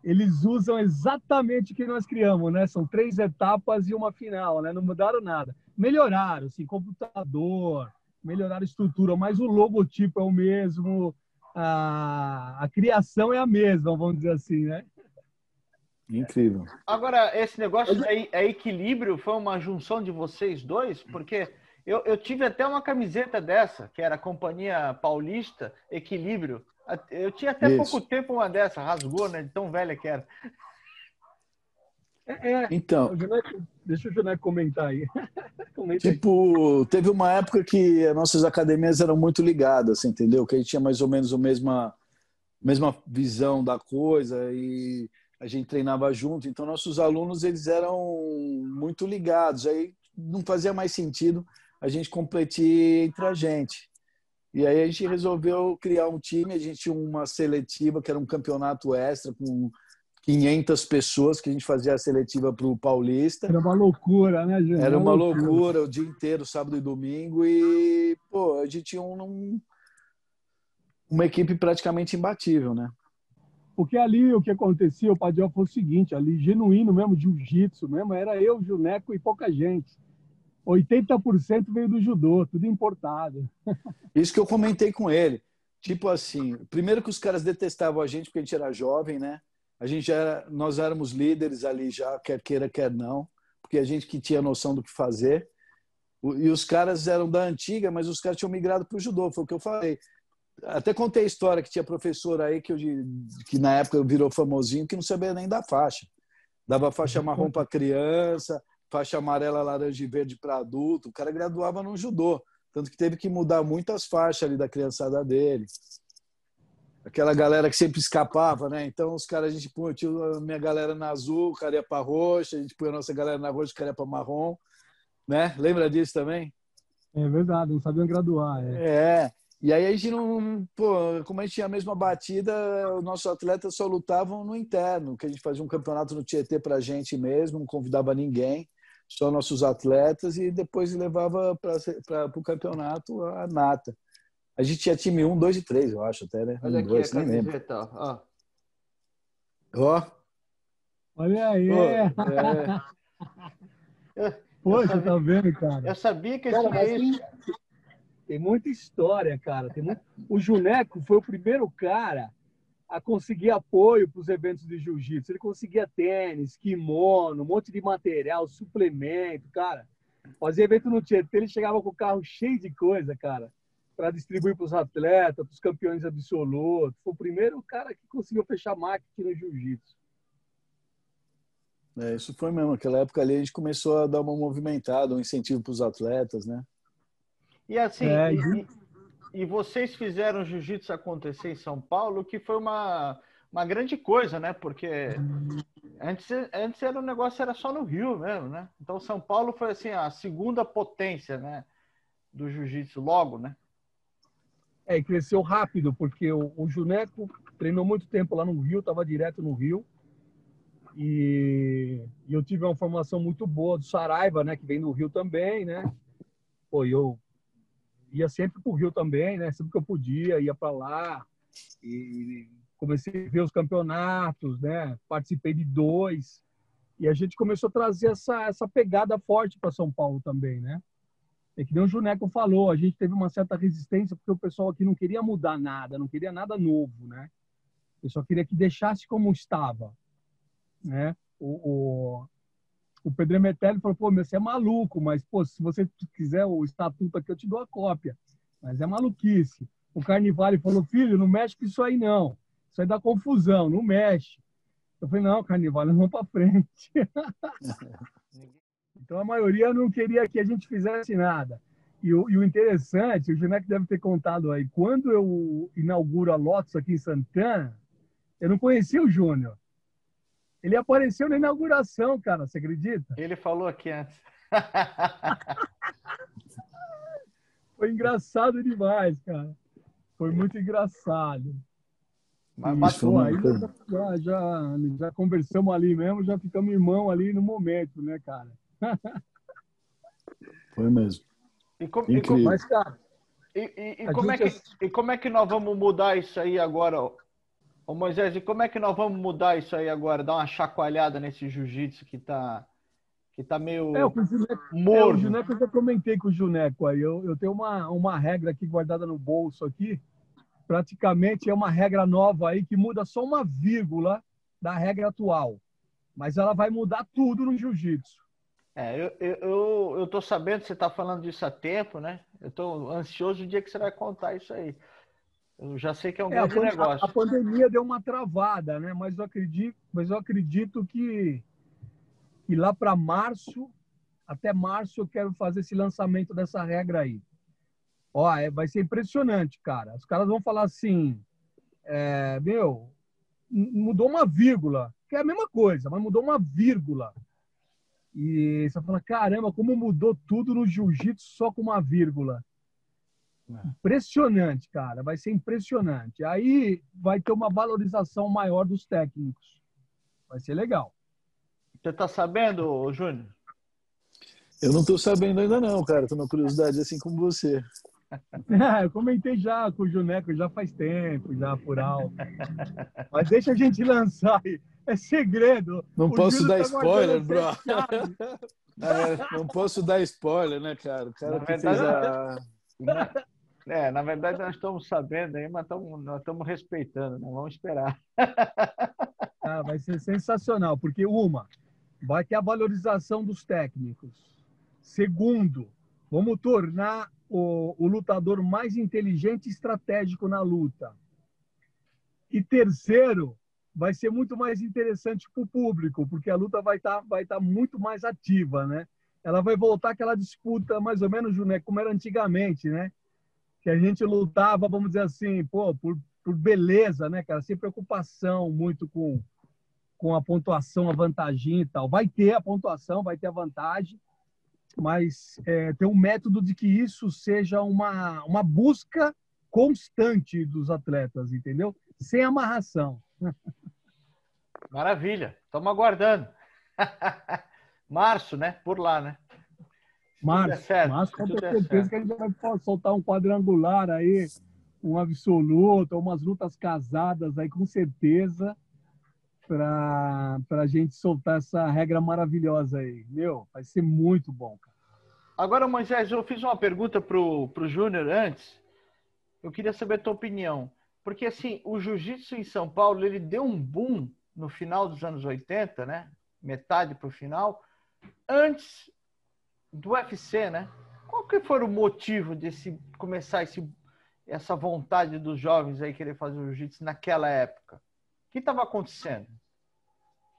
eles usam exatamente o que nós criamos, né? São três etapas e uma final, né? Não mudaram nada. Melhoraram, assim, computador, melhoraram a estrutura, mas o logotipo é o mesmo, a, a criação é a mesma, vamos dizer assim, né? Incrível. Agora, esse negócio é, é equilíbrio, foi uma junção de vocês dois? Porque eu, eu tive até uma camiseta dessa, que era a Companhia Paulista Equilíbrio. Eu tinha até Isso. pouco tempo uma dessa, rasgou, né? De tão velha que era. É, é. Então, deixa o Joné comentar aí. Comenta tipo, aí. teve uma época que as nossas academias eram muito ligadas, entendeu? Que a gente tinha mais ou menos a mesma, mesma visão da coisa e a gente treinava junto, então nossos alunos eles eram muito ligados, aí não fazia mais sentido a gente competir entre a gente. E aí a gente resolveu criar um time, a gente tinha uma seletiva que era um campeonato extra com 500 pessoas que a gente fazia a seletiva para o Paulista. Era uma loucura, né, gente? Era uma loucura. loucura, o dia inteiro, sábado e domingo. E, pô, a gente tinha um, um, uma equipe praticamente imbatível, né? Porque ali o que acontecia, o Padiel foi o seguinte, ali genuíno mesmo, jiu-jitsu mesmo, era eu, Juneco e pouca gente. 80% veio do judô, tudo importado. Isso que eu comentei com ele. Tipo assim, primeiro que os caras detestavam a gente porque a gente era jovem, né? A gente já era, nós éramos líderes ali já, quer queira, quer não, porque a gente que tinha noção do que fazer. E os caras eram da antiga, mas os caras tinham migrado para o judô, foi o que eu falei. Até contei a história que tinha professor aí que, eu, que na época virou famosinho que não sabia nem dar faixa. Dava faixa marrom para criança, faixa amarela, laranja e verde para adulto. O cara graduava no judô. Tanto que teve que mudar muitas faixas ali da criançada dele. Aquela galera que sempre escapava, né? Então os caras, a gente punha a minha galera na azul, o cara ia para roxa, a gente punha a nossa galera na roxa, o cara ia para marrom. Né? Lembra disso também? É verdade, não sabiam graduar. É. é. E aí a gente não. Pô, como a gente tinha a mesma batida, os nossos atletas só lutavam no interno, que a gente fazia um campeonato no Tietê pra gente mesmo, não convidava ninguém, só nossos atletas, e depois levava para o campeonato a nata. A gente tinha time 1, 2 e 3, eu acho até, né? Olha um, aqui dois, a camiseta, ó. Ó. Olha aí. Pô, é. Poxa, tá vendo, cara? Eu sabia que Cara, tinha mas isso. Tem, muita história, cara. Tem muito... O Juneco foi o primeiro cara a conseguir apoio para os eventos de jiu-jitsu. Ele conseguia tênis, kimono, um monte de material, suplemento, cara. Fazia evento no Tietê, ele chegava com o carro cheio de coisa, cara, para distribuir para os atletas, para os campeões absolutos. Foi o primeiro cara que conseguiu fechar marketing no jiu-jitsu. É, isso foi mesmo. Naquela época ali a gente começou a dar uma movimentada, um incentivo para os atletas, né? E assim, É, e, e- vocês fizeram o jiu-jitsu acontecer em São Paulo, que foi uma, uma grande coisa, né? Porque antes, antes era um negócio era só no Rio mesmo, né? Então São Paulo foi assim a segunda potência, né? Do jiu-jitsu logo, né? É, e cresceu rápido, porque o, o Juneco treinou muito tempo lá no Rio, estava direto no Rio. E, e eu tive uma formação muito boa do Saraiva, né, que vem do Rio também, né? Pô, eu ia sempre pro Rio também, né? Sempre que eu podia, ia para lá. E comecei a ver os campeonatos, né? Participei de dois. E a gente começou a trazer essa, essa pegada forte para São Paulo também, né? É que nem o Juneco falou, a gente teve uma certa resistência porque o pessoal aqui não queria mudar nada, não queria nada novo, né? O pessoal queria que deixasse como estava, né? O, o, o Pedro Emetelli falou, pô, meu, você é maluco, mas, pô, se você quiser o estatuto aqui, eu te dou a cópia. Mas é maluquice. O Carnivale falou, filho, não mexe com isso aí, não. Isso aí dá confusão, não mexe. Eu falei, não, Carnivale, vamos para frente. Então a maioria não queria que a gente fizesse nada. E o, e o interessante, o Juneco deve ter contado aí, quando eu inauguro a Lotus aqui em Santana, eu não conhecia o Júnior. Ele apareceu na inauguração, cara, você acredita? Ele falou aqui antes. Foi engraçado demais, cara. Foi muito engraçado. Mas uma aí coisa. já, já, já conversamos ali mesmo, já ficamos irmão ali no momento, né, cara? Foi mesmo. E, com- e, Incrível. com- Mas, cara, e- e- e como é que, e como é que nós vamos mudar isso aí agora? Ô- Moisés, e como é que nós vamos mudar isso aí agora? Dar uma chacoalhada nesse jiu-jitsu que tá, que tá meio é, o Juneco É, o morno. Juneco, eu já comentei com o Juneco aí. Eu, eu tenho uma, uma regra aqui guardada no bolso aqui. Praticamente é uma regra nova aí que muda só uma vírgula da regra atual. Mas ela vai mudar tudo no jiu-jitsu. É, eu, eu, eu, eu tô sabendo que você tá falando disso há tempo, né? Eu tô ansioso o dia que você vai contar isso aí. Eu já sei que é um É, a, grande a- negócio. a pandemia deu uma travada, né? Mas eu acredito, mas eu acredito que, que lá para março, até março, eu quero fazer esse lançamento dessa regra aí. Ó, é- vai ser impressionante, cara. Os caras vão falar assim, é, meu, mudou uma vírgula, que é a mesma coisa, mas mudou uma vírgula. E você fala, caramba, como mudou tudo no jiu-jitsu só com uma vírgula. Impressionante, cara. Vai ser impressionante. Aí vai ter uma valorização maior dos técnicos. Vai ser legal. Você tá sabendo, Júnior? Eu não tô sabendo ainda não, cara. Tô na curiosidade assim como você. É, eu comentei já com o Juneco já faz tempo, já por alto. Mas deixa a gente lançar aí. É segredo. Não O posso Júnior dar tá spoiler, bro. É, não posso dar spoiler, né, cara? O cara Na que fez a... É, na verdade nós estamos sabendo aí, mas estamos, nós estamos respeitando, né? Vamos esperar. Ah, vai ser sensacional, porque uma, vai ter a valorização dos técnicos. Segundo, vamos tornar o, o lutador mais inteligente e estratégico na luta. E terceiro, vai ser muito mais interessante para o público, porque a luta vai estar vai tá muito mais ativa, né? Ela vai voltar aquela disputa mais ou menos, como era antigamente, né? Que a gente lutava, vamos dizer assim, pô, por, por beleza, né, cara? Sem preocupação muito com, com a pontuação, a vantagem e tal. Vai ter a pontuação, vai ter a vantagem, mas é, tem um método de que isso seja uma, uma busca constante dos atletas, entendeu? Sem amarração. Maravilha, estamos aguardando. Março, né? Por lá, né? Março, certo, março se com der certeza que a gente vai soltar um quadrangular aí, um absoluto, umas lutas casadas aí, com certeza. para a gente soltar essa regra maravilhosa aí. Meu, vai ser muito bom, cara. Agora, Moisés, eu fiz uma pergunta pro, pro Júnior antes. Eu queria saber a tua opinião. Porque, assim, o jiu-jitsu em São Paulo, ele deu um boom no final dos anos 80, né? Metade para o final, antes do UFC, né? Qual que foi o motivo desse começar esse, essa vontade dos jovens aí querer fazer jiu-jitsu naquela época? O que estava acontecendo?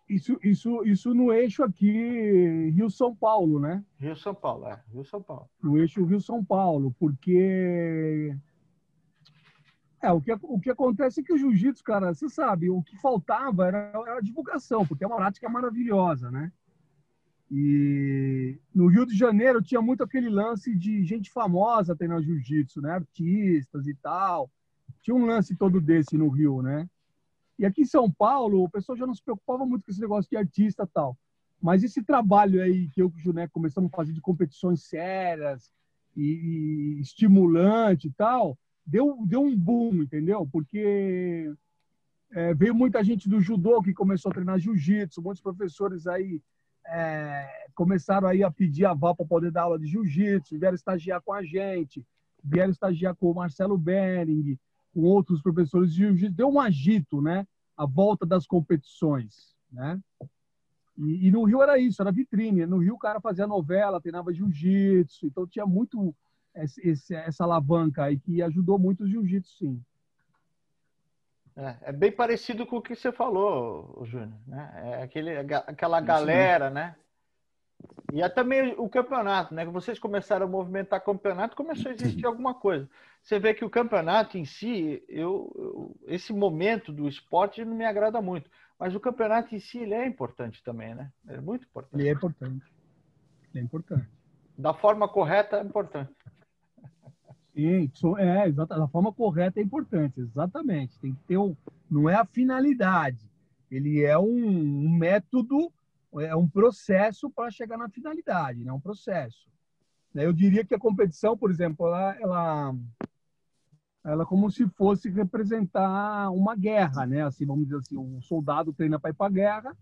Isso, isso, isso no eixo aqui Rio-São Paulo, né? Rio-São Paulo, é. Rio-São Paulo. No eixo Rio-São Paulo, porque... É, o que, o que acontece é que o jiu-jitsu, cara, você sabe, o que faltava era, era a divulgação, porque é uma prática maravilhosa, né? E no Rio de Janeiro tinha muito aquele lance de gente famosa treinando jiu-jitsu, né? Artistas e tal. Tinha um lance todo desse no Rio, né? E aqui em São Paulo, o pessoal já não se preocupava muito com esse negócio de artista e tal. Mas esse trabalho aí que eu e o Juné começamos a fazer de competições sérias e, e estimulante e tal, deu, deu um boom, entendeu? Porque é, veio muita gente do judô que começou a treinar jiu-jitsu, muitos professores aí é, começaram aí a pedir aval para poder dar aula de jiu-jitsu, vieram estagiar com a gente, vieram estagiar com o Marcelo Bering, com outros professores de jiu-jitsu, deu um agito, né? A volta das competições, né? E, e, no Rio era isso, era vitrine. No Rio o cara fazia novela, treinava jiu-jitsu, então tinha muito esse, essa alavanca aí que ajudou muito o jiu-jitsu, sim. É, é, bem parecido com o que você falou, Júnior. Né? É aquele, aquela galera, né? E até meio o campeonato, né? Que vocês começaram a movimentar campeonato, começou a existir alguma coisa. Você vê que o campeonato em si, eu, eu, esse momento do esporte não me agrada muito. Mas o campeonato em si, ele é importante também, né? É muito importante. Ele é importante. Ele é importante. Da forma correta, é importante. Sim, é, exata, da forma correta é importante, exatamente. Tem que ter um, não é a finalidade, ele é um, um método, é um processo para chegar na finalidade, né? Um processo. Eu diria que a competição, por exemplo, ela, ela, ela é como se fosse representar uma guerra, né? Assim, vamos dizer assim, um soldado treina para ir para a guerra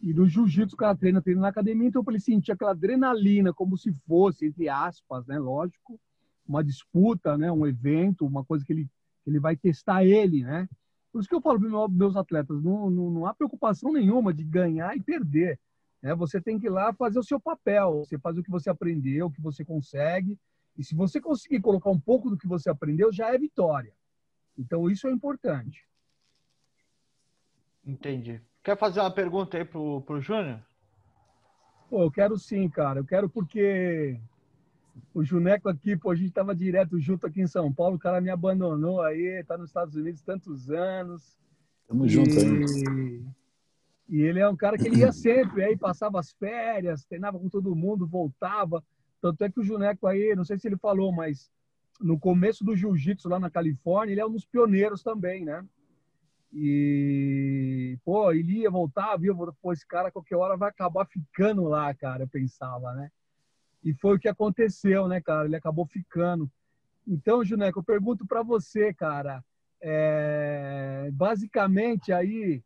e no jiu-jitsu o cara treina, treina na academia, então para ele sentir aquela adrenalina como se fosse, entre aspas, né? Lógico, uma disputa, né, um evento, uma coisa que ele, ele vai testar ele, né? Por isso que eu falo para os meus atletas, não, não, não há preocupação nenhuma de ganhar e perder. Né? Você tem que ir lá fazer o seu papel, você faz o que você aprendeu, o que você consegue, e se você conseguir colocar um pouco do que você aprendeu, já é vitória. Então, isso é importante. Entendi. Quer fazer uma pergunta aí pro, pro Júnior? Pô, eu quero sim, cara. Eu quero porque o Juneco aqui, pô, a gente estava direto junto aqui em São Paulo, o cara me abandonou aí, tá nos Estados Unidos tantos anos. Tamo e... junto aí. E ele é um cara que ele ia sempre, aí passava as férias, treinava com todo mundo, voltava. Tanto é que o Juneco aí, não sei se ele falou, mas no começo do jiu-jitsu lá na Califórnia, ele é um dos pioneiros também, né? E, pô, ele ia, voltar, viu? Pô, esse cara qualquer hora vai acabar ficando lá, cara, eu pensava, né? E foi o que aconteceu, né, cara? Ele acabou ficando. Então, Juneco, eu pergunto para você, cara, é, basicamente aí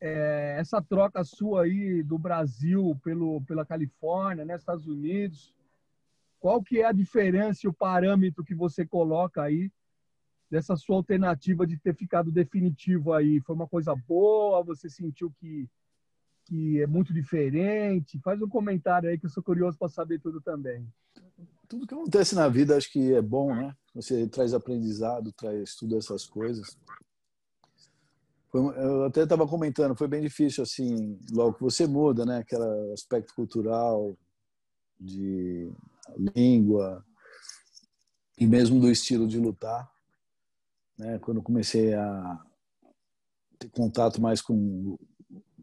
é, essa troca sua aí do Brasil pelo pela Califórnia, né, Estados Unidos, qual que é a diferença e o parâmetro que você coloca aí dessa sua alternativa de ter ficado definitivo aí? Foi uma coisa boa? Você sentiu que que é muito diferente? Faz um comentário aí que eu sou curioso para saber tudo também. Tudo que acontece na vida acho que é bom, né? Você traz aprendizado, traz tudo essas coisas. Foi, eu até estava comentando, foi bem difícil assim, logo que você muda, né? Aquele aspecto cultural, de língua e mesmo do estilo de lutar, né? Quando comecei a ter contato mais com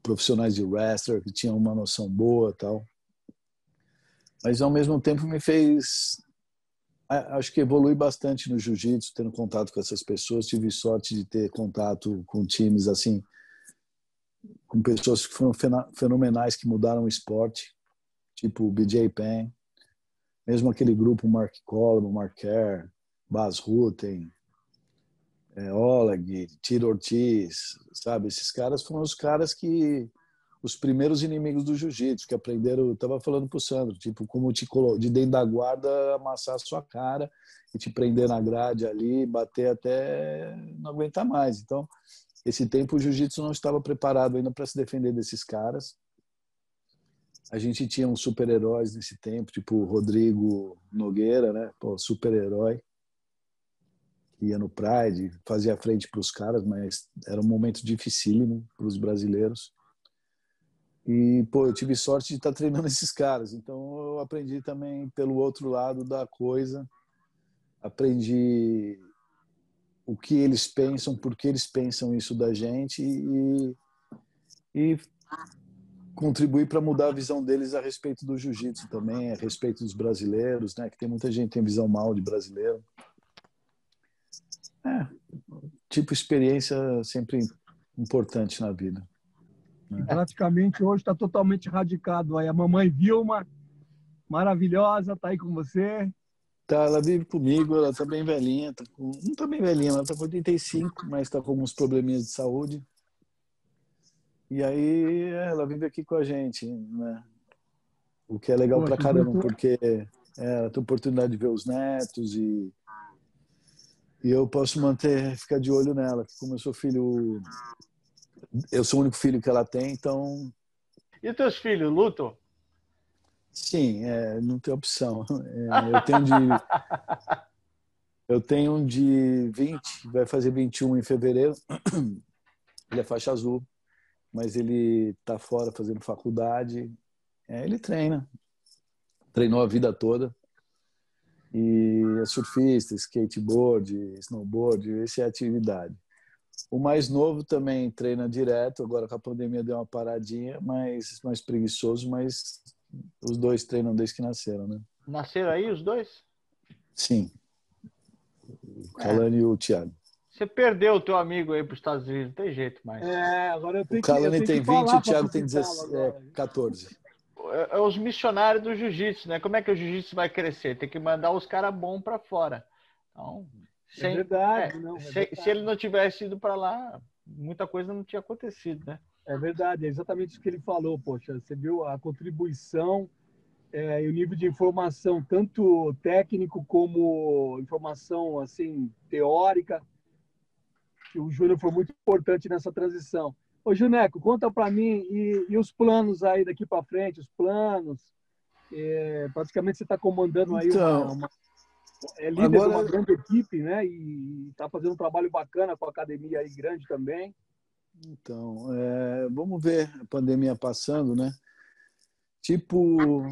profissionais de wrestler que tinham uma noção boa tal. Mas ao mesmo tempo me fez acho que evolui bastante no jiu-jitsu, tendo contato com essas pessoas. Tive sorte de ter contato com times assim, com pessoas que foram fenomenais que mudaram o esporte, tipo o BJ Penn, mesmo aquele grupo Mark Coleman, Mark Kerr, Bas Rutten, é, Oleg, Tiro Ortiz, sabe? Esses caras foram os caras que os primeiros inimigos do jiu-jitsu, que aprenderam, eu tava falando pro Sandro, tipo, como te de dentro da guarda amassar a sua cara e te prender na grade ali, bater até não aguentar mais. Então, esse tempo o jiu-jitsu não estava preparado ainda para se defender desses caras. A gente tinha uns super-heróis nesse tempo, tipo Rodrigo Nogueira, né? Pô, super-herói. Ia no Pride, fazia frente para os caras, mas era um momento dificílimo para os brasileiros. E, pô, eu tive sorte de estar tá treinando esses caras. Então, eu aprendi também pelo outro lado da coisa. Aprendi o que eles pensam, por que eles pensam isso da gente e, e contribuir para mudar a visão deles a respeito do jiu-jitsu também, a respeito dos brasileiros, né? Que tem muita gente que tem visão mal de brasileiro. É, tipo experiência sempre importante na vida. Né? Praticamente hoje está totalmente radicado aí. A mamãe Vilma, maravilhosa, está aí com você. Tá, ela vive comigo, ela tá bem velhinha, tá com... não tá bem velhinha, ela tá com 85, mas tá com alguns probleminhas de saúde. E aí ela vive aqui com a gente, né? O que é legal Poxa, pra caramba, porque é, ela tem oportunidade de ver os netos e, e eu posso manter, ficar de olho nela, como eu sou filho eu sou o único filho que ela tem, então. E teus filhos lutam? Sim, é, não tem opção. É, eu tenho de. eu tenho um de 20, vai fazer 21 em fevereiro. Ele é faixa azul, mas ele está fora fazendo faculdade. É, ele treina. Treinou a vida toda. E é surfista, skateboard, snowboard, essa é a atividade. O mais novo também treina direto, agora com a pandemia deu uma paradinha, mas mais preguiçoso, mas os dois treinam desde que nasceram, né? Nasceram aí os dois? Sim. O Calani é. e o Thiago. Você perdeu o teu amigo aí para os Estados Unidos, não tem jeito mais. É, agora eu tenho o Calani tem 20 e o Thiago tem 16, é, 14. É, é os missionários do jiu-jitsu, né? Como é que o jiu-jitsu vai crescer? Tem que mandar os caras bons para fora. Então, é sem, é verdade, é, não, é se, verdade. se, ele não tivesse ido para lá, muita coisa não tinha acontecido, né? É verdade, é exatamente isso que ele falou, poxa. Você viu a contribuição é, e o nível de informação, tanto técnico como informação assim teórica, que o Júnior foi muito importante nessa transição. Ô, Juneco, conta para mim e, e, os planos aí daqui para frente, os planos. É, praticamente você está comandando aí então, uma, uma é líder Agora... de uma grande equipe, né? E está fazendo um trabalho bacana com a academia aí grande também. Então, é, vamos ver a pandemia passando, né? Tipo,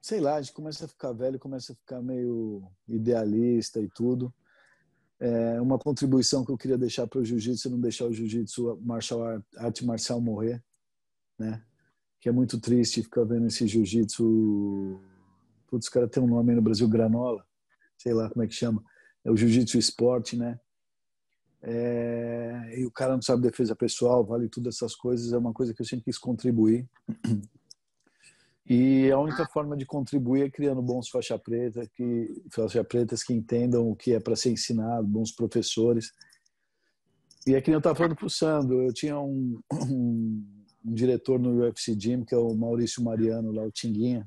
sei lá, a gente começa a ficar velho, começa a ficar meio idealista e tudo. É, uma contribuição que eu queria deixar para o jiu-jitsu, não deixar o jiu-jitsu, martial art, arte marcial morrer, né? Que é muito triste ficar vendo esse jiu-jitsu. Putz, os caras têm um nome aí no Brasil, granola sei lá como é que chama, é o jiu-jitsu esporte, né? É, e o cara não sabe defesa pessoal, vale tudo essas coisas, é uma coisa que eu sempre quis contribuir. E a única forma de contribuir é criando bons faixa preta, que faixa pretas que entendam o que é para ser ensinado, bons professores. E é eu estava falando para o Sandro, eu tinha um, um, um, diretor no UFC Gym, que é o Maurício Mariano, lá o Tinguinha,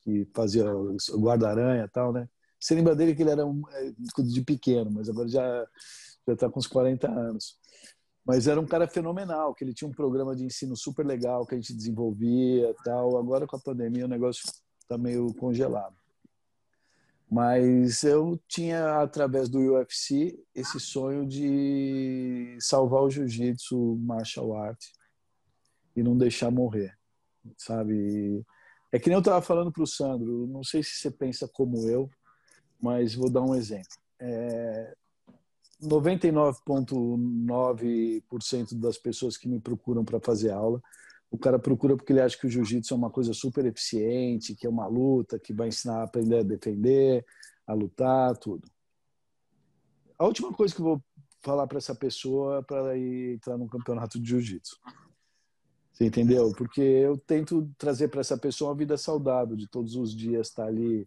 que fazia o guarda-aranha e tal, né? Você lembra dele que ele era um, é, de pequeno, mas agora já já está com uns 40 anos. Mas era um cara fenomenal, que ele tinha um programa de ensino super legal que a gente desenvolvia tal. Agora com a pandemia o negócio está meio congelado. Mas eu tinha, através do UFC, esse sonho de salvar o jiu-jitsu martial art e não deixar morrer, sabe? É que nem eu estava falando para o Sandro, não sei se você pensa como eu, mas vou dar um exemplo. É, 99,9% das pessoas que me procuram para fazer aula, o cara procura porque ele acha que o jiu-jitsu é uma coisa super eficiente, que é uma luta, que vai ensinar a aprender a defender, a lutar, tudo. A última coisa que eu vou falar para essa pessoa é para ir entrar num campeonato de jiu-jitsu. Você entendeu? Porque eu tento trazer para essa pessoa uma vida saudável, de todos os dias estar tá ali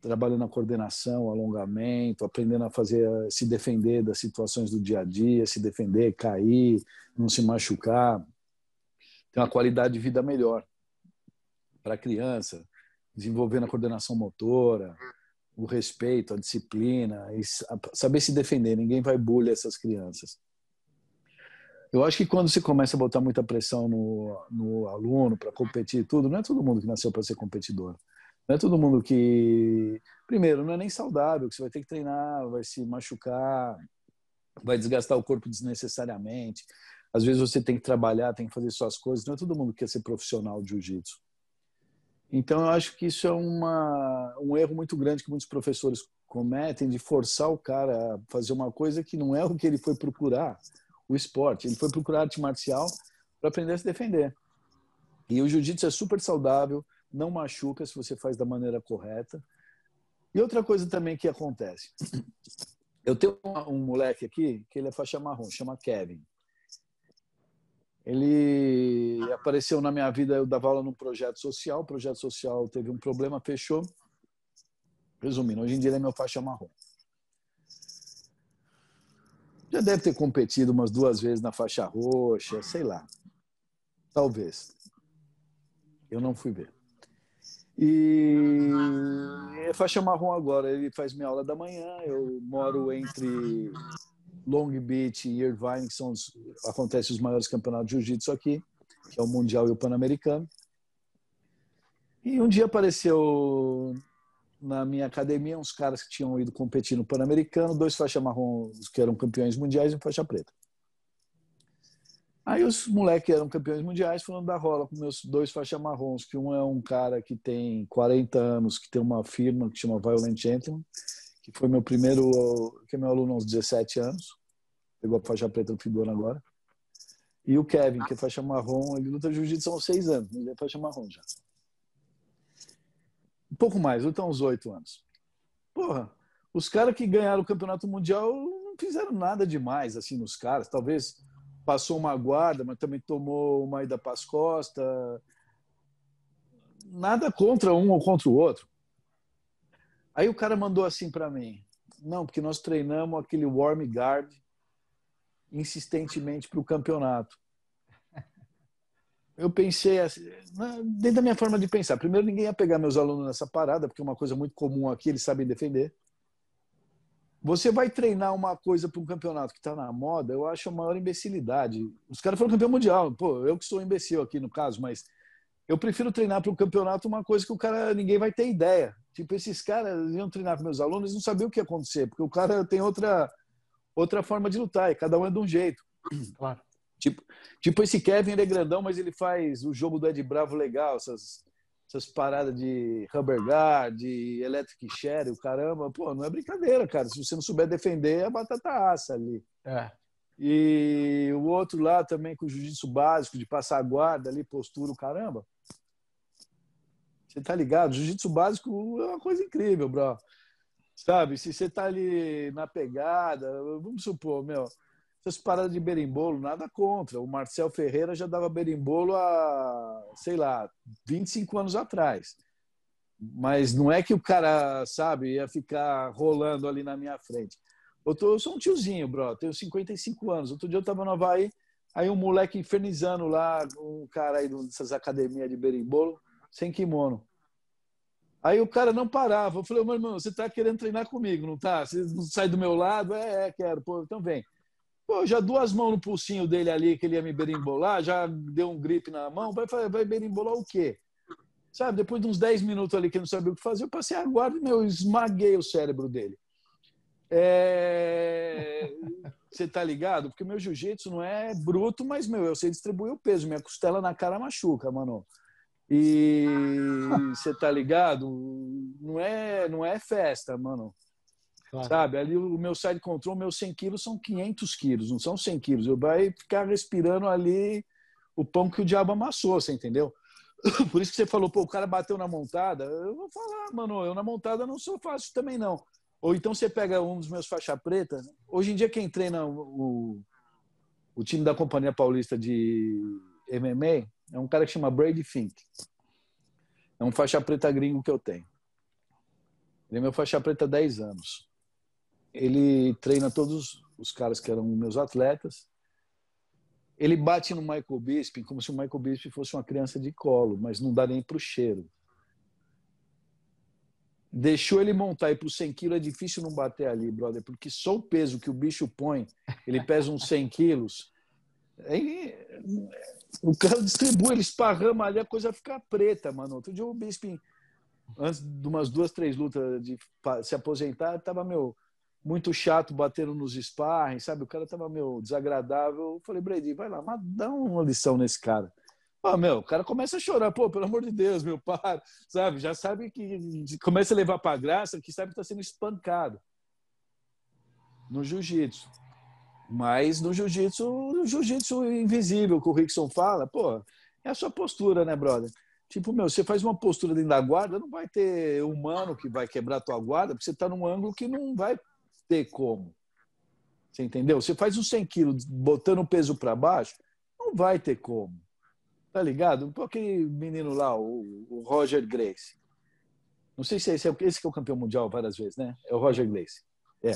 trabalhando a coordenação, alongamento, aprendendo a fazer, se defender das situações do dia a dia, se defender, cair, não se machucar, ter uma qualidade de vida melhor para a criança, desenvolvendo a coordenação motora, o respeito, a disciplina, saber se defender. Ninguém vai bullying essas crianças. Eu acho que quando você começa a botar muita pressão no, no aluno para competir tudo, não é todo mundo que nasceu para ser competidor. Não é todo mundo que. Primeiro, não é nem saudável, que você vai ter que treinar, vai se machucar, vai desgastar o corpo desnecessariamente. Às vezes você tem que trabalhar, tem que fazer suas coisas. Não é todo mundo que quer ser profissional de jiu-jitsu. Então, eu acho que isso é uma, um erro muito grande que muitos professores cometem de forçar o cara a fazer uma coisa que não é o que ele foi procurar, o esporte. Ele foi procurar arte marcial para aprender a se defender. E o jiu-jitsu é super saudável, não machuca se você faz da maneira correta. E outra coisa também que acontece. Eu tenho um moleque aqui que ele é faixa marrom, chama Kevin. Ele apareceu na minha vida, eu dava aula num projeto social, o projeto social teve um problema, fechou. Resumindo, hoje em dia ele é meu faixa marrom. Já deve ter competido umas duas vezes na faixa roxa, sei lá. Talvez. Eu não fui ver. E é faixa marrom agora. Ele faz minha aula da manhã. Eu moro entre Long Beach e Irvine, que são os, acontecem os maiores campeonatos de jiu-jitsu aqui, que é o mundial e o pan-americano. E um dia apareceu na minha academia uns caras que tinham ido competir no pan-americano, dois faixa marrom que eram campeões mundiais e faixa preta. Aí os moleques eram campeões mundiais falando da rola com meus dois faixas marrons, que um é um cara que tem 40 anos, que tem uma firma que chama Violent Gentleman, que foi meu primeiro, que é meu aluno aos 17 anos, pegou a faixa preta no do ano agora. E o Kevin, que é faixa marrom, ele luta jiu-jitsu há seis anos, ele é faixa marrom já. Um pouco mais, luta há uns oito anos. Porra, os caras que ganharam o campeonato mundial não fizeram nada demais assim nos caras, talvez passou uma guarda, mas também tomou uma ida para as costas. Nada contra um ou contra o outro. Aí o cara mandou assim para mim: não, porque nós treinamos aquele warm guard insistentemente para o campeonato. Eu pensei assim, dentro da minha forma de pensar. Primeiro, ninguém ia pegar meus alunos nessa parada, porque é uma coisa muito comum aqui, eles sabem defender. Você vai treinar uma coisa para um campeonato que está na moda, eu acho a maior imbecilidade. Os caras foram campeão mundial. Pô, eu que sou imbecil aqui no caso, mas eu prefiro treinar para um campeonato uma coisa que o cara ninguém vai ter ideia. Tipo, esses caras iam treinar com meus alunos, não sabiam o que ia acontecer, porque o cara tem outra outra forma de lutar, e cada um é de um jeito. Claro. Tipo, tipo esse Kevin, ele é grandão, mas ele faz o jogo do Ed Bravo legal, essas essas paradas de rubber guard, de electric share, o caramba, pô, não é brincadeira, cara. Se você não souber defender, é batata assa ali. É. E o outro lá também com o jiu-jitsu básico, de passar a guarda ali, postura, o caramba. Você tá ligado? Jiu-jitsu básico é uma coisa incrível, bro. Sabe? Se você tá ali na pegada, vamos supor, meu, essas paradas de berimbolo, nada contra. O Marcel Ferreira já dava berimbolo há, sei lá, 25 anos atrás. Mas não é que o cara, sabe, ia ficar rolando ali na minha frente. Eu, tô, eu sou um tiozinho, bro, tenho 55 anos. Outro dia eu tava no Havaí, aí um moleque infernizando lá, um cara aí dessas academias de berimbolo, sem kimono. Aí o cara não parava. Eu falei, meu irmão, você tá querendo treinar comigo, não tá? Você não sai do meu lado? É, é, quero. Pô, então vem. Pô, já duas mãos no pulsinho dele ali, que ele ia me berimbolar, já deu um grip na mão, vai, vai berimbolar o quê? Sabe, depois de uns 10 minutos ali que não sabia o que fazer, eu passei a guarda e meu, esmaguei o cérebro dele. É... Você tá ligado? Porque meu jiu-jitsu não é bruto, mas, meu, eu sei distribuir o peso. Minha costela na cara machuca, mano. E você tá ligado? Não é, não é festa, mano. Claro. Sabe? Ali o meu side control, meus 100 quilos são 500 quilos, não são 100 quilos. Eu vai ficar respirando ali o pão que o diabo amassou, você entendeu? Por isso que você falou, pô, o cara bateu na montada. Eu vou falar, mano, eu na montada não sou fácil também, não. Ou então você pega um dos meus faixa preta. Hoje em dia, quem treina o, o time da Companhia Paulista de MMA é um cara que chama Brady Fink. É um faixa preta gringo que eu tenho. Ele é meu faixa preta há 10 anos. Ele treina todos os caras que eram meus atletas. Ele bate no Michael Bisping como se o Michael Bisping fosse uma criança de colo, mas não dá nem para o cheiro. Deixou ele montar e para 100 quilos é difícil não bater ali, brother, porque só o peso que o bicho põe, ele pesa uns 100 quilos. Aí, o cara distribui, ele esparrama ali, a coisa fica preta, mano. Outro dia o Bisping, antes de umas duas, três lutas de se aposentar, tava, meu, muito chato batendo nos sparring, sabe? O cara tava, meu, desagradável. Eu falei, Brady, vai lá, mas dá uma lição nesse cara. Ah, meu, o cara começa a chorar, pô, pelo amor de Deus, meu pai, sabe? Já sabe que começa a levar para graça, que sabe que está sendo espancado no jiu-jitsu. Mas no jiu-jitsu, o jiu-jitsu invisível que o Rickson fala, pô, é a sua postura, né, brother? Tipo, meu, você faz uma postura dentro da guarda, não vai ter humano que vai quebrar tua guarda, porque você está num ângulo que não vai ter como. Você entendeu? Você faz uns 100 quilos botando o peso para baixo, não vai ter como. Tá ligado? Aquele menino lá, o, o Roger Grace. Não sei se é esse, é, esse que é o campeão mundial várias vezes, né? É o Roger Grace. É. é.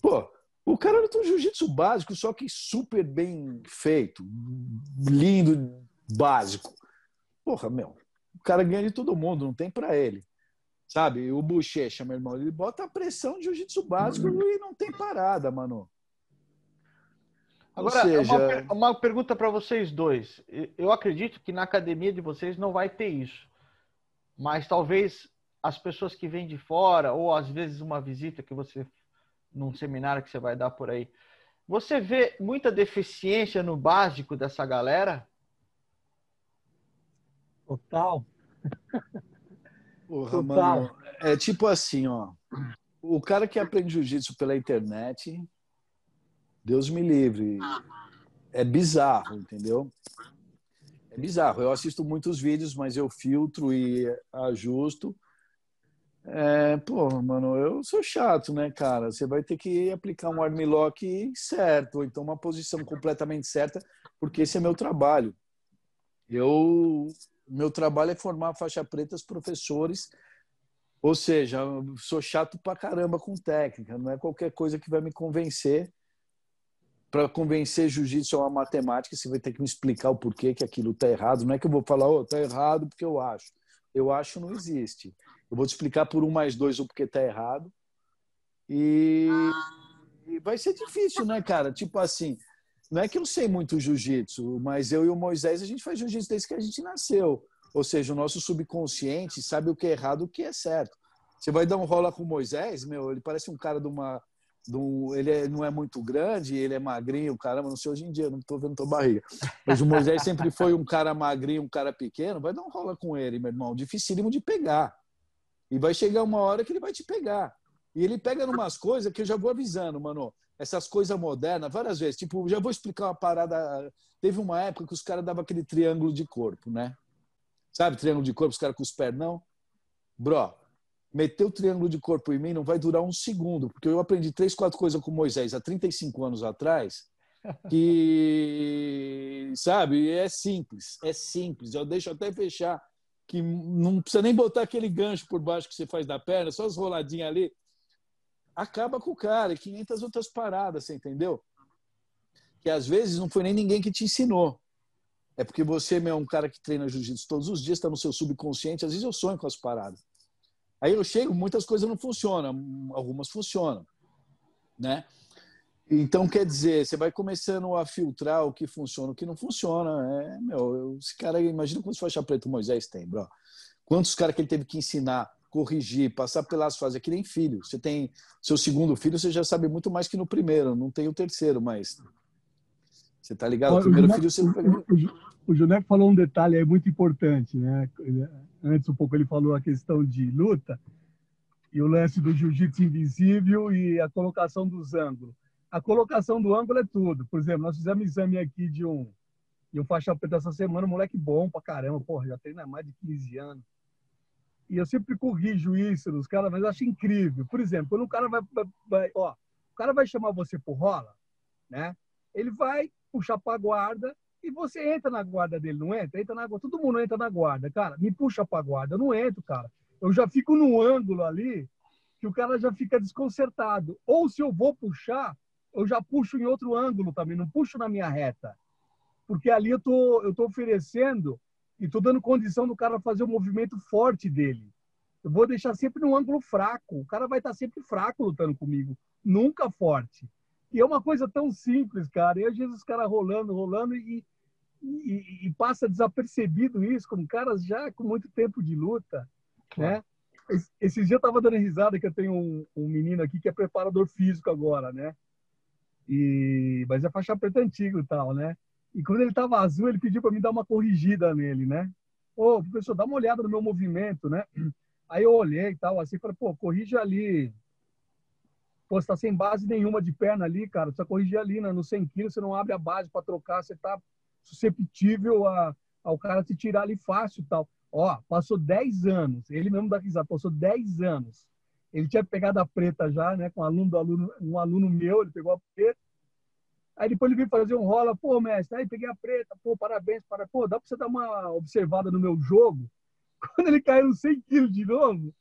Pô, o cara luta um jiu-jitsu básico, só que super bem feito, lindo, básico. Porra, meu, o cara ganha de todo mundo, não tem para ele. Sabe? O Bochecha, meu irmão, ele bota a pressão de jiu-jitsu básico uhum. e não tem parada, mano. Agora, seja... uma, uma pergunta para vocês dois. Eu acredito que na academia de vocês não vai ter isso. Mas talvez as pessoas que vêm de fora, ou às vezes uma visita que você, num seminário que você vai dar por aí, você vê muita deficiência no básico dessa galera? Total. Porra, Total. Mano, é tipo assim, ó. O cara que aprende jiu-jitsu pela internet, Deus me livre. É bizarro, entendeu? É bizarro. Eu assisto muitos vídeos, mas eu filtro e ajusto. É, pô, mano, eu sou chato, né, cara? Você vai ter que aplicar um armlock certo, ou então uma posição completamente certa, porque esse é meu trabalho. Eu, meu trabalho é formar faixa pretas professores, ou seja, sou chato pra caramba com técnica, não é qualquer coisa que vai me convencer para convencer jiu-jitsu é uma matemática, você vai ter que me explicar o porquê que aquilo está errado. Não é que eu vou falar, oh, está errado porque eu acho. Eu acho não existe. Eu vou te explicar por um mais dois o porquê está errado. E... e vai ser difícil, né, cara? Tipo assim, não é que eu sei muito jiu-jitsu, mas eu e o Moisés, a gente faz jiu-jitsu desde que a gente nasceu. Ou seja, o nosso subconsciente sabe o que é errado e o que é certo. Você vai dar um rola com o Moisés, meu, ele parece um cara de uma do, ele é, não é muito grande, ele é magrinho, caramba, não sei hoje em dia, não estou vendo tua barriga. Mas o Moisés sempre foi um cara magrinho, um cara pequeno, vai dar um rola com ele, meu irmão, dificílimo de pegar. E vai chegar uma hora que ele vai te pegar. E ele pega numas coisas que eu já vou avisando, mano. Essas coisas modernas, várias vezes. Tipo, já vou explicar uma parada. Teve uma época que os caras davam aquele triângulo de corpo, né? Sabe, triângulo de corpo, os caras com os pernão? Bro, meter o triângulo de corpo em mim não vai durar um segundo, porque eu aprendi três, quatro coisas com Moisés há 35 anos atrás, que, sabe, é simples, é simples. Eu deixo até fechar, que não precisa nem botar aquele gancho por baixo que você faz da perna, só as roladinhas ali. Acaba com o cara, e 500 outras paradas, você entendeu? Que às vezes não foi nem ninguém que te ensinou. É porque você é um cara que treina jiu-jitsu todos os dias, está no seu subconsciente. Às vezes eu sonho com as paradas. Aí eu chego, muitas coisas não funcionam, algumas funcionam, né? Então, quer dizer, você vai começando a filtrar o que funciona, o que não funciona. É, meu, esse cara, imagina quantos faixa preta o Moisés tem, bro. Quantos caras que ele teve que ensinar, corrigir, passar pelas fases. É que nem filho. Você tem seu segundo filho, você já sabe muito mais que no primeiro. Não tem o terceiro, mas... Você tá ligado? O primeiro filho você... O, o Juneco falou um detalhe aí muito importante, né? Antes um pouco ele falou a questão de luta e o lance do jiu-jitsu invisível e a colocação dos ângulos. A colocação do ângulo é tudo. Por exemplo, nós fizemos exame aqui de um e o faixa preta essa semana, moleque bom pra caramba, porra, já treina há mais de 15 anos. E eu sempre corrijo isso nos caras, mas eu acho incrível. Por exemplo, quando o cara vai, vai, ó, o cara vai chamar você por rola, né? Ele vai puxar para guarda e você entra na guarda dele, não entra? Entra na Todo mundo entra na guarda. Cara, me puxa pra guarda. Eu não entro, cara. Eu já fico no ângulo ali que o cara já fica desconcertado. Ou se eu vou puxar, eu já puxo em outro ângulo também, não puxo na minha reta. Porque ali eu tô, eu tô oferecendo e tô dando condição do cara fazer o movimento forte dele. Eu vou deixar sempre no ângulo fraco. O cara vai estar sempre fraco lutando comigo, nunca forte. E é uma coisa tão simples, cara. E às vezes os caras rolando, rolando e, e, e, passa desapercebido isso, com caras já com muito tempo de luta, claro. né? Esse, esse dia eu tava dando risada que eu tenho um, um, menino aqui que é preparador físico agora, né? E, mas é faixa preta antigo e tal, né? E quando ele tava azul, ele pediu para mim dar uma corrigida nele, né? Ô, professor, dá uma olhada no meu movimento, né? Aí eu olhei e tal, assim, falei, pô, corrige ali. Pô, você tá sem base nenhuma de perna ali, cara. Você corrigir ali né? no 100 quilos, você não abre a base para trocar, você tá susceptível a, ao cara te tirar ali fácil e tal. Ó, passou 10 anos, ele mesmo dá risada, passou 10 anos. Ele tinha pegado a preta já, né, com um aluno, aluno, um aluno meu, ele pegou a preta. Aí depois ele veio fazer um rola, pô, mestre, aí peguei a preta, pô, parabéns, para, pô, dá para você dar uma observada no meu jogo? Quando ele caiu 100 quilos de novo,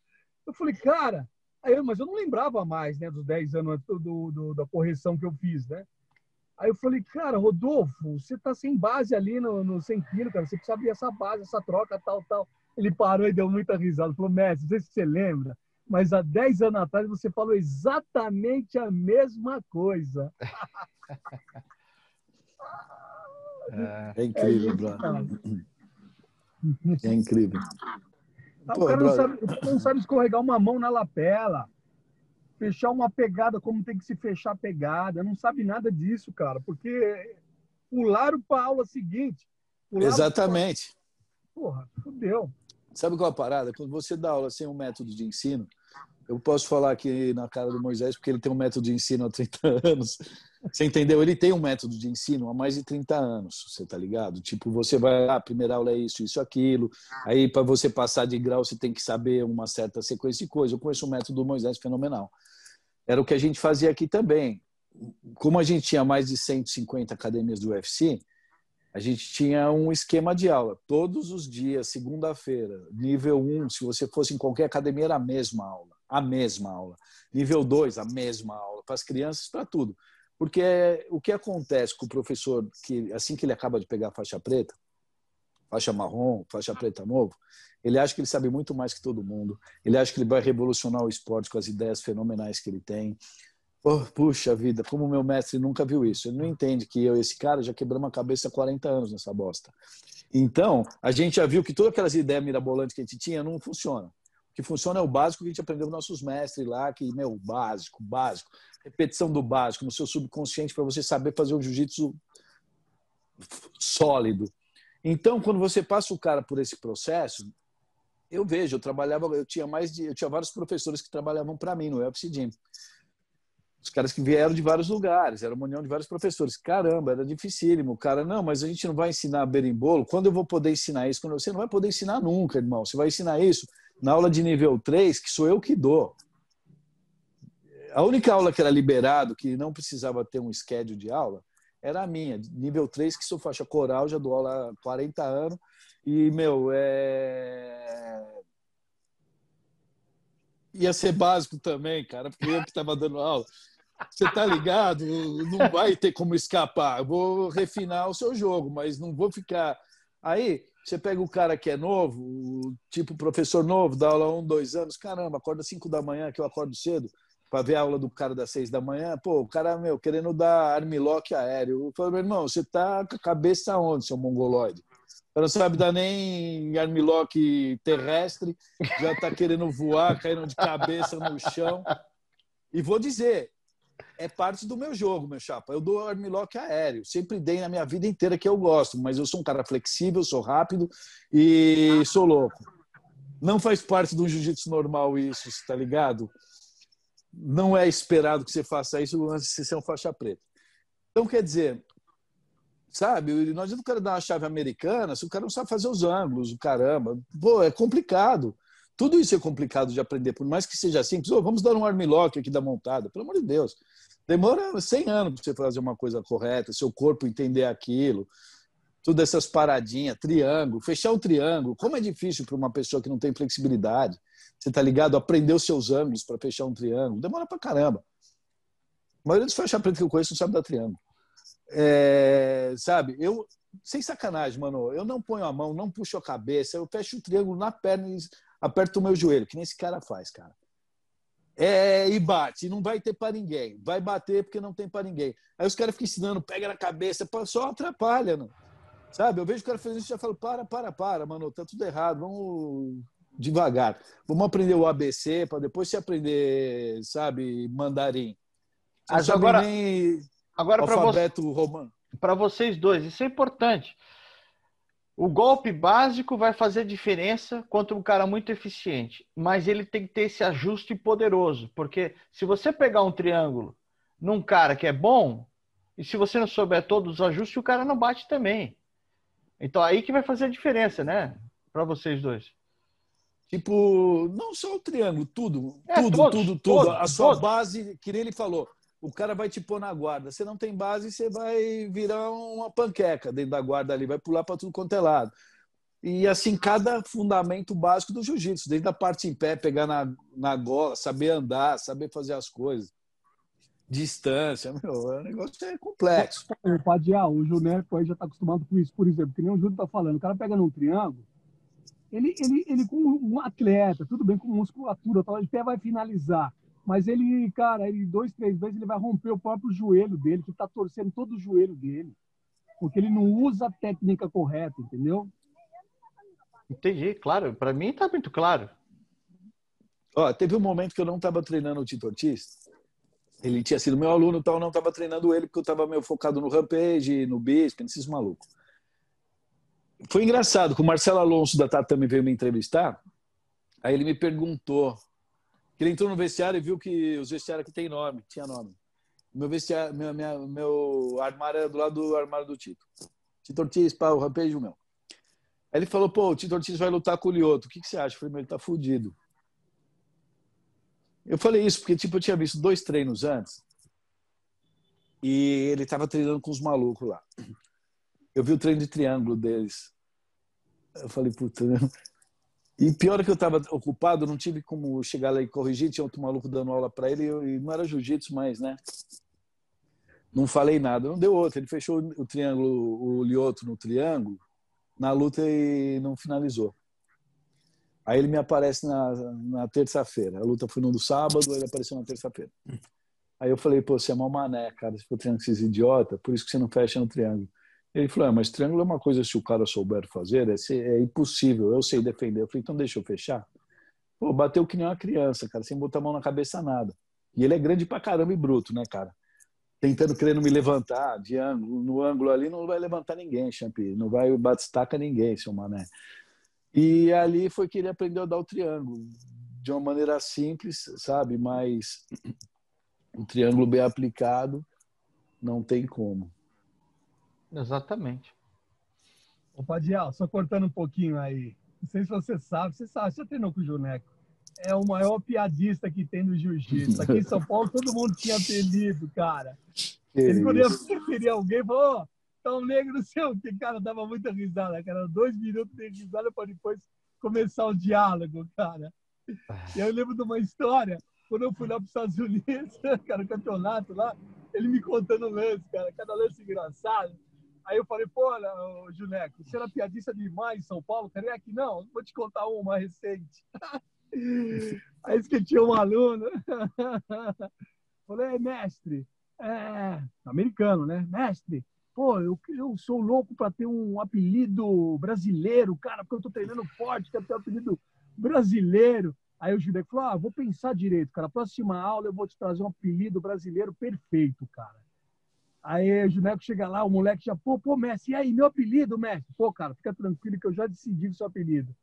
eu falei, cara, aí, mas eu não lembrava mais, né, dos 10 anos do, do, da correção que eu fiz, né? Aí eu falei, cara, Rodolfo, você tá sem base ali no, no 100 quilos, cara, você precisa abrir essa base, essa troca, tal, tal. Ele parou e deu muita risada, falou, mestre, não sei se você lembra, mas há 10 anos atrás você falou exatamente a mesma coisa. É, é incrível, é brother. É incrível. o cara não sabe, não sabe escorregar uma mão na lapela fechar uma pegada como tem que se fechar a pegada. Não sabe nada disso, cara, porque pularam para a aula seguinte. Exatamente. Pra... Porra, fudeu. Sabe qual é a parada? Quando você dá aula sem um método de ensino, eu posso falar aqui na cara do Moisés, porque ele tem um método de ensino há 30 anos. Você entendeu? Ele tem um método de ensino há mais de 30 anos, você tá ligado? Tipo, você vai, ah, a primeira aula é isso, isso, aquilo. Aí, para você passar de grau, você tem que saber uma certa sequência de coisas. Eu conheço o método do Moisés fenomenal era o que a gente fazia aqui também. Como a gente tinha mais de 150 academias do UFC, a gente tinha um esquema de aula. Todos os dias, segunda-feira, nível 1, se você fosse em qualquer academia, era a mesma aula. A mesma aula. Nível 2, a mesma aula. Para as crianças, para tudo. Porque o que acontece com o professor, que assim que ele acaba de pegar a faixa preta, faixa marrom, faixa preta novo, ele acha que ele sabe muito mais que todo mundo. Ele acha que ele vai revolucionar o esporte com as ideias fenomenais que ele tem. Oh, puxa vida, como meu mestre nunca viu isso. Ele não entende que eu e esse cara já quebramos a cabeça há 40 anos nessa bosta. Então, a gente já viu que todas aquelas ideias mirabolantes que a gente tinha não funcionam. Que funciona é o básico que a gente aprendeu com nossos mestres lá, que, meu, básico, básico. Repetição do básico no seu subconsciente para você saber fazer um jiu-jitsu sólido. Então, quando você passa o cara por esse processo, eu vejo, eu trabalhava, eu tinha mais de, eu tinha vários professores que trabalhavam para mim no UFC Gym. Os caras que vieram de vários lugares, era uma união de vários professores. Caramba, era dificílimo. O cara, não, mas a gente não vai ensinar berimbolo. Quando eu vou poder ensinar isso? Quando você não vai poder ensinar nunca, irmão. Você vai ensinar isso na aula de nível 3, que sou eu que dou. A única aula que era liberado, que não precisava ter um schedule de aula, era a minha, nível 3, que sou faixa coral, já dou aula há 40 anos. E, meu, é... ia ser básico também, cara, porque eu que estava dando aula. Você tá ligado? Não vai ter como escapar. Eu vou refinar o seu jogo, mas não vou ficar. Aí, você pega o cara que é novo, tipo professor novo, dá aula um, dois anos, caramba, acorda cinco da manhã, que eu acordo cedo, para ver a aula do cara das seis da manhã. Pô, o cara, meu, querendo dar armlock aéreo. Eu falei, meu irmão, você tá com a cabeça onde, seu mongoloide? não sabe dar nem armlock terrestre, já está querendo voar, caindo de cabeça no chão. E vou dizer, é parte do meu jogo, meu chapa. Eu dou armlock aéreo. Sempre dei na minha vida inteira que eu gosto, mas eu sou um cara flexível, sou rápido e sou louco. Não faz parte do jiu-jitsu normal isso, tá ligado? Não é esperado que você faça isso antes de ser um faixa preta. Então, quer dizer, sabe? Não adianta o cara dar uma chave americana se o cara não sabe fazer os ângulos, o caramba. Pô, é complicado. Tudo isso é complicado de aprender, por mais que seja simples. Oh, vamos dar um armlock aqui da montada, pelo amor de Deus. Demora 100 anos para você fazer uma coisa correta, seu corpo entender aquilo. todas essas paradinhas, triângulo, fechar um triângulo. Como é difícil para uma pessoa que não tem flexibilidade. Você tá ligado? Aprender os seus ângulos para fechar um triângulo. Demora pra caramba. A maioria dos faixa preta que eu conheço não sabe dar triângulo. É, sabe, eu, sem sacanagem, mano, eu não ponho a mão, não puxo a cabeça, eu fecho o triângulo na perna e aperto o meu joelho, que nem esse cara faz, cara. É, e bate, não vai ter para ninguém. Vai bater porque não tem para ninguém. Aí os caras ficam ensinando, pega na cabeça, só atrapalha, não. Sabe? Eu vejo o cara fazendo isso e já falo, para, para, para, mano, tá tudo errado, vamos devagar. Vamos aprender o ABC para depois se aprender, sabe, mandarim. Mas agora, nem agora para você, para vocês dois, isso é importante. O golpe básico vai fazer diferença contra um cara muito eficiente, mas ele tem que ter esse ajuste poderoso, porque se você pegar um triângulo num cara que é bom, e se você não souber todos os ajustes, o cara não bate também. Então aí que vai fazer a diferença, né? Para vocês dois. Tipo, não só o triângulo, tudo, é, tudo, todos, tudo, tudo. Todos, a sua todos. base, que nem ele falou, o cara vai te pôr na guarda. Você não tem base, você vai virar uma panqueca dentro da guarda ali, vai pular para tudo quanto é lado. E assim, cada fundamento básico do jiu-jitsu, desde a parte em pé, pegar na, na gola, saber andar, saber fazer as coisas. Distância, meu, o negócio é complexo. O Padial, o Júnior já está acostumado com isso, por exemplo, que nem o Júnior está falando. O cara pega num triângulo, ele, ele, ele com um atleta, tudo bem, com musculatura, tal, ele até vai finalizar mas ele, cara, ele dois, três vezes ele vai romper o próprio joelho dele, que está torcendo todo o joelho dele, porque ele não usa a técnica correta, entendeu? Entendi, claro. Para mim está muito claro. Ó, teve um momento que eu não estava treinando o Tito Ortiz. Ele tinha sido meu aluno e tal, não estava treinando ele porque eu estava meio focado no Rampage, no Bisp, nesses malucos. Foi engraçado que o Marcelo Alonso da Tatame veio me entrevistar. Aí ele me perguntou ele entrou no vestiário e viu que os vestiários aqui tem nome, tinha nome. Meu vestiário, meu, minha, meu armário era do lado do armário do Tito. Tito Ortiz, pá, o rampejo meu. Aí ele falou, pô, o Tito Ortiz vai lutar com o Lioto. O que, que você acha? Eu falei, meu, ele tá fudido. Eu falei isso porque, tipo, eu tinha visto dois treinos antes e ele tava treinando com os malucos lá. Eu vi o treino de triângulo deles. Eu falei, puta, e pior é que eu estava ocupado, não tive como chegar lá e corrigir. Tinha outro maluco dando aula para ele e não era jiu-jitsu mais, né? Não falei nada, não deu outro. Ele fechou o triângulo, o Lioto no triângulo, na luta e não finalizou. Aí ele me aparece na, na terça-feira. A luta foi no sábado, ele apareceu na terça-feira. Aí eu falei, pô, você é mal mané, cara. Você for triângulo, esses idiota, por isso que você não fecha no triângulo. Ele falou, ah, mas triângulo é uma coisa, se o cara souber fazer, é, é impossível, eu sei defender. Eu falei, então deixa eu fechar. Pô, bateu que nem uma criança, cara, sem botar a mão na cabeça, nada. E ele é grande pra caramba e bruto, né, cara? Tentando, querendo me levantar de ângulo, no ângulo ali, não vai levantar ninguém, Champi. Não vai batistaca ninguém, seu mané. E ali foi que ele aprendeu a dar o triângulo. De uma maneira simples, sabe? Mas um triângulo bem aplicado, não tem como. Exatamente. Ô, Padial, só cortando um pouquinho aí. Não sei se você sabe, você sabe, você treinou com o Juneco. É o maior piadista que tem no jiu-jitsu. Aqui em São Paulo todo mundo tinha apelido, cara. Ele quando ia preferir alguém, falou, oh, tá um negro não sei o que, cara, dava muita risada, cara. Dois minutos de risada para depois começar o diálogo, cara. E eu lembro de uma história, quando eu fui lá para os Estados Unidos, cara, campeonato lá, ele me contando lance, cara, cada lance engraçado. Aí eu falei, pô, Juneco, você era piadista demais em São Paulo, cara, aqui não, vou te contar uma recente. Aí que tinha um aluno. Falei, mestre, é, americano, né? Mestre, pô, eu, eu sou louco para ter um apelido brasileiro, cara, porque eu tô treinando forte, quero ter um apelido brasileiro. Aí o Juneco falou, ah, vou pensar direito, cara, próxima aula eu vou te trazer um apelido brasileiro perfeito, cara. Aí o Juneco chega lá, o moleque já, pô, pô, mestre, e aí, meu apelido, mestre? Pô, cara, fica tranquilo que eu já decidi o seu apelido.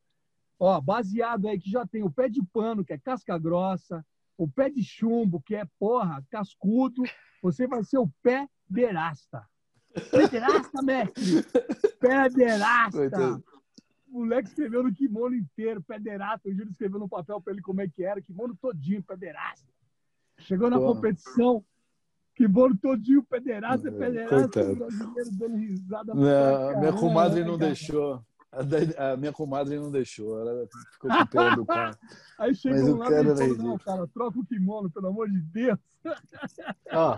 Ó, baseado aí que já tem o pé de pano, que é casca grossa, o pé de chumbo, que é, porra, cascudo, você vai ser o pé derasta. Pederasta, mestre! Pederasta! O moleque escreveu no kimono inteiro, pederasta. O Júlio escreveu no papel para ele como é que era, kimono todinho, pederasta. Chegou na competição, Kimono todinho, pederasta, É, pederasta, brasileiro dando risada. Não, minha comadre não cara? deixou. A, minha comadre não deixou. Ela ficou com pena do cara. Aí chegou Mas o lá cara e falou, não, cara, troca o kimono, pelo amor de Deus. Ó,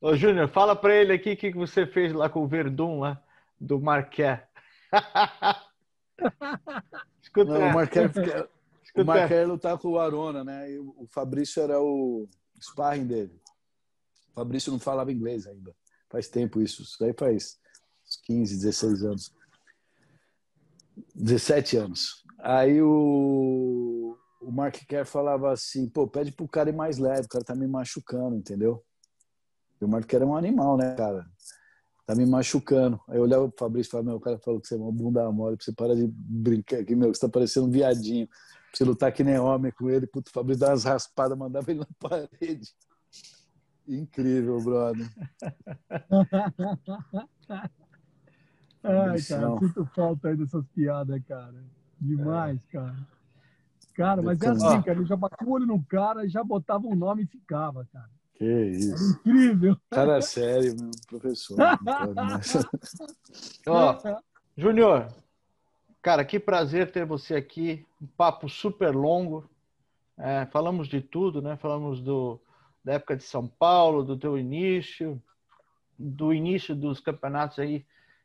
ô Júnior, fala pra ele aqui o que, você fez lá com o Verdun lá, do Marqué. escuta, Não, o Marquer, fica- o. Marquer lutar com o Arona, né? E o Fabrício era o sparring dele. O Fabrício não falava inglês ainda. Faz tempo isso. Isso aí faz uns 15, 16 anos. 17 anos. Aí o, o Mark Kerr falava assim, pô, pede pro cara ir mais leve, o cara tá me machucando, entendeu? E o Mark Kerr é um animal, né, cara? Tá me machucando. Aí eu olhava pro Fabrício e falava, meu, o cara falou que você é uma bunda mole, você parar de brincar aqui, meu, você tá parecendo um viadinho. Pra você lutar que nem homem com ele, puto, o Fabrício dava umas raspadas, mandava ele na parede. Incrível, brother. Ai, cara, sinto falta aí dessas piadas, cara. Demais, cara. Cara, mas é assim, cara, eu já bati o olho no cara, já botava um nome e ficava, cara. Que Era isso. incrível. Cara sério, meu professor. Ó, Júnior, cara, que prazer ter você aqui. Um papo super longo. É, falamos de tudo, né? Falamos do, da época de São Paulo, do teu início, do início dos campeonatos aí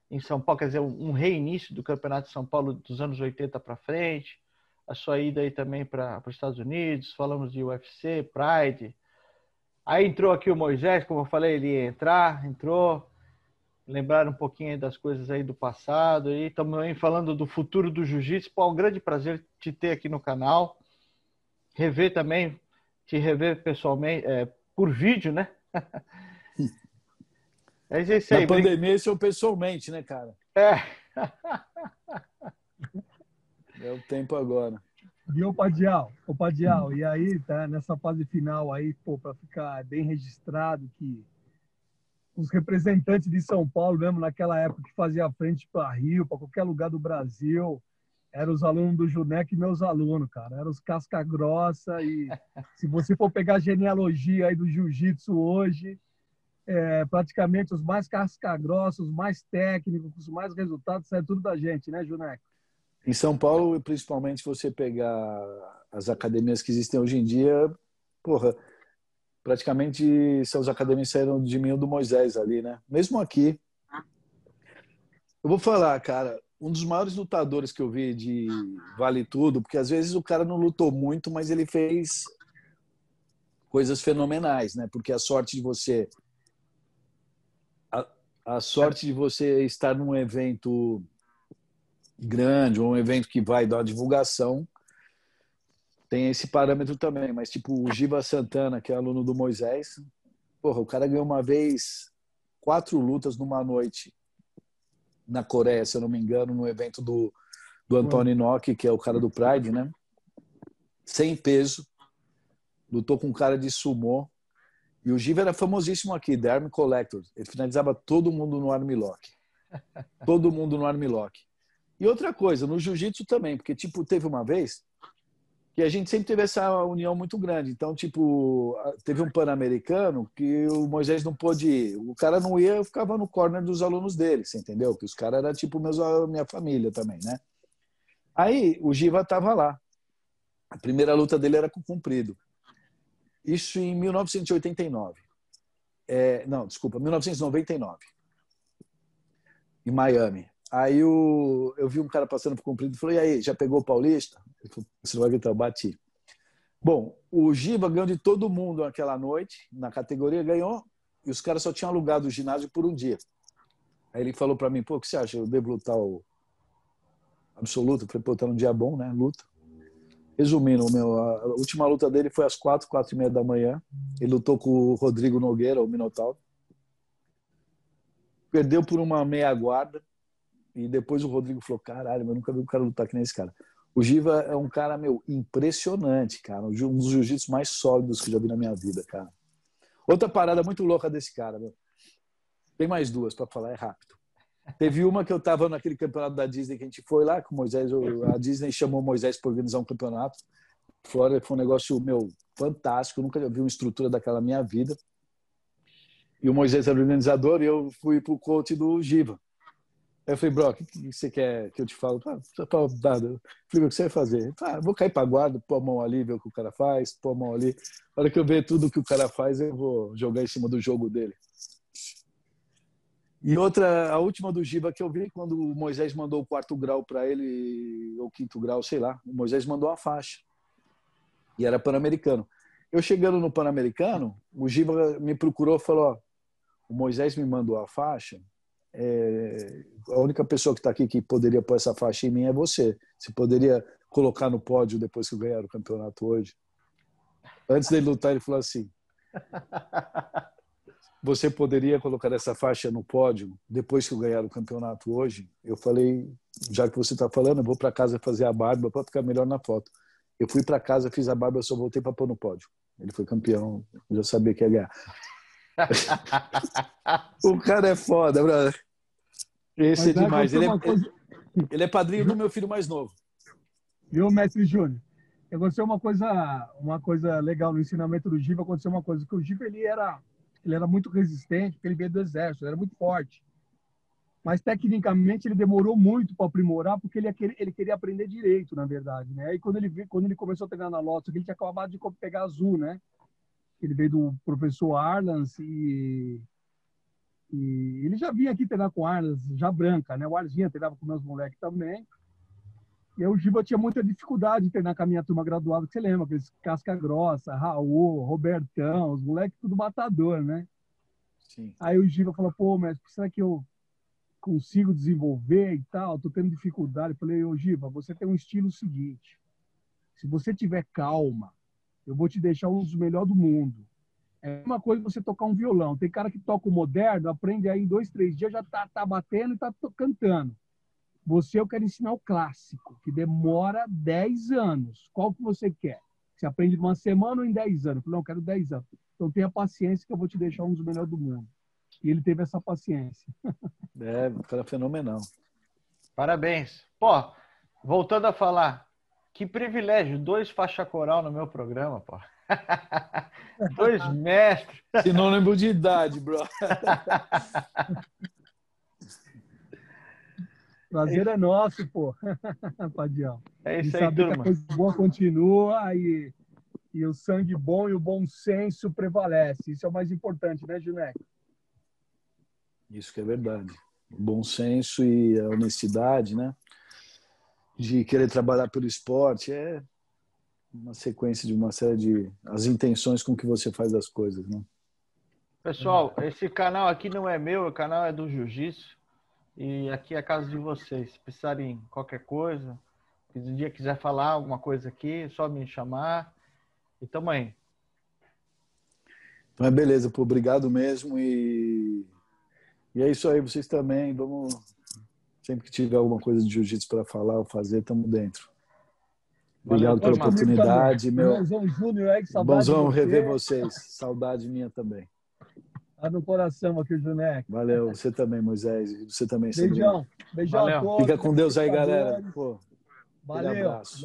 em São Paulo, quer dizer, um reinício do campeonato de São Paulo dos anos 80 para frente, a sua ida aí também para os Estados Unidos, falamos de UFC, Pride. Aí entrou aqui o Moisés, como eu falei, ele ia entrar, entrou lembrar um pouquinho das coisas aí do passado e também falando do futuro do jiu-jitsu. Pô, é um grande prazer te ter aqui no canal. Rever também, te rever pessoalmente, é, por vídeo, né? É isso Na aí. brin- pandemia, isso eu pessoalmente, né, cara? É. É o tempo agora. E o Padial, o Padial, e aí, tá, nessa fase final aí, pô, para ficar bem registrado que os representantes de São Paulo, mesmo naquela época que fazia frente para Rio, para qualquer lugar do Brasil, eram os alunos do Junec e meus alunos, cara. Eram os casca grossa e se você for pegar a genealogia aí do jiu-jitsu hoje, é, praticamente os mais casca grossos, os mais técnicos, os mais resultados, sai tudo da gente, né, Junec? Em São Paulo, principalmente, se você pegar as academias que existem hoje em dia, porra, praticamente seus academias saíram de mim ou do Moisés ali, né? Mesmo aqui. Eu vou falar, cara, um dos maiores lutadores que eu vi de Vale Tudo, porque às vezes o cara não lutou muito, mas ele fez coisas fenomenais, né? Porque a sorte de você a, a sorte de você estar num evento grande ou um evento que vai dar uma divulgação tem esse parâmetro também, mas tipo o Giva Santana, que é aluno do Moisés, porra, o cara ganhou uma vez quatro lutas numa noite na Coreia, se eu não me engano, no evento do, do Antônio Inoki, que é o cara do Pride, né? Sem peso, lutou com um cara de sumô, e o Giva era famosíssimo aqui, The Arm Collector. Ele finalizava todo mundo no arm lock. Todo mundo no arm lock. E outra coisa, no jiu-jitsu também, porque tipo, teve uma vez que a gente sempre teve essa união muito grande. Então, tipo, teve um pan-americano que o Moisés não pôde ir. O cara não ia, eu ficava no corner dos alunos dele, você entendeu? Que os caras eram tipo meus, minha família também, né? Aí o Giva tava lá. A primeira luta dele era com o Cumprido. Isso em 1989. É, não, desculpa, 1999. Em Miami. Aí o, eu vi um cara passando por comprido e falei, e aí, já pegou o Paulista? Ele falou, você não vai gritar, eu bati. Bom, o Giva ganhou de todo mundo naquela noite, na categoria, ganhou, e os caras só tinham alugado o ginásio por um dia. Aí ele falou para mim, pô, o que você acha? Eu devo lutar o absoluto? Eu falei, pô, tá num dia bom, né? Luta. Resumindo, meu, a última luta dele foi às quatro, quatro e meia da manhã. Ele lutou com o Rodrigo Nogueira, o Minotauro. Perdeu por uma meia guarda. E depois o Rodrigo falou: caralho, eu nunca vi um cara lutar que nem esse cara. O Giva é um cara, meu, impressionante, cara. Um dos jiu-jitsu mais sólidos que eu já vi na minha vida, cara. Outra parada muito louca desse cara, meu. Tem mais duas para falar, é rápido. Teve uma que eu tava naquele campeonato da Disney que a gente foi lá com o Moisés. A Disney chamou o Moisés para organizar um campeonato. Fora foi um negócio, meu, fantástico. Eu nunca vi uma estrutura daquela minha vida. E o Moisés era organizador e eu fui pro coach do Giva. Eu falei, bro, o que, você quer que eu te falo? Ah, nada. Eu falei, o que você vai fazer? Ah, vou cair para guarda, pôr a mão ali, ver o que o cara faz, pôr a mão ali. Na hora que eu ver tudo que o cara faz, eu vou jogar em cima do jogo dele. E outra, a última do Giba que eu vi, quando o Moisés mandou o quarto grau para ele, ou quinto grau, sei lá, o Moisés mandou a faixa. E era pan-americano. Eu chegando no pan-americano, o Giba me procurou e falou: ó, o Moisés me mandou a faixa. É, a única pessoa que está aqui que poderia pôr essa faixa em mim é você. Você poderia colocar no pódio depois que eu ganhar o campeonato hoje. Antes dele lutar, ele falou assim: você poderia colocar essa faixa no pódio depois que eu ganhar o campeonato hoje? Eu falei, já que você está falando, eu vou para casa fazer a barba para ficar melhor na foto. Eu fui para casa, fiz a barba, só voltei para pôr no pódio. Ele foi campeão, eu já sabia que ia ganhar. O cara é foda, brother. Esse Mas é demais. Ele é, coisa... ele é padrinho do meu filho mais novo. Viu, mestre Júnior? Aconteceu uma coisa, uma coisa legal no ensinamento do Giva. Aconteceu uma coisa que o Giva ele era ele era muito resistente, porque ele veio do exército, era muito forte. Mas tecnicamente ele demorou muito para aprimorar, porque ele, ele queria aprender direito, na verdade, né? Aí quando ele quando ele começou a treinar na Lotus, ele tinha acabado de pegar azul, né? Ele veio do professor Arlans e, e ele já vinha aqui treinar com Arlans, já branca, né? O Arzinha treinava com meus moleques também. E o Giba tinha muita dificuldade de treinar com a minha turma graduada, que você lembra, aqueles casca grossa, Raul, Robertão, os moleques tudo matador, né? Sim. Aí o Giba falou, pô, mas será que eu consigo desenvolver e tal? Tô tendo dificuldade. Eu falei, ô Giba, você tem um estilo seguinte. Se você tiver calma, eu vou te deixar um dos melhores do mundo. É uma coisa você tocar um violão. Tem cara que toca o moderno, aprende aí em dois, três dias, já tá, tá batendo e tá cantando. Você eu quero ensinar o clássico, que demora 10 anos. Qual que você quer? Você aprende em uma semana ou em 10 anos? Eu falei, não, eu quero 10 anos. Então tenha paciência que eu vou te deixar um dos melhores do mundo. E ele teve essa paciência. É, um cara fenomenal. Parabéns. Pô, voltando a falar, que privilégio, dois faixa coral no meu programa, pô. dois mestres. Sinônimo de idade, bro. Prazer é nosso, pô. Padião. É isso aí, turma. Que a coisa boa continua e, e o sangue bom e o bom senso prevalece. Isso é o mais importante, né, Gineco? Isso que é verdade. O bom senso e a honestidade, né? De querer trabalhar pelo esporte é uma sequência de uma série de as intenções com que você faz as coisas, né? Pessoal, esse canal aqui não é meu, o canal é do Jiu-Jitsu. E aqui é a casa de vocês. Se precisarem qualquer coisa, se um dia quiser falar alguma coisa aqui, é só me chamar. E tamo aí. Então é beleza, pô, obrigado mesmo. E, e é isso aí, vocês também. Vamos. Sempre que tiver alguma coisa de jiu-jitsu para falar ou fazer, estamos dentro. Obrigado Valeu, pela oportunidade, meu. Bonzão Júnior, é que Bonzão rever vocês. Saudade minha também. Tá no coração aqui, Juneco. Valeu, você também, Moisés. Você também, Beijão. Beijão Valeu. a todos. Fica com Deus aí, galera. Pô, Valeu. Abraço.